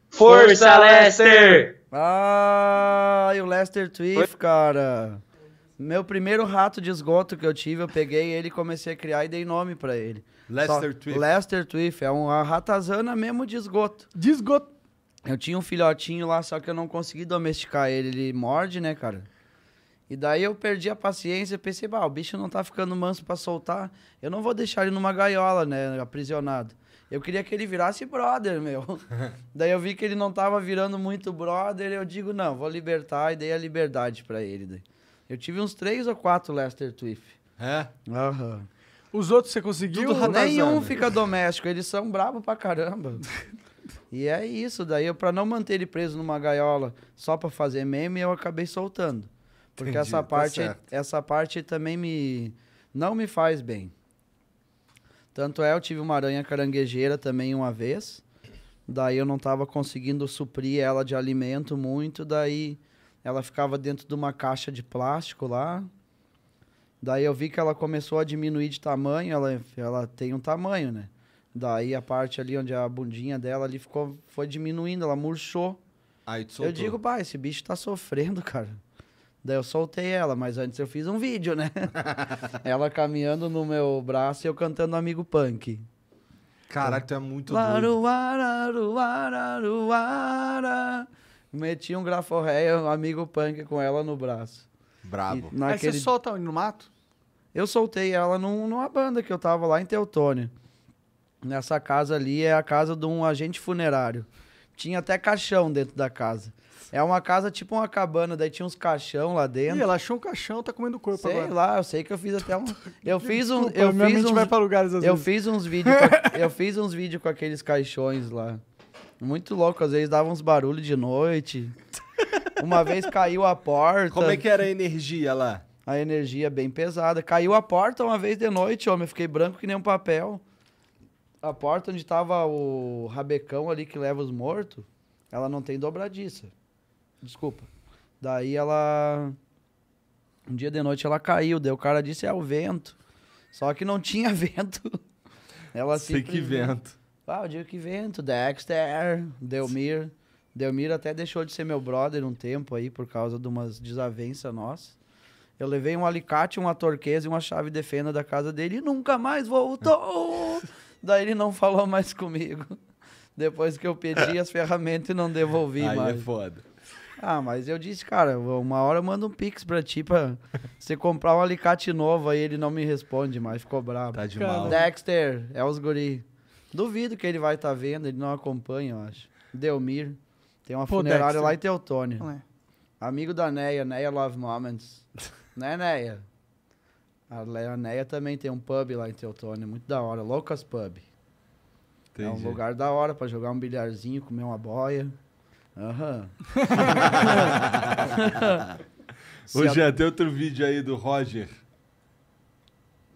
Força, Lester! Ah, e o Lester Twiff, cara. Meu primeiro rato de esgoto que eu tive, eu peguei ele, comecei a criar e dei nome pra ele. Lester Só- Twiff. Lester Twiff, é uma ratazana mesmo de esgoto. De esgoto. Eu tinha um filhotinho lá, só que eu não consegui domesticar ele. Ele morde, né, cara? E daí eu perdi a paciência, pensei, bah, o bicho não tá ficando manso pra soltar. Eu não vou deixar ele numa gaiola, né, aprisionado. Eu queria que ele virasse brother, meu. daí eu vi que ele não tava virando muito brother, eu digo, não, vou libertar e dei a liberdade pra ele. daí. Eu tive uns três ou quatro Lester Twiff. É? Aham. Os outros você conseguiu? Tudo. Nenhum fica doméstico, eles são bravos pra caramba. E é isso, daí eu, pra não manter ele preso numa gaiola só pra fazer meme, eu acabei soltando. Porque Entendi, essa tá parte, certo. essa parte também me não me faz bem. Tanto é, eu tive uma aranha caranguejeira também uma vez. Daí eu não tava conseguindo suprir ela de alimento muito, daí ela ficava dentro de uma caixa de plástico lá. Daí eu vi que ela começou a diminuir de tamanho, ela, ela tem um tamanho, né? Daí a parte ali onde a bundinha dela ali ficou, foi diminuindo, ela murchou. Aí tu soltou. Eu digo, pai, esse bicho tá sofrendo, cara. Daí eu soltei ela, mas antes eu fiz um vídeo, né? ela caminhando no meu braço e eu cantando Amigo Punk. Caralho, tu é muito doido. Meti um graforréia, um Amigo Punk com ela no braço. Brabo. E Aí você naquele... solta no mato? Eu soltei ela num- numa banda que eu tava lá em Teutônio. Nessa casa ali é a casa de um agente funerário. Tinha até caixão dentro da casa. É uma casa tipo uma cabana, daí tinha uns caixão lá Ih, dentro. ela achou um caixão, tá comendo o corpo Sei agora. lá, eu sei que eu fiz até um. Eu fiz um. Desculpa, Eu minha fiz mente uns, vai pra lugares às eu vezes. fiz uns vídeos. com, eu fiz uns vídeos com aqueles caixões lá. Muito louco, às vezes dava uns barulhos de noite. Uma vez caiu a porta. Como é que era a energia lá? A energia bem pesada. Caiu a porta uma vez de noite, homem. Eu fiquei branco que nem um papel. A porta onde tava o rabecão ali que leva os mortos, ela não tem dobradiça. Desculpa. Daí ela. Um dia de noite ela caiu. Daí o cara disse: é o vento. Só que não tinha vento. Ela Sei que vento. ah, o dia que vento, Dexter, Delmir. Delmir até deixou de ser meu brother um tempo aí por causa de umas desavenças nossas. Eu levei um alicate, uma torqueza e uma chave de fenda da casa dele e nunca mais voltou. Daí ele não falou mais comigo. Depois que eu pedi as ferramentas e não devolvi Aí mais. é foda. Ah, mas eu disse, cara, uma hora eu mando um pix pra ti pra você comprar um alicate novo. Aí ele não me responde mais, ficou bravo. Tá de mal. Dexter, é os guri. Duvido que ele vai estar vendo, ele não acompanha, eu acho. Delmir. Tem uma Pô, funerária Dexter. lá em Teutônio. É. Amigo da Neia, Neia Love Moments. né, Neia? A Neia também tem um pub lá em Teutônio, muito da hora. Loucas Pub. É um Entendi. lugar da hora pra jogar um bilharzinho, comer uma boia. Aham. Se Ô, Jean, tem outro vídeo aí do Roger.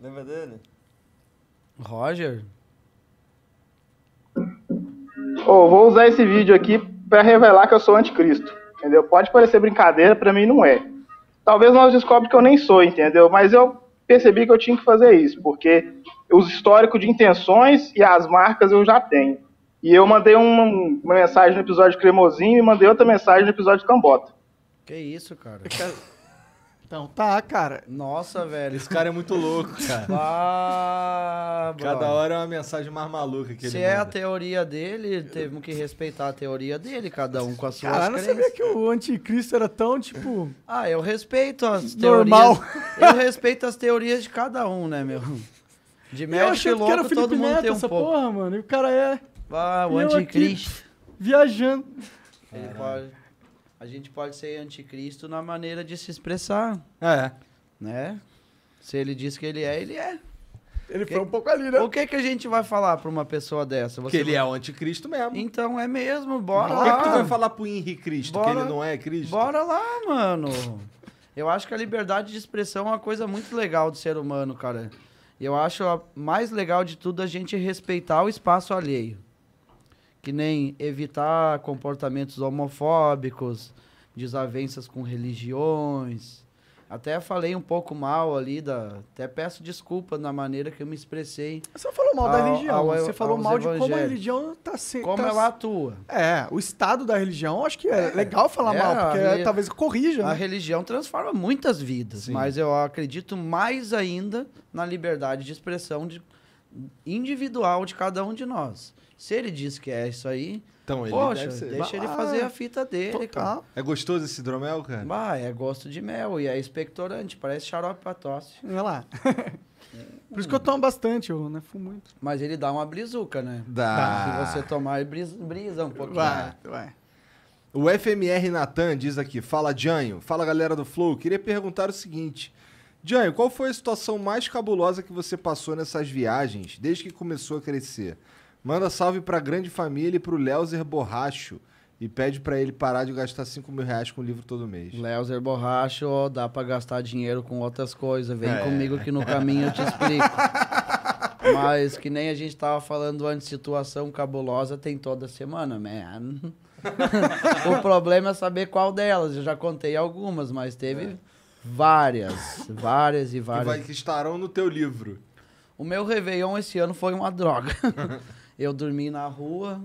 Lembra dele? Roger? Ô, vou usar esse vídeo aqui pra revelar que eu sou anticristo. Entendeu? Pode parecer brincadeira, pra mim não é. talvez nós descobre que eu nem sou, entendeu? Mas eu percebi que eu tinha que fazer isso, porque os históricos de intenções e as marcas eu já tenho. E eu mandei uma, uma mensagem no episódio de Cremosinho e mandei outra mensagem no episódio de Cambota. Que isso, cara? Então tá, cara. Nossa, velho. Esse cara é muito louco, cara. Ah, Cada brother. hora é uma mensagem mais maluca que Se ele é a teoria dele, temos que respeitar a teoria dele, cada um com as suas Cara, eu não crenças. sabia que o anticristo era tão, tipo... Ah, eu respeito as Normal. teorias. Eu respeito as teorias de cada um, né, meu? De médico e achei que era louco, Felipe todo mundo Neto tem um essa pouco. porra, mano. E o cara é Ah, o anticristo. viajando. Ele pode- a gente pode ser anticristo na maneira de se expressar, É. né? Se ele diz que ele é, ele é. Ele Que- foi um pouco ali, né? O que que a gente vai falar pra uma pessoa dessa? Porque ele é o anticristo mesmo. Então é mesmo, bora Por que, que tu vai lá. falar pro Henrique Cristo que Bora. ele não é Cristo? Bora lá, mano. Eu acho que a liberdade de expressão é uma coisa muito legal do ser humano, cara. E eu acho a mais legal de tudo a gente respeitar o espaço alheio. Que nem evitar comportamentos homofóbicos, desavenças com religiões. Até falei um pouco mal ali da. Até peço desculpa na maneira que eu me expressei. Você falou mal da Ao- religião. ao- você falou mal de como a religião tá sendo. Como ela atua. É, o estado da religião, acho que é, legal falar é, mal, porque a reli- talvez corrija, A né? religião transforma muitas vidas, Sim. mas eu acredito mais ainda na liberdade de expressão de- individual de cada um de nós. Se ele diz que é isso aí, Então ele poxa, deve ser. deixa ele Ah, fazer a fita dele, cara. É gostoso esse hidromel, cara? Bah, é gosto de mel e é expectorante, parece xarope pra tosse. Olha lá. Por isso que eu tomo bastante, eu não fumo muito. Mas ele dá uma brizuca, né? Dá. Se você tomar, ele brisa, brisa um pouquinho. Vai, vai. O FMR Natan diz aqui: Fala, Janho. Fala, galera do Flow. Queria perguntar o seguinte: Janho, qual foi a situação mais cabulosa que você passou nessas viagens desde que começou a crescer? Manda salve pra grande família e pro Léozer Borracho. E pede pra ele parar de gastar 5 mil reais com livro todo mês. Léozer Borracho, ó, dá pra gastar dinheiro com outras coisas. Vem É. comigo que no caminho eu te explico. Mas que nem a gente tava falando antes, situação cabulosa tem toda semana, man. o problema é saber qual delas. Eu já contei algumas, mas teve várias, várias e Que, várias. vai, que estarão no teu livro. O meu Réveillon esse ano foi uma droga. eu dormi na rua,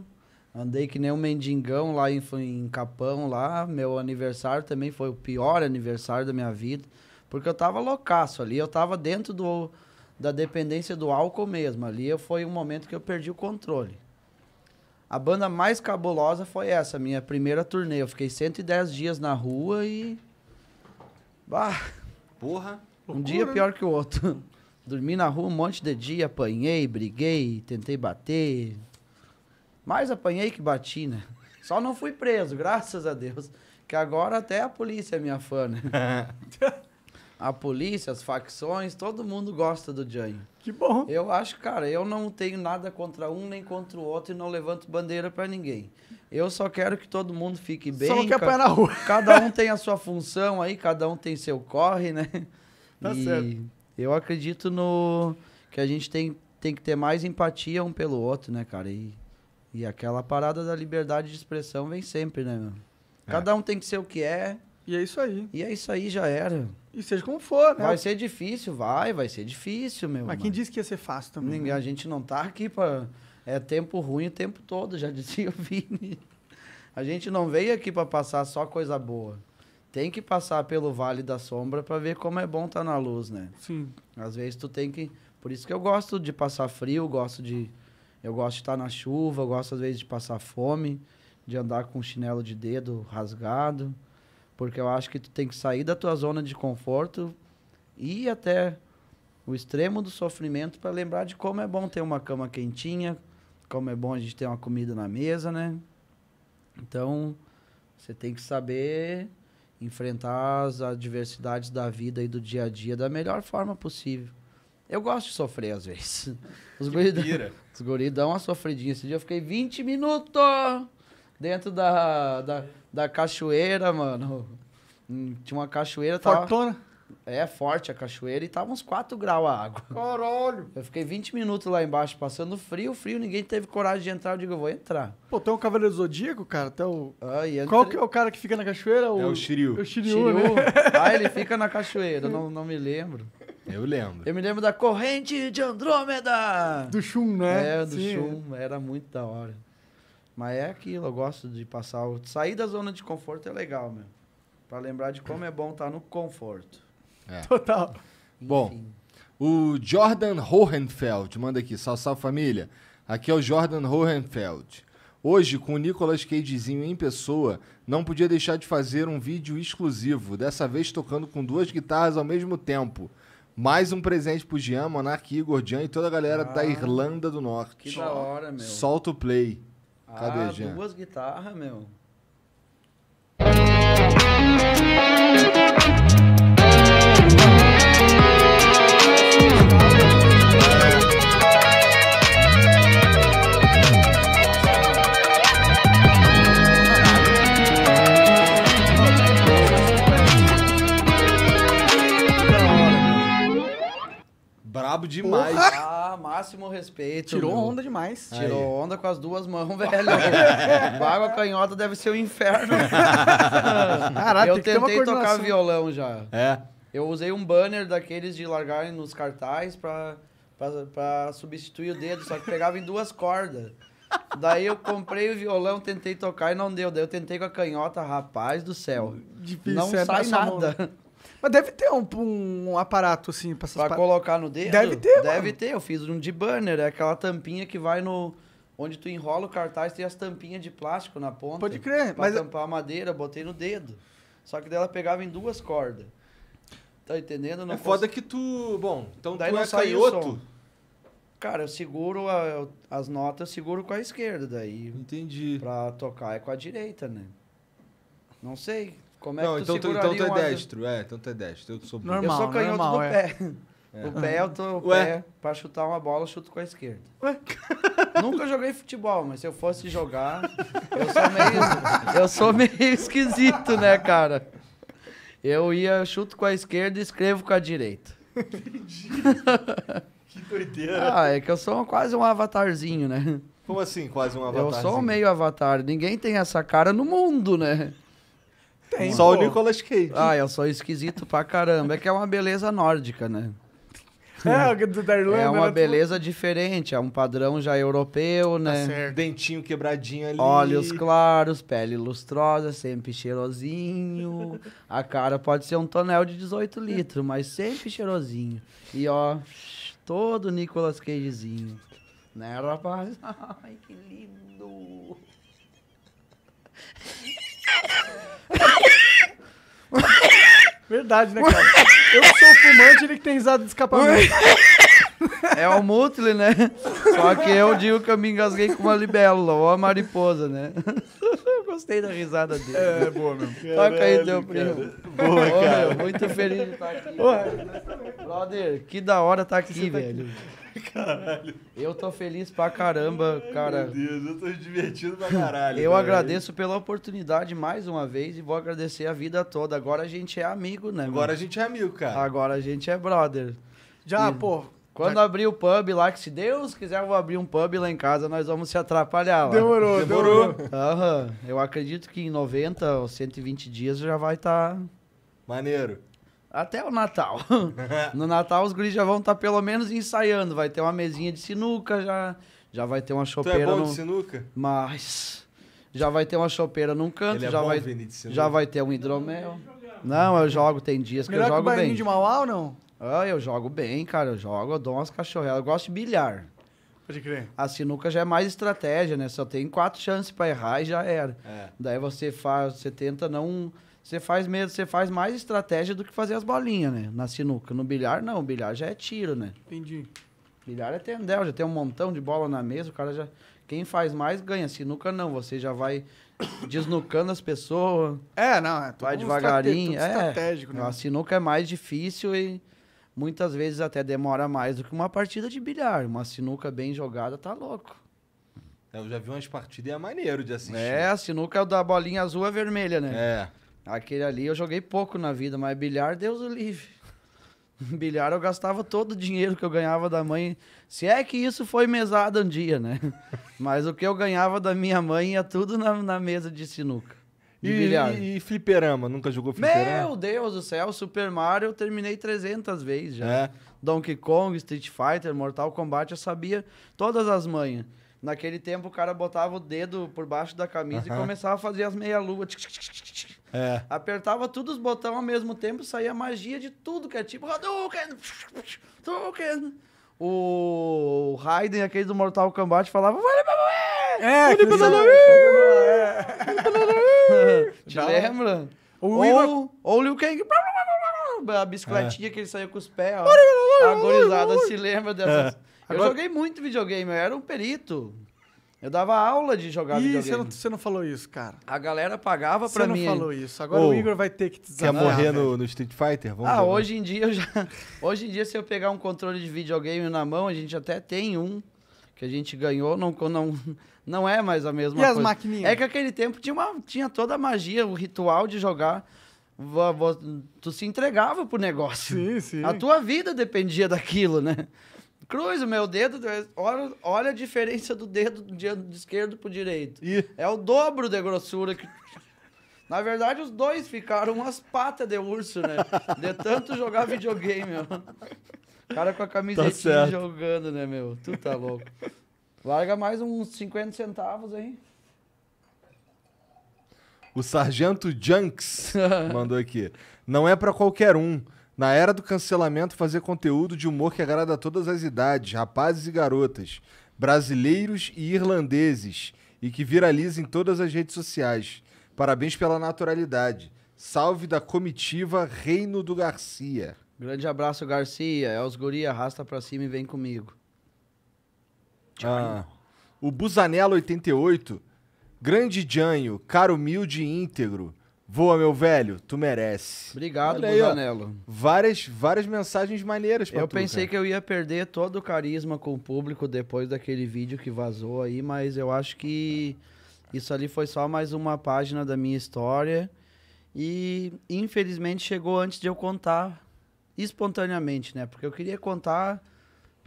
andei que nem um mendigão lá em, em Capão, lá. Meu aniversário também foi o pior aniversário da minha vida. Porque eu tava loucaço ali, eu tava dentro do, da dependência do álcool mesmo. Ali eu- foi um momento que eu perdi o controle. A banda mais cabulosa foi essa, minha primeira turnê. Eu fiquei 110 dias na rua e. Bah, Porra. um dia pior que o outro. Dormi na rua um monte de dia, apanhei, briguei, tentei bater. Mais apanhei que bati, né? Só não fui preso, graças a Deus. Que agora até a polícia é minha fã, né? A polícia, as facções, todo mundo gosta do Janho. Que bom. Eu acho, cara, eu não tenho nada contra um nem contra o outro e não levanto bandeira pra ninguém. Eu só quero que todo mundo fique bem. Só não quer ca- na rua. Cada um tem a sua função aí, cada um tem seu corre, né? Tá e certo. Eu acredito no que a gente tem, tem que ter mais empatia um pelo outro, né, cara? E, e aquela parada da liberdade de expressão vem sempre, né, meu? Cada um tem que ser o que é, E é isso aí. e é isso aí, já era. E seja como for, né? Vai ser difícil, vai, vai ser difícil, meu. Mas quem disse que ia ser fácil também? Ninguém, né? a gente não tá aqui pra. É tempo ruim o tempo todo, já dizia o Vini. A gente não veio aqui pra passar só coisa boa. Tem que passar pelo Vale da Sombra pra ver como é bom estar na luz, né? Sim. Às vezes tu tem que. Por isso que eu gosto de passar frio, gosto de. Eu gosto de estar na chuva, gosto às vezes de passar fome, de andar com chinelo de dedo rasgado. Porque eu acho que tu tem que sair da tua zona de conforto e ir até o extremo do sofrimento para lembrar de como é bom ter uma cama quentinha, como é bom a gente ter uma comida na mesa, né? Então, você tem que saber enfrentar as adversidades da vida e do dia a dia da melhor forma possível. Eu gosto de sofrer às vezes. Os guris, dão- os guris dão uma sofridinha. Esse dia eu fiquei 20 minutos dentro da, da, da cachoeira, mano. Hum, Tinha uma cachoeira, tava, Fortona. É forte a cachoeira e tava uns 4 graus a água. Caralho. Eu fiquei 20 minutos lá embaixo passando frio, frio, ninguém teve coragem de entrar. Eu digo, eu vou entrar. Pô, tem um Cavaleiro Zodíaco, cara. Tem o... Ah, e Qual que é o cara que fica na cachoeira? É o Shiryu. O Shiryu, né? Shiryu. Ah, ele fica na cachoeira, não, não me lembro. Eu lembro. Eu me lembro da corrente de Andrômeda. Do Shun, né? É, do Sim. Shun, era muito da hora. Mas é aquilo, eu gosto de passar. o- Sair da zona de conforto é legal, meu. Pra lembrar de como é bom estar no conforto. Total. Bom. Enfim. O Jordan Hohenfeld manda aqui, salve, salve família. Aqui é o Jordan Hohenfeld. Hoje, com o Nicolas Cagezinho em pessoa, não podia deixar de fazer um vídeo exclusivo, dessa vez tocando com duas guitarras ao mesmo tempo. Mais um presente pro Jean, Monark, Igor, Jean e toda a galera da Ah. Irlanda do Norte. Que da hora, meu. Solta o play. Cadê, ah, Jean? duas guitarras, meu. Brabo demais. Ah, máximo respeito. Tirou meu. onda demais. Tirou onda com as duas mãos, velho. Água canhota deve ser o inferno. Caralho, eu tem que ter uma tentei tocar violão já. É. Eu usei um banner daqueles de largarem nos cartazes pra, pra, pra substituir o dedo, só que pegava em duas cordas. Daí eu comprei o violão, tentei tocar e não deu. Daí eu tentei com a canhota, rapaz do céu. Difícil, não é sai nada. Mas deve ter um, um aparato assim pra essas Pra pa- colocar no dedo? Deve ter, Deve mano. ter. Eu fiz um de banner, é aquela tampinha que vai no. Onde tu enrola o cartaz, tem as tampinhas de plástico na ponta. Pode crer, Pra mas- tampar a madeira, botei no dedo. Só que daí ela pegava em duas cordas. Tá entendendo? Não É foda cons- que tu. Bom, então Daí tu não é saiu o som. canhoto. Cara, eu seguro a- as notas, eu seguro com a esquerda. Daí Entendi. pra tocar é com a direita, né? Não sei. Como é Não, que tu então tu, então tu é uma- destro. É, então tu é destro. Eu sou. Normal. eu sou canhoto normal, do é. pé. O pé, eu tô, Ué? pé, pra chutar uma bola, eu chuto com a esquerda. Ué? Nunca joguei futebol, mas se eu fosse jogar, eu sou meio, eu sou meio esquisito, né, cara? Eu ia, chuto com a esquerda e escrevo com a direita. Que doideira. Ah, é que eu sou quase um avatarzinho, né? Como assim, quase um Eu avatar? sou meio avatar. Ninguém tem essa cara no mundo, né? Tem, Só o pô. Nicolas Cage. Ah, eu sou esquisito pra caramba. É que é uma beleza nórdica, né? É, o do da Irlanda. É uma né? beleza diferente, é um padrão já europeu, Tá né? certo. Dentinho quebradinho ali. Olhos claros, pele lustrosa, sempre cheirosinho. A cara pode ser um tonel de 18 litros, mas sempre cheirosinho. E ó, todo Nicolas Cagezinho. Né, rapaz? Ai, que lindo. Verdade, né, cara? Eu que sou fumante, ele que tem risada de escapamento. É o Mutley, né? Só que eu digo que eu me engasguei com uma libélula, ou a mariposa, né? Eu gostei da risada dele. É, boa mesmo. Toca aí, teu primo. Boa, cara. muito feliz de estar aqui. Brother, que da hora estar aqui, velho. Caralho. Eu tô feliz pra caramba, cara. Deus, eu tô divertido pra caralho. Eu cara. agradeço pela oportunidade mais uma vez e vou agradecer a vida toda. Agora a gente é amigo, né? Agora a mano? gente é amigo, cara. Agora a gente é brother. Já, E- pô. Quando abrir o pub lá, que se Deus quiser eu vou abrir um pub lá em casa, nós vamos se atrapalhar lá. Demorou, demorou. Aham. Eu acredito que em 90 ou 120 dias já vai estar... Maneiro. Até o Natal. no Natal os guris já vão estar pelo menos ensaiando. Vai ter uma mesinha de sinuca já. Já vai ter uma Tu é chopeira bom no... de sinuca? Mas... Já vai ter uma chopeira num canto, Ele é já, bom, vai... Vini, de sinuca? já vai ter um hidromel. Não, eu jogo, tem dias que Melhor eu que o jogo bem. de Mauá ou não? Ah, eu jogo bem, cara. Eu jogo, eu dou umas cachorrelas. Eu gosto de bilhar. Pode crer. A sinuca já é mais estratégia, né? Só tem quatro chances pra errar e já era. É. Daí você faz, você tenta não, você faz mesmo, você faz mais estratégia do que fazer as bolinhas, né? Na sinuca. No bilhar não, o bilhar já é tiro, né? Entendi. Bilhar é tendel, já tem um montão de bola na mesa, o cara já quem faz mais ganha. Sinuca não, você já vai desnucando as pessoas, É, não, é tudo vai devagarinho, tudo é. estratégico, né? A sinuca é mais difícil e muitas vezes até demora mais do que uma partida de bilhar. Uma sinuca bem jogada tá louco. Eu já vi umas partidas e é maneiro de assistir. É, a sinuca é o da bolinha azul e vermelha, né? É. Aquele ali eu joguei pouco na vida, mas bilhar, Deus o livre. Bilhar eu gastava todo o dinheiro que eu ganhava da mãe. Se é que isso foi mesada um dia, né? Mas o que eu ganhava da minha mãe ia tudo na, na mesa de sinuca. De E, bilhar. e, e fliperama? Nunca jogou fliperama? Meu Deus do céu, Super Mario eu terminei 300 vezes já. É. Donkey Kong, Street Fighter, Mortal Kombat, eu sabia todas as manhas. Naquele tempo o cara botava o dedo por baixo da camisa e começava a fazer as meia-lua. É. Apertava todos os botões ao mesmo tempo, saía magia de tudo que é tipo Hadouken, Hadouken. O Raiden, aquele do Mortal Kombat, falava! É, eles- Te lembra? Ou, o Liu Kang. A bicicletinha que ele saiu com os pés, ó. A gorizada se lembra dessas. Eu Agora- joguei muito videogame, eu era um perito. Eu dava aula de jogar Ih, você videogame. não, você não falou isso, cara. A galera pagava Você pra não mim. falou isso. Agora Ô, o Igor vai ter que te Quer desafiar, morrer velho. no, no Street Fighter? Vamos Ah, jogar. hoje em dia eu já. Hoje em dia, se eu pegar um controle de videogame na mão, a gente até tem um que a gente ganhou, não, não, não é mais a mesma E as coisa. maquininhas? É que aquele tempo tinha, uma, tinha toda a magia, o ritual de jogar. Tu se entregava pro negócio. Sim, sim. A tua vida dependia daquilo, né? Cruz, o meu dedo, olha, olha a diferença do dedo de, de esquerdo pro direito. Ih. É o dobro de grossura que. Na verdade, os dois ficaram umas patas de urso, né? De tanto jogar videogame, ó. Cara com a camisetinha certo. jogando, né, meu? Tu tá louco. Larga mais uns 50 centavos aí. O Sargento Junks mandou aqui. Não é pra qualquer um. Na era do cancelamento, fazer conteúdo de humor que agrada a todas as idades, rapazes e garotas, brasileiros e irlandeses, e que viraliza em todas as redes sociais. Parabéns pela naturalidade. Salve da comitiva Reino do Garcia. Grande abraço, Garcia. É os guri, arrasta pra cima e vem comigo. Ah, o Busanello 88. Grande Janho, caro humilde e íntegro. Voa, meu velho, tu merece. Obrigado, Olha aí, ó. Busanello. Várias, várias mensagens maneiras pra Eu tu, pensei cara. que eu ia perder todo o carisma com o público depois daquele vídeo que vazou aí, mas eu acho que isso ali foi só mais uma página da minha história e infelizmente chegou antes de eu contar espontaneamente, né? Porque eu queria contar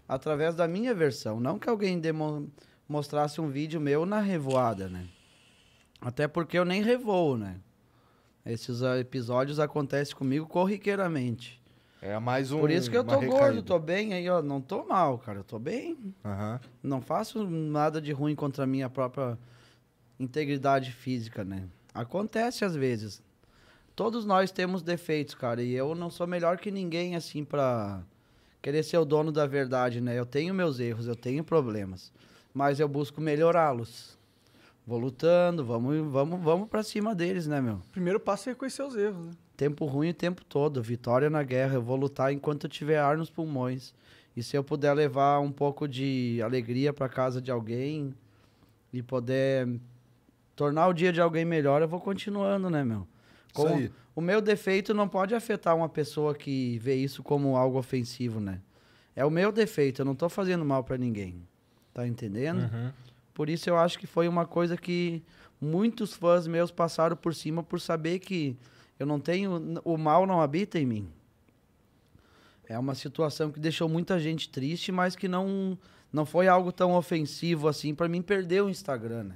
através da minha versão, não que alguém mostrasse um vídeo meu na revoada, né? Até porque eu nem revoo, né? Esses episódios acontecem comigo corriqueiramente. É mais um. Por isso que eu tô recaída. gordo, tô bem aí, ó. Não tô mal, cara. Eu tô bem. Aham. Não faço nada de ruim contra a minha própria integridade física, né? Acontece às vezes. Todos nós temos defeitos, cara. E eu não sou melhor que ninguém, assim, pra querer ser o dono da verdade, né? Eu tenho meus erros, eu tenho problemas. Mas eu busco melhorá-los. Vou lutando, vamos, vamos, vamos pra cima deles, né, meu? Primeiro passo é reconhecer os erros, né? Tempo ruim o tempo todo, vitória na guerra. Eu vou lutar enquanto eu tiver ar nos pulmões. E se eu puder levar um pouco de alegria para casa de alguém e poder tornar o dia de alguém melhor, eu vou continuando, né, meu? Aí. o meu defeito não pode afetar uma pessoa que vê isso como algo ofensivo, né? É o meu defeito, eu não tô fazendo mal para ninguém. Tá entendendo? Uhum. Por isso eu acho que foi uma coisa que muitos fãs meus passaram por cima por saber que eu não tenho. O mal não habita em mim. É uma situação que deixou muita gente triste, mas que não, não foi algo tão ofensivo assim para mim perder o Instagram, né?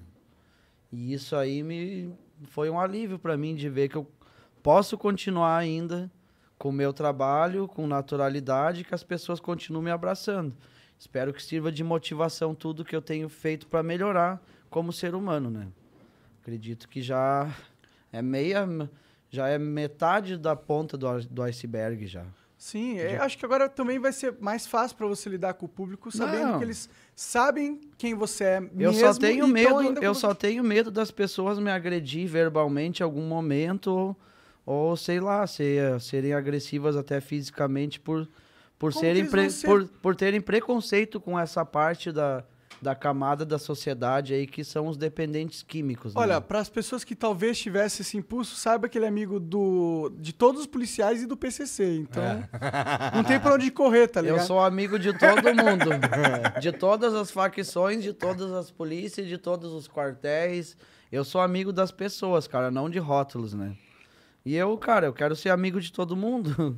E isso aí me foi um alívio para mim de ver que eu posso continuar ainda com o meu trabalho, com naturalidade, que as pessoas continuem me abraçando. Espero que sirva de motivação tudo que eu tenho feito para melhorar como ser humano, né? Acredito que já é meia, já é metade da ponta do, do iceberg já. Sim, é, acho que agora também vai ser mais fácil pra você lidar com o público, sabendo Não. que eles sabem quem você é Eu mesmo só tenho medo, eu com- só tenho medo das pessoas me agredir verbalmente em algum momento ou, ou, sei lá, ser, serem agressivas até fisicamente por por Como serem pre- ser? por, por terem preconceito com essa parte da, da camada da sociedade aí que são os dependentes químicos. né? Olha, para as pessoas que talvez tivessem esse impulso, saiba que ele é amigo do, de todos os policiais e do PCC. Então, não tem pra onde correr, tá ligado? Eu sou amigo de todo mundo. de todas as facções, de todas as polícias, de todos os quartéis. Eu sou amigo das pessoas, cara, não de rótulos, né? E eu, cara, eu quero ser amigo de todo mundo.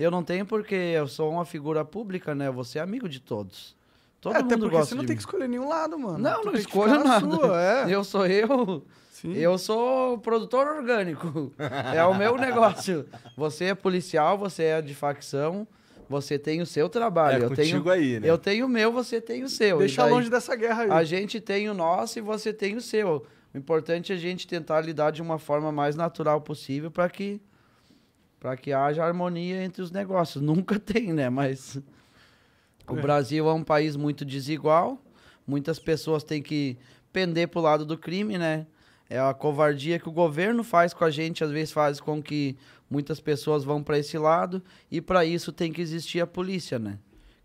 Eu não tenho porque eu sou uma figura pública, né? Você é amigo de todos. Todo É, até mundo porque gosta você não tem mim. que escolher nenhum lado, mano. Não, Tu não na nada. sua, é. Eu sou eu. Sim. Eu sou produtor orgânico. É o meu negócio. Você é policial, você é de facção, você tem o seu trabalho. É eu contigo tenho, aí, né? Eu tenho o meu, você tem o seu. Deixa daí longe dessa guerra aí. A gente tem o nosso e você tem o seu. O importante é a gente tentar lidar de uma forma mais natural possível para que para que haja harmonia entre os negócios. Nunca tem, né? Mas o É. Brasil é um país muito desigual. Muitas pessoas têm que pender pro lado do crime, né? É a covardia que o governo faz com a gente, às vezes faz com que muitas pessoas vão para esse lado e para isso tem que existir a polícia, né?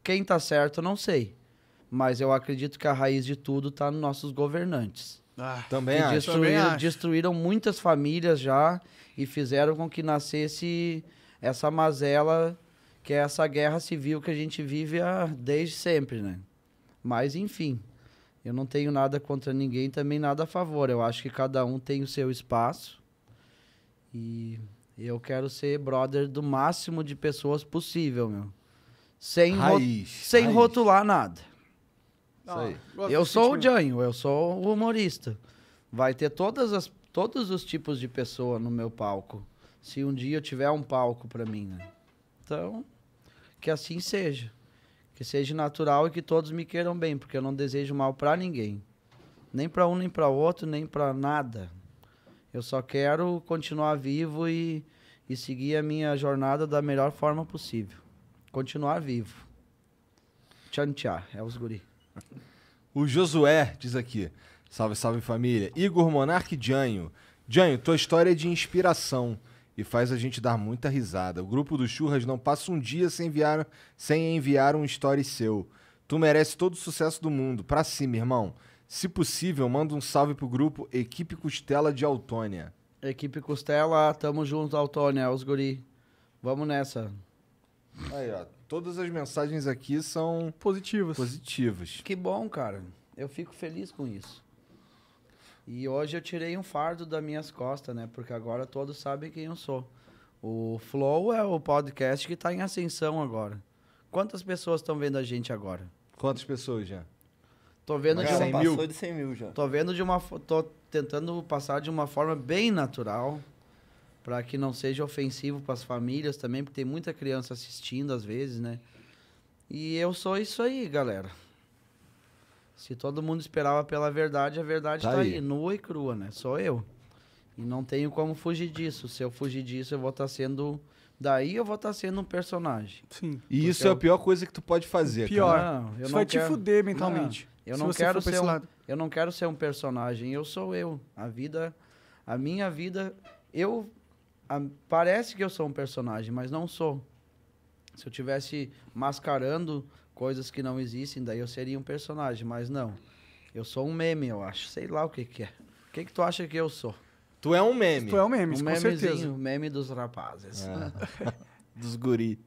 Quem tá certo, não sei. Mas eu acredito que a raiz de tudo tá nos nossos governantes. Ah, Também que acho. destruíram, Também acho. destruíram muitas famílias já e fizeram com que nascesse essa mazela, que é essa guerra civil que a gente vive há, desde sempre, né? Mas, enfim, eu não tenho nada contra ninguém, também nada a favor. Eu acho que cada um tem o seu espaço e eu quero ser brother do máximo de pessoas possível, meu. Sem, ro- Raiz. sem raiz. rotular nada. Isso aí. Eu sou o. Janho, eu sou o humorista. Vai ter todas as, todos os tipos de pessoa no meu palco. Se um dia eu tiver um palco pra mim, né? Então, que assim seja. Que seja natural e que todos me queiram bem, porque eu não desejo mal pra ninguém. Nem pra um, nem pra outro, nem pra nada. Eu só quero continuar vivo e, e seguir a minha jornada da melhor forma possível. Continuar vivo. Tchan tchá, é os guri. O Josué diz aqui. Salve, salve família. Igor Monarque Janho. Janho, tua história é de inspiração e faz a gente dar muita risada. O grupo do Churras não passa um dia sem enviar, sem enviar um story seu. Tu merece todo o sucesso do mundo. Pra cima, irmão. Se possível, manda um salve pro grupo Equipe Costela de Autônia. Equipe Costela, tamo junto, Altônia, é os guri. Vamos nessa. Aí, ó. Todas as mensagens aqui são Positivas. positivas. Que bom, cara. Eu fico feliz com isso. E hoje eu tirei um fardo das minhas costas, né? Porque agora todos sabem quem eu sou. O Flow é o podcast que tá em ascensão agora. Quantas pessoas estão vendo a gente agora? Quantas pessoas já? Tô vendo de uma, mil? passou de 100 mil já. Tô vendo de uma. Tô tentando passar de uma forma bem natural. Pra que não seja ofensivo pras famílias também, porque tem muita criança assistindo às vezes, né? E eu sou isso aí, galera. Se todo mundo esperava pela verdade, a verdade Tá tá, aí. aí. nua e crua, né? Sou eu. E não tenho como fugir disso. Se eu fugir disso, eu vou estar sendo. Daí eu vou estar sendo um personagem. Sim. E isso Porque é a eu- pior coisa que tu pode fazer, Pior. cara. Não, eu Isso não vai quero... te fuder mentalmente. Eu se não quero ser um, eu não quero ser um personagem, eu sou eu. A vida, a minha vida, eu a- parece que eu sou um personagem, mas não sou. Se eu tivesse mascarando coisas que não existem, daí eu seria um personagem, mas não. Eu sou um meme, eu acho. Sei lá o que que é. O que que tu acha que eu sou? Tu é um meme. Tu é um meme, um com memezinho, certeza. um meme dos rapazes. É. Dos guri.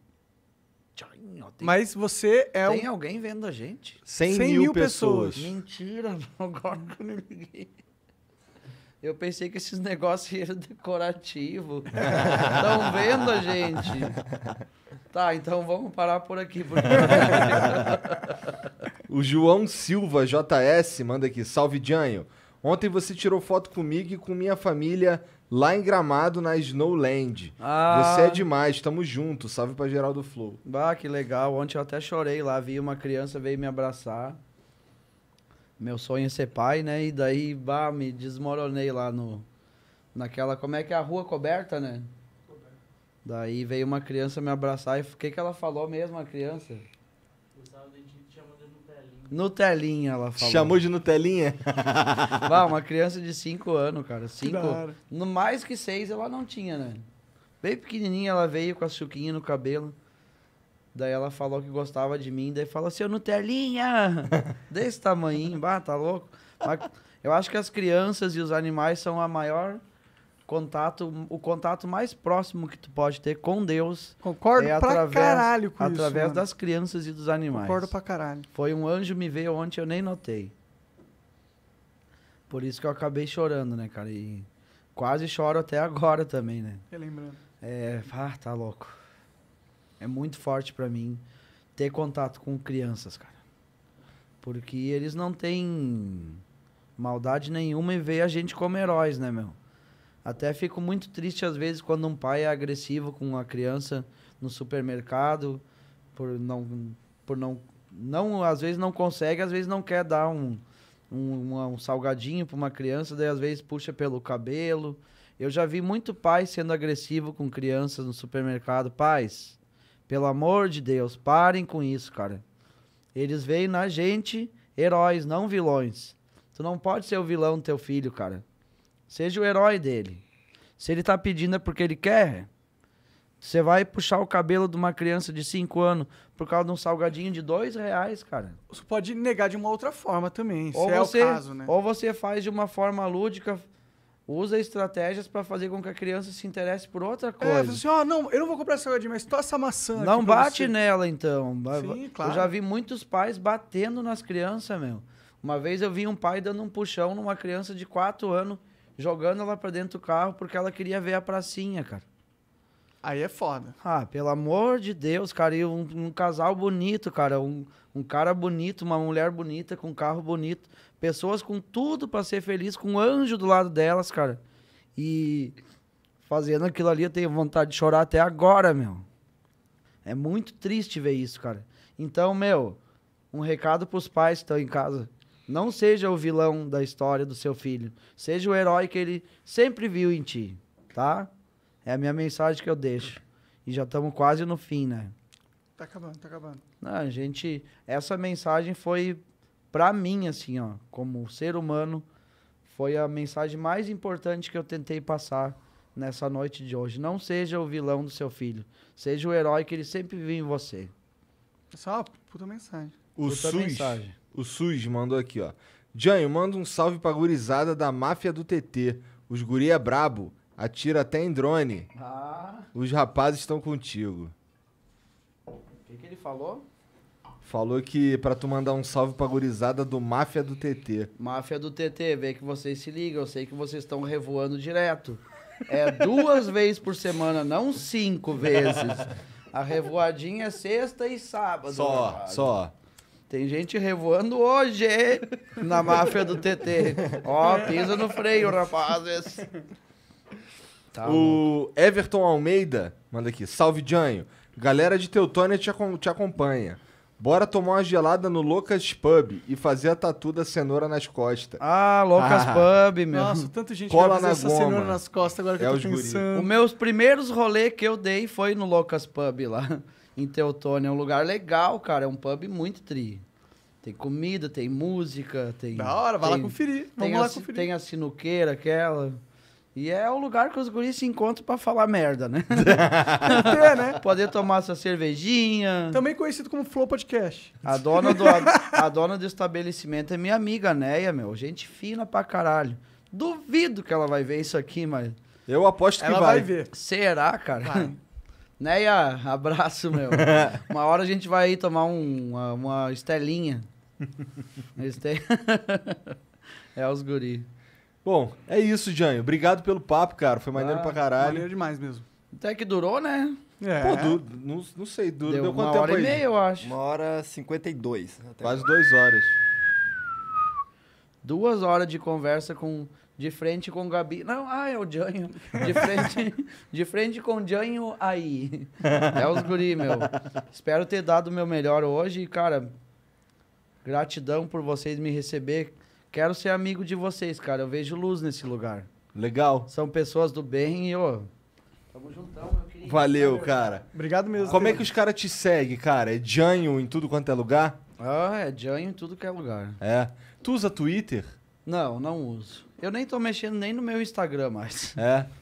Tem, Mas você é tem um... alguém vendo a gente? 100, 100 mil, mil pessoas. Mentira, agora que eu me liguei. Eu pensei que esses negócios eram decorativos. Estão vendo a gente? Tá, então vamos parar por aqui. Porque... O João Silva JS manda aqui, salve Janho. Ontem você tirou foto comigo e com minha família lá em Gramado na Snowland. Ah. Você é demais, tamo junto. Salve pra Geraldo Flow. Bah, que legal. Ontem eu até chorei lá. Vi uma criança veio me abraçar. Meu sonho é ser pai, né? E daí, bah, me desmoronei lá no... Naquela... Como é que é a rua coberta, né? Daí veio uma criança me abraçar e o que, que ela falou mesmo, a criança? Nutelinha, ela falou. Chamou de Nutelinha? Bah, uma criança de 5 anos, cara. Cinco. hora. No mais que 6 ela não tinha, né? Bem pequenininha, ela veio com a chuquinha no cabelo. Daí ela falou que gostava de mim. Daí falou, seu Nutelinha! Desse tamanhinho, bah, tá louco? Mas eu acho que as crianças e os animais são a maior contato, o contato mais próximo que tu pode ter com Deus. Concordo é pra através, caralho com através isso, mano. das crianças e dos animais. Concordo pra caralho. Foi um anjo me veio ontem, eu nem notei. Por isso que eu acabei chorando, né, cara? E quase choro até agora também, né? Relembrando. É, ah, tá louco. É muito forte pra mim ter contato com crianças, cara. Porque eles não têm maldade nenhuma e veem a gente como heróis, né, meu? Até fico muito triste às vezes quando um pai é agressivo com uma criança no supermercado por não por não não às vezes não consegue, às vezes não quer dar um um, um salgadinho para uma criança, daí às vezes puxa pelo cabelo. Eu já vi muito pai sendo agressivo com crianças no supermercado. Pais, pelo amor de Deus, parem com isso, cara. Eles veem na gente heróis, não vilões. Tu não pode ser o vilão do teu filho, cara. Seja o herói dele. Se ele tá pedindo é porque ele quer. Você vai puxar o cabelo de uma criança de 5 anos por causa de um salgadinho de dois reais, cara. Você pode negar de uma outra forma também, Ou se é você, o caso, né? ou você faz de uma forma lúdica, usa estratégias pra fazer com que a criança se interesse por outra É, coisa. fala assim, ó, não, eu não vou comprar essa salgadinho, mas tô essa maçã Não bate você. nela, então. Sim, Eu claro. já vi muitos pais batendo nas crianças, meu. Uma vez eu vi um pai dando um puxão numa criança de 4 anos, jogando ela pra dentro do carro porque ela queria ver a pracinha, cara. Aí é foda. Ah, pelo amor de Deus, cara. E um, um casal bonito, cara. Um, um cara bonito, uma mulher bonita, com um carro bonito. Pessoas com tudo pra ser feliz, com um anjo do lado delas, cara. E fazendo aquilo ali, eu tenho vontade de chorar até agora, meu. É muito triste ver isso, cara. Então, meu, um recado pros pais que estão em casa. Não seja o vilão da história do seu filho. Seja o herói que ele sempre viu em ti, tá? É a minha mensagem que eu deixo. E já estamos quase no fim, né? Tá acabando, tá acabando. Não, a gente, essa mensagem foi pra mim assim, ó, como ser humano, foi a mensagem mais importante que eu tentei passar nessa noite de hoje. Não seja o vilão do seu filho, seja o herói que ele sempre viu em você. Essa é uma puta mensagem. O Puta SUS, mensagem. o SUS mandou aqui, ó. Janho, manda um salve pra gurizada da máfia do TT. Os guri é brabo, atira até em drone. Ah, Os rapazes estão contigo. o que, que ele falou? Falou que pra tu mandar um salve pra gurizada do Máfia do TT. Máfia do TT, vê que vocês se ligam, eu sei que vocês estão revoando direto. É duas vezes por semana, não cinco vezes. A revoadinha é sexta e sábado. Só, rapaz. só. Tem gente revoando hoje na máfia do TT. Ó, pisa no freio, rapazes. Tá o Everton Almeida manda aqui. Salve, Janho. Galera de Teutônia te, acom- te acompanha. Bora tomar uma gelada no Locas Pub e fazer a tatu da cenoura nas costas. Ah, Loucas Ah. Pub, meu. Nossa, tanta gente Cola na essa goma. cenoura nas costas agora que É eu os tô guri. pensando. Os meus primeiros rolês que eu dei foi no Loucas Pub lá, em Teutônia. É um lugar legal, cara. É um pub muito tri. Tem comida, tem música, tem... Da hora, vai tem- lá conferir. Tem Vamos a, lá ci- conferir. tem a sinuqueira, aquela. E é o lugar que os guris se encontram pra falar merda, né? Tem, né? Poder tomar sua cervejinha. Também conhecido como Flow Podcast. A dona, do, a, a dona do estabelecimento é minha amiga, Neia, meu. Gente fina pra caralho. Duvido que ela vai ver isso aqui, mas. Eu aposto que Ela vai. vai ver. Será, cara? Vai. Neia, abraço, meu. Uma hora a gente vai aí tomar um- uma, uma estelinha. Este... é os guri. Bom, é isso, Janho. Obrigado pelo papo, cara. Foi maneiro Ah, pra caralho. Maneiro demais mesmo. Até que durou, né? É. Pô, du- não, não sei, du- deu, Deu quanto uma tempo hora e aí? meia, eu acho. Uma hora e 52. Até Quase duas horas. Duas horas de conversa com de frente com o Gabi. Não, ah, é o Janho. De frente, de frente com o Janho aí. É os guri, meu. Espero ter dado o meu melhor hoje. E, cara, gratidão por vocês me receber. Quero ser amigo de vocês, cara. Eu vejo luz nesse lugar. Legal. São pessoas do bem e, ô... Tamo juntão, meu querido. Valeu, cara. Obrigado mesmo. Como é que os caras te seguem, cara? É Janho em tudo quanto é lugar? Ah, é Janho em tudo que é lugar. É. Tu usa Twitter? Não, não uso. Eu nem tô mexendo nem no meu Instagram mais. É.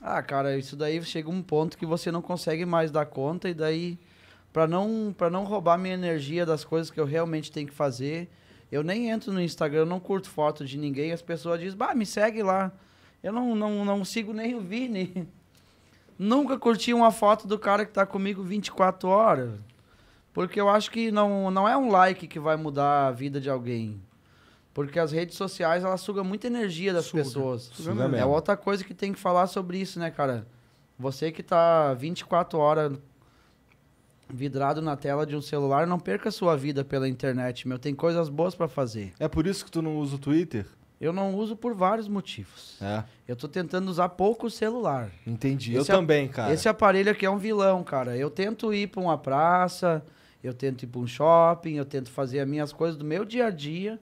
Ah, cara, isso daí chega um ponto que você não consegue mais dar conta e daí para não para não roubar minha energia das coisas que eu realmente tenho que fazer, eu nem entro no Instagram, eu não curto foto de ninguém, as pessoas dizem: "Bah, me segue lá". Eu não não, não sigo nem o Vini. Nunca curti uma foto do cara que tá comigo 24 horas. Porque eu acho que não, não é um like que vai mudar a vida de alguém. Porque as redes sociais, elas sugam muita energia das Suga. pessoas. Suga É outra coisa que tem que falar sobre isso, né, cara? Você que tá 24 horas vidrado na tela de um celular, não perca a sua vida pela internet, meu. Tem coisas boas pra fazer. É por isso que tu não usa o Twitter? Eu não uso por vários motivos. É. Eu tô tentando usar pouco o celular. Entendi. Esse eu também, cara. Esse aparelho aqui é um vilão, cara. Eu tento ir pra uma praça, eu tento ir pra um shopping, eu tento fazer as minhas coisas do meu dia a dia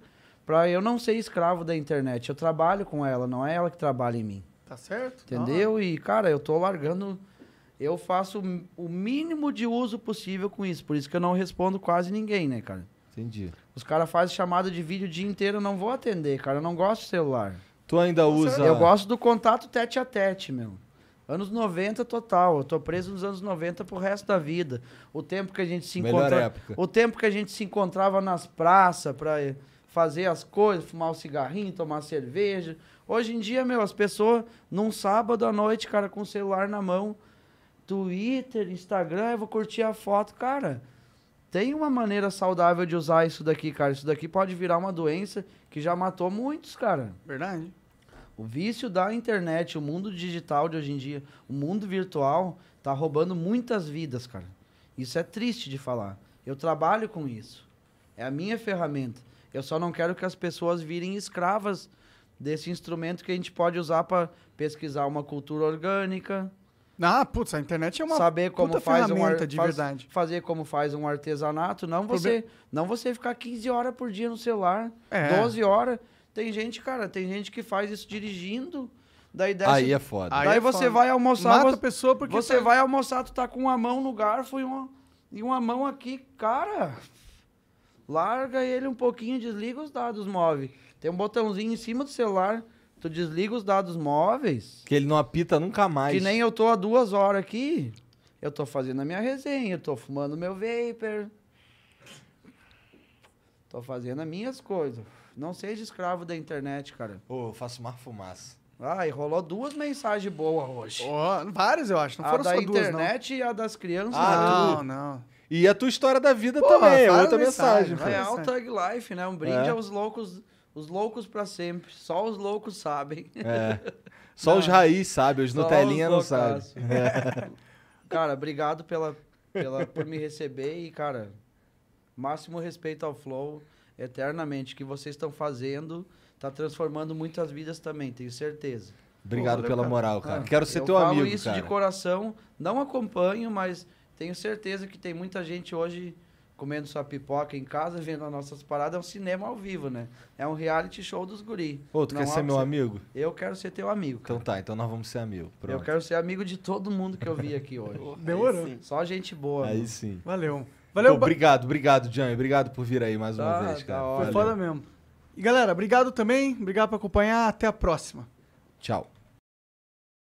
pra eu não ser escravo da internet. Eu trabalho com ela, não é ela que trabalha em mim. Tá certo? Entendeu? E, cara, eu tô largando. Eu faço o mínimo de uso possível com isso. Por isso que eu não respondo quase ninguém, né, cara? Entendi. Os caras fazem chamada de vídeo o dia inteiro, eu não vou atender, cara. Eu não gosto de celular. Tu ainda usa. Eu gosto do contato tete a tete, meu. Anos 90 total. Eu tô preso nos anos 90 pro resto da vida. O tempo que a gente se Melhor encontra... época. O tempo que a gente se encontrava nas praças pra eh, fazer as coisas, fumar um cigarrinho, tomar cerveja. Hoje em dia, meu, as pessoas, num sábado à noite, cara, com o celular na mão, Twitter, Instagram, eu vou curtir a foto. Cara, tem uma maneira saudável de usar isso daqui, cara. Isso daqui pode virar uma doença que já matou muitos, cara. Verdade. O vício da internet, o mundo digital de hoje em dia, o mundo virtual, tá roubando muitas vidas, cara. Isso é triste de falar. Eu trabalho com isso. É a minha ferramenta. Eu só não quero que as pessoas virem escravas desse instrumento que a gente pode usar para pesquisar uma cultura orgânica, Ah, putz, a internet é uma saber como puta faz um ar- de faz- verdade. fazer como faz um artesanato, não você, não você ficar 15 horas por dia no celular, É. 12 horas. Tem gente, cara, tem gente que faz isso dirigindo, daí desce Aí é foda. Aí Daí é você foda. vai almoçar, Mata a você, pessoa porque você tá- vai almoçar, tu tá com uma mão no garfo e uma, e uma mão aqui, cara. Larga ele um pouquinho, desliga os dados móveis. Tem um botãozinho em cima do celular, tu desliga os dados móveis. Que ele não apita nunca mais. Que nem eu tô há duas horas aqui. Eu tô fazendo a minha resenha, eu tô fumando meu vapor. Tô fazendo as minhas coisas. Não seja escravo da internet, cara. Ô, eu faço mais fumaça. Ah, e rolou duas mensagens boas hoje. Ó, várias, eu acho. Não a foram da só duas, não. internet e a das crianças. Ah, não, não. E a tua história da vida Porra, também, é outra a mensagem, mensagem. pô. É Fala o Tug Life, né? Um brinde É. aos loucos, os loucos pra sempre. Só os loucos sabem. É. Só os raiz, sabe? Os Só Nutelinha os não sabem. loucaços. Cara, obrigado pela, pela, por me receber e, cara, máximo respeito ao Flow, eternamente. O que vocês estão fazendo tá transformando muitas vidas também, tenho certeza. Obrigado Pô, pela cara. moral, cara. Ah, Quero ser eu teu falo amigo, isso cara. de coração, não acompanho, mas tenho certeza que tem muita gente hoje comendo sua pipoca em casa, vendo as nossas paradas, é um cinema ao vivo, né? É um reality show dos guri. Ô, tu Não quer há ser meu ser- amigo? Eu quero ser teu amigo, cara. Então tá, então nós vamos ser amigos. eu quero ser amigo de todo mundo que eu vi aqui hoje. Demorou. Só gente boa. Aí mano. sim. Valeu. Pô, Valeu, ba- obrigado, obrigado, Jan. Obrigado por vir aí mais uma Tá, vez, da cara. foi foda mesmo. E galera, obrigado também. Obrigado por acompanhar. Até a próxima. Tchau.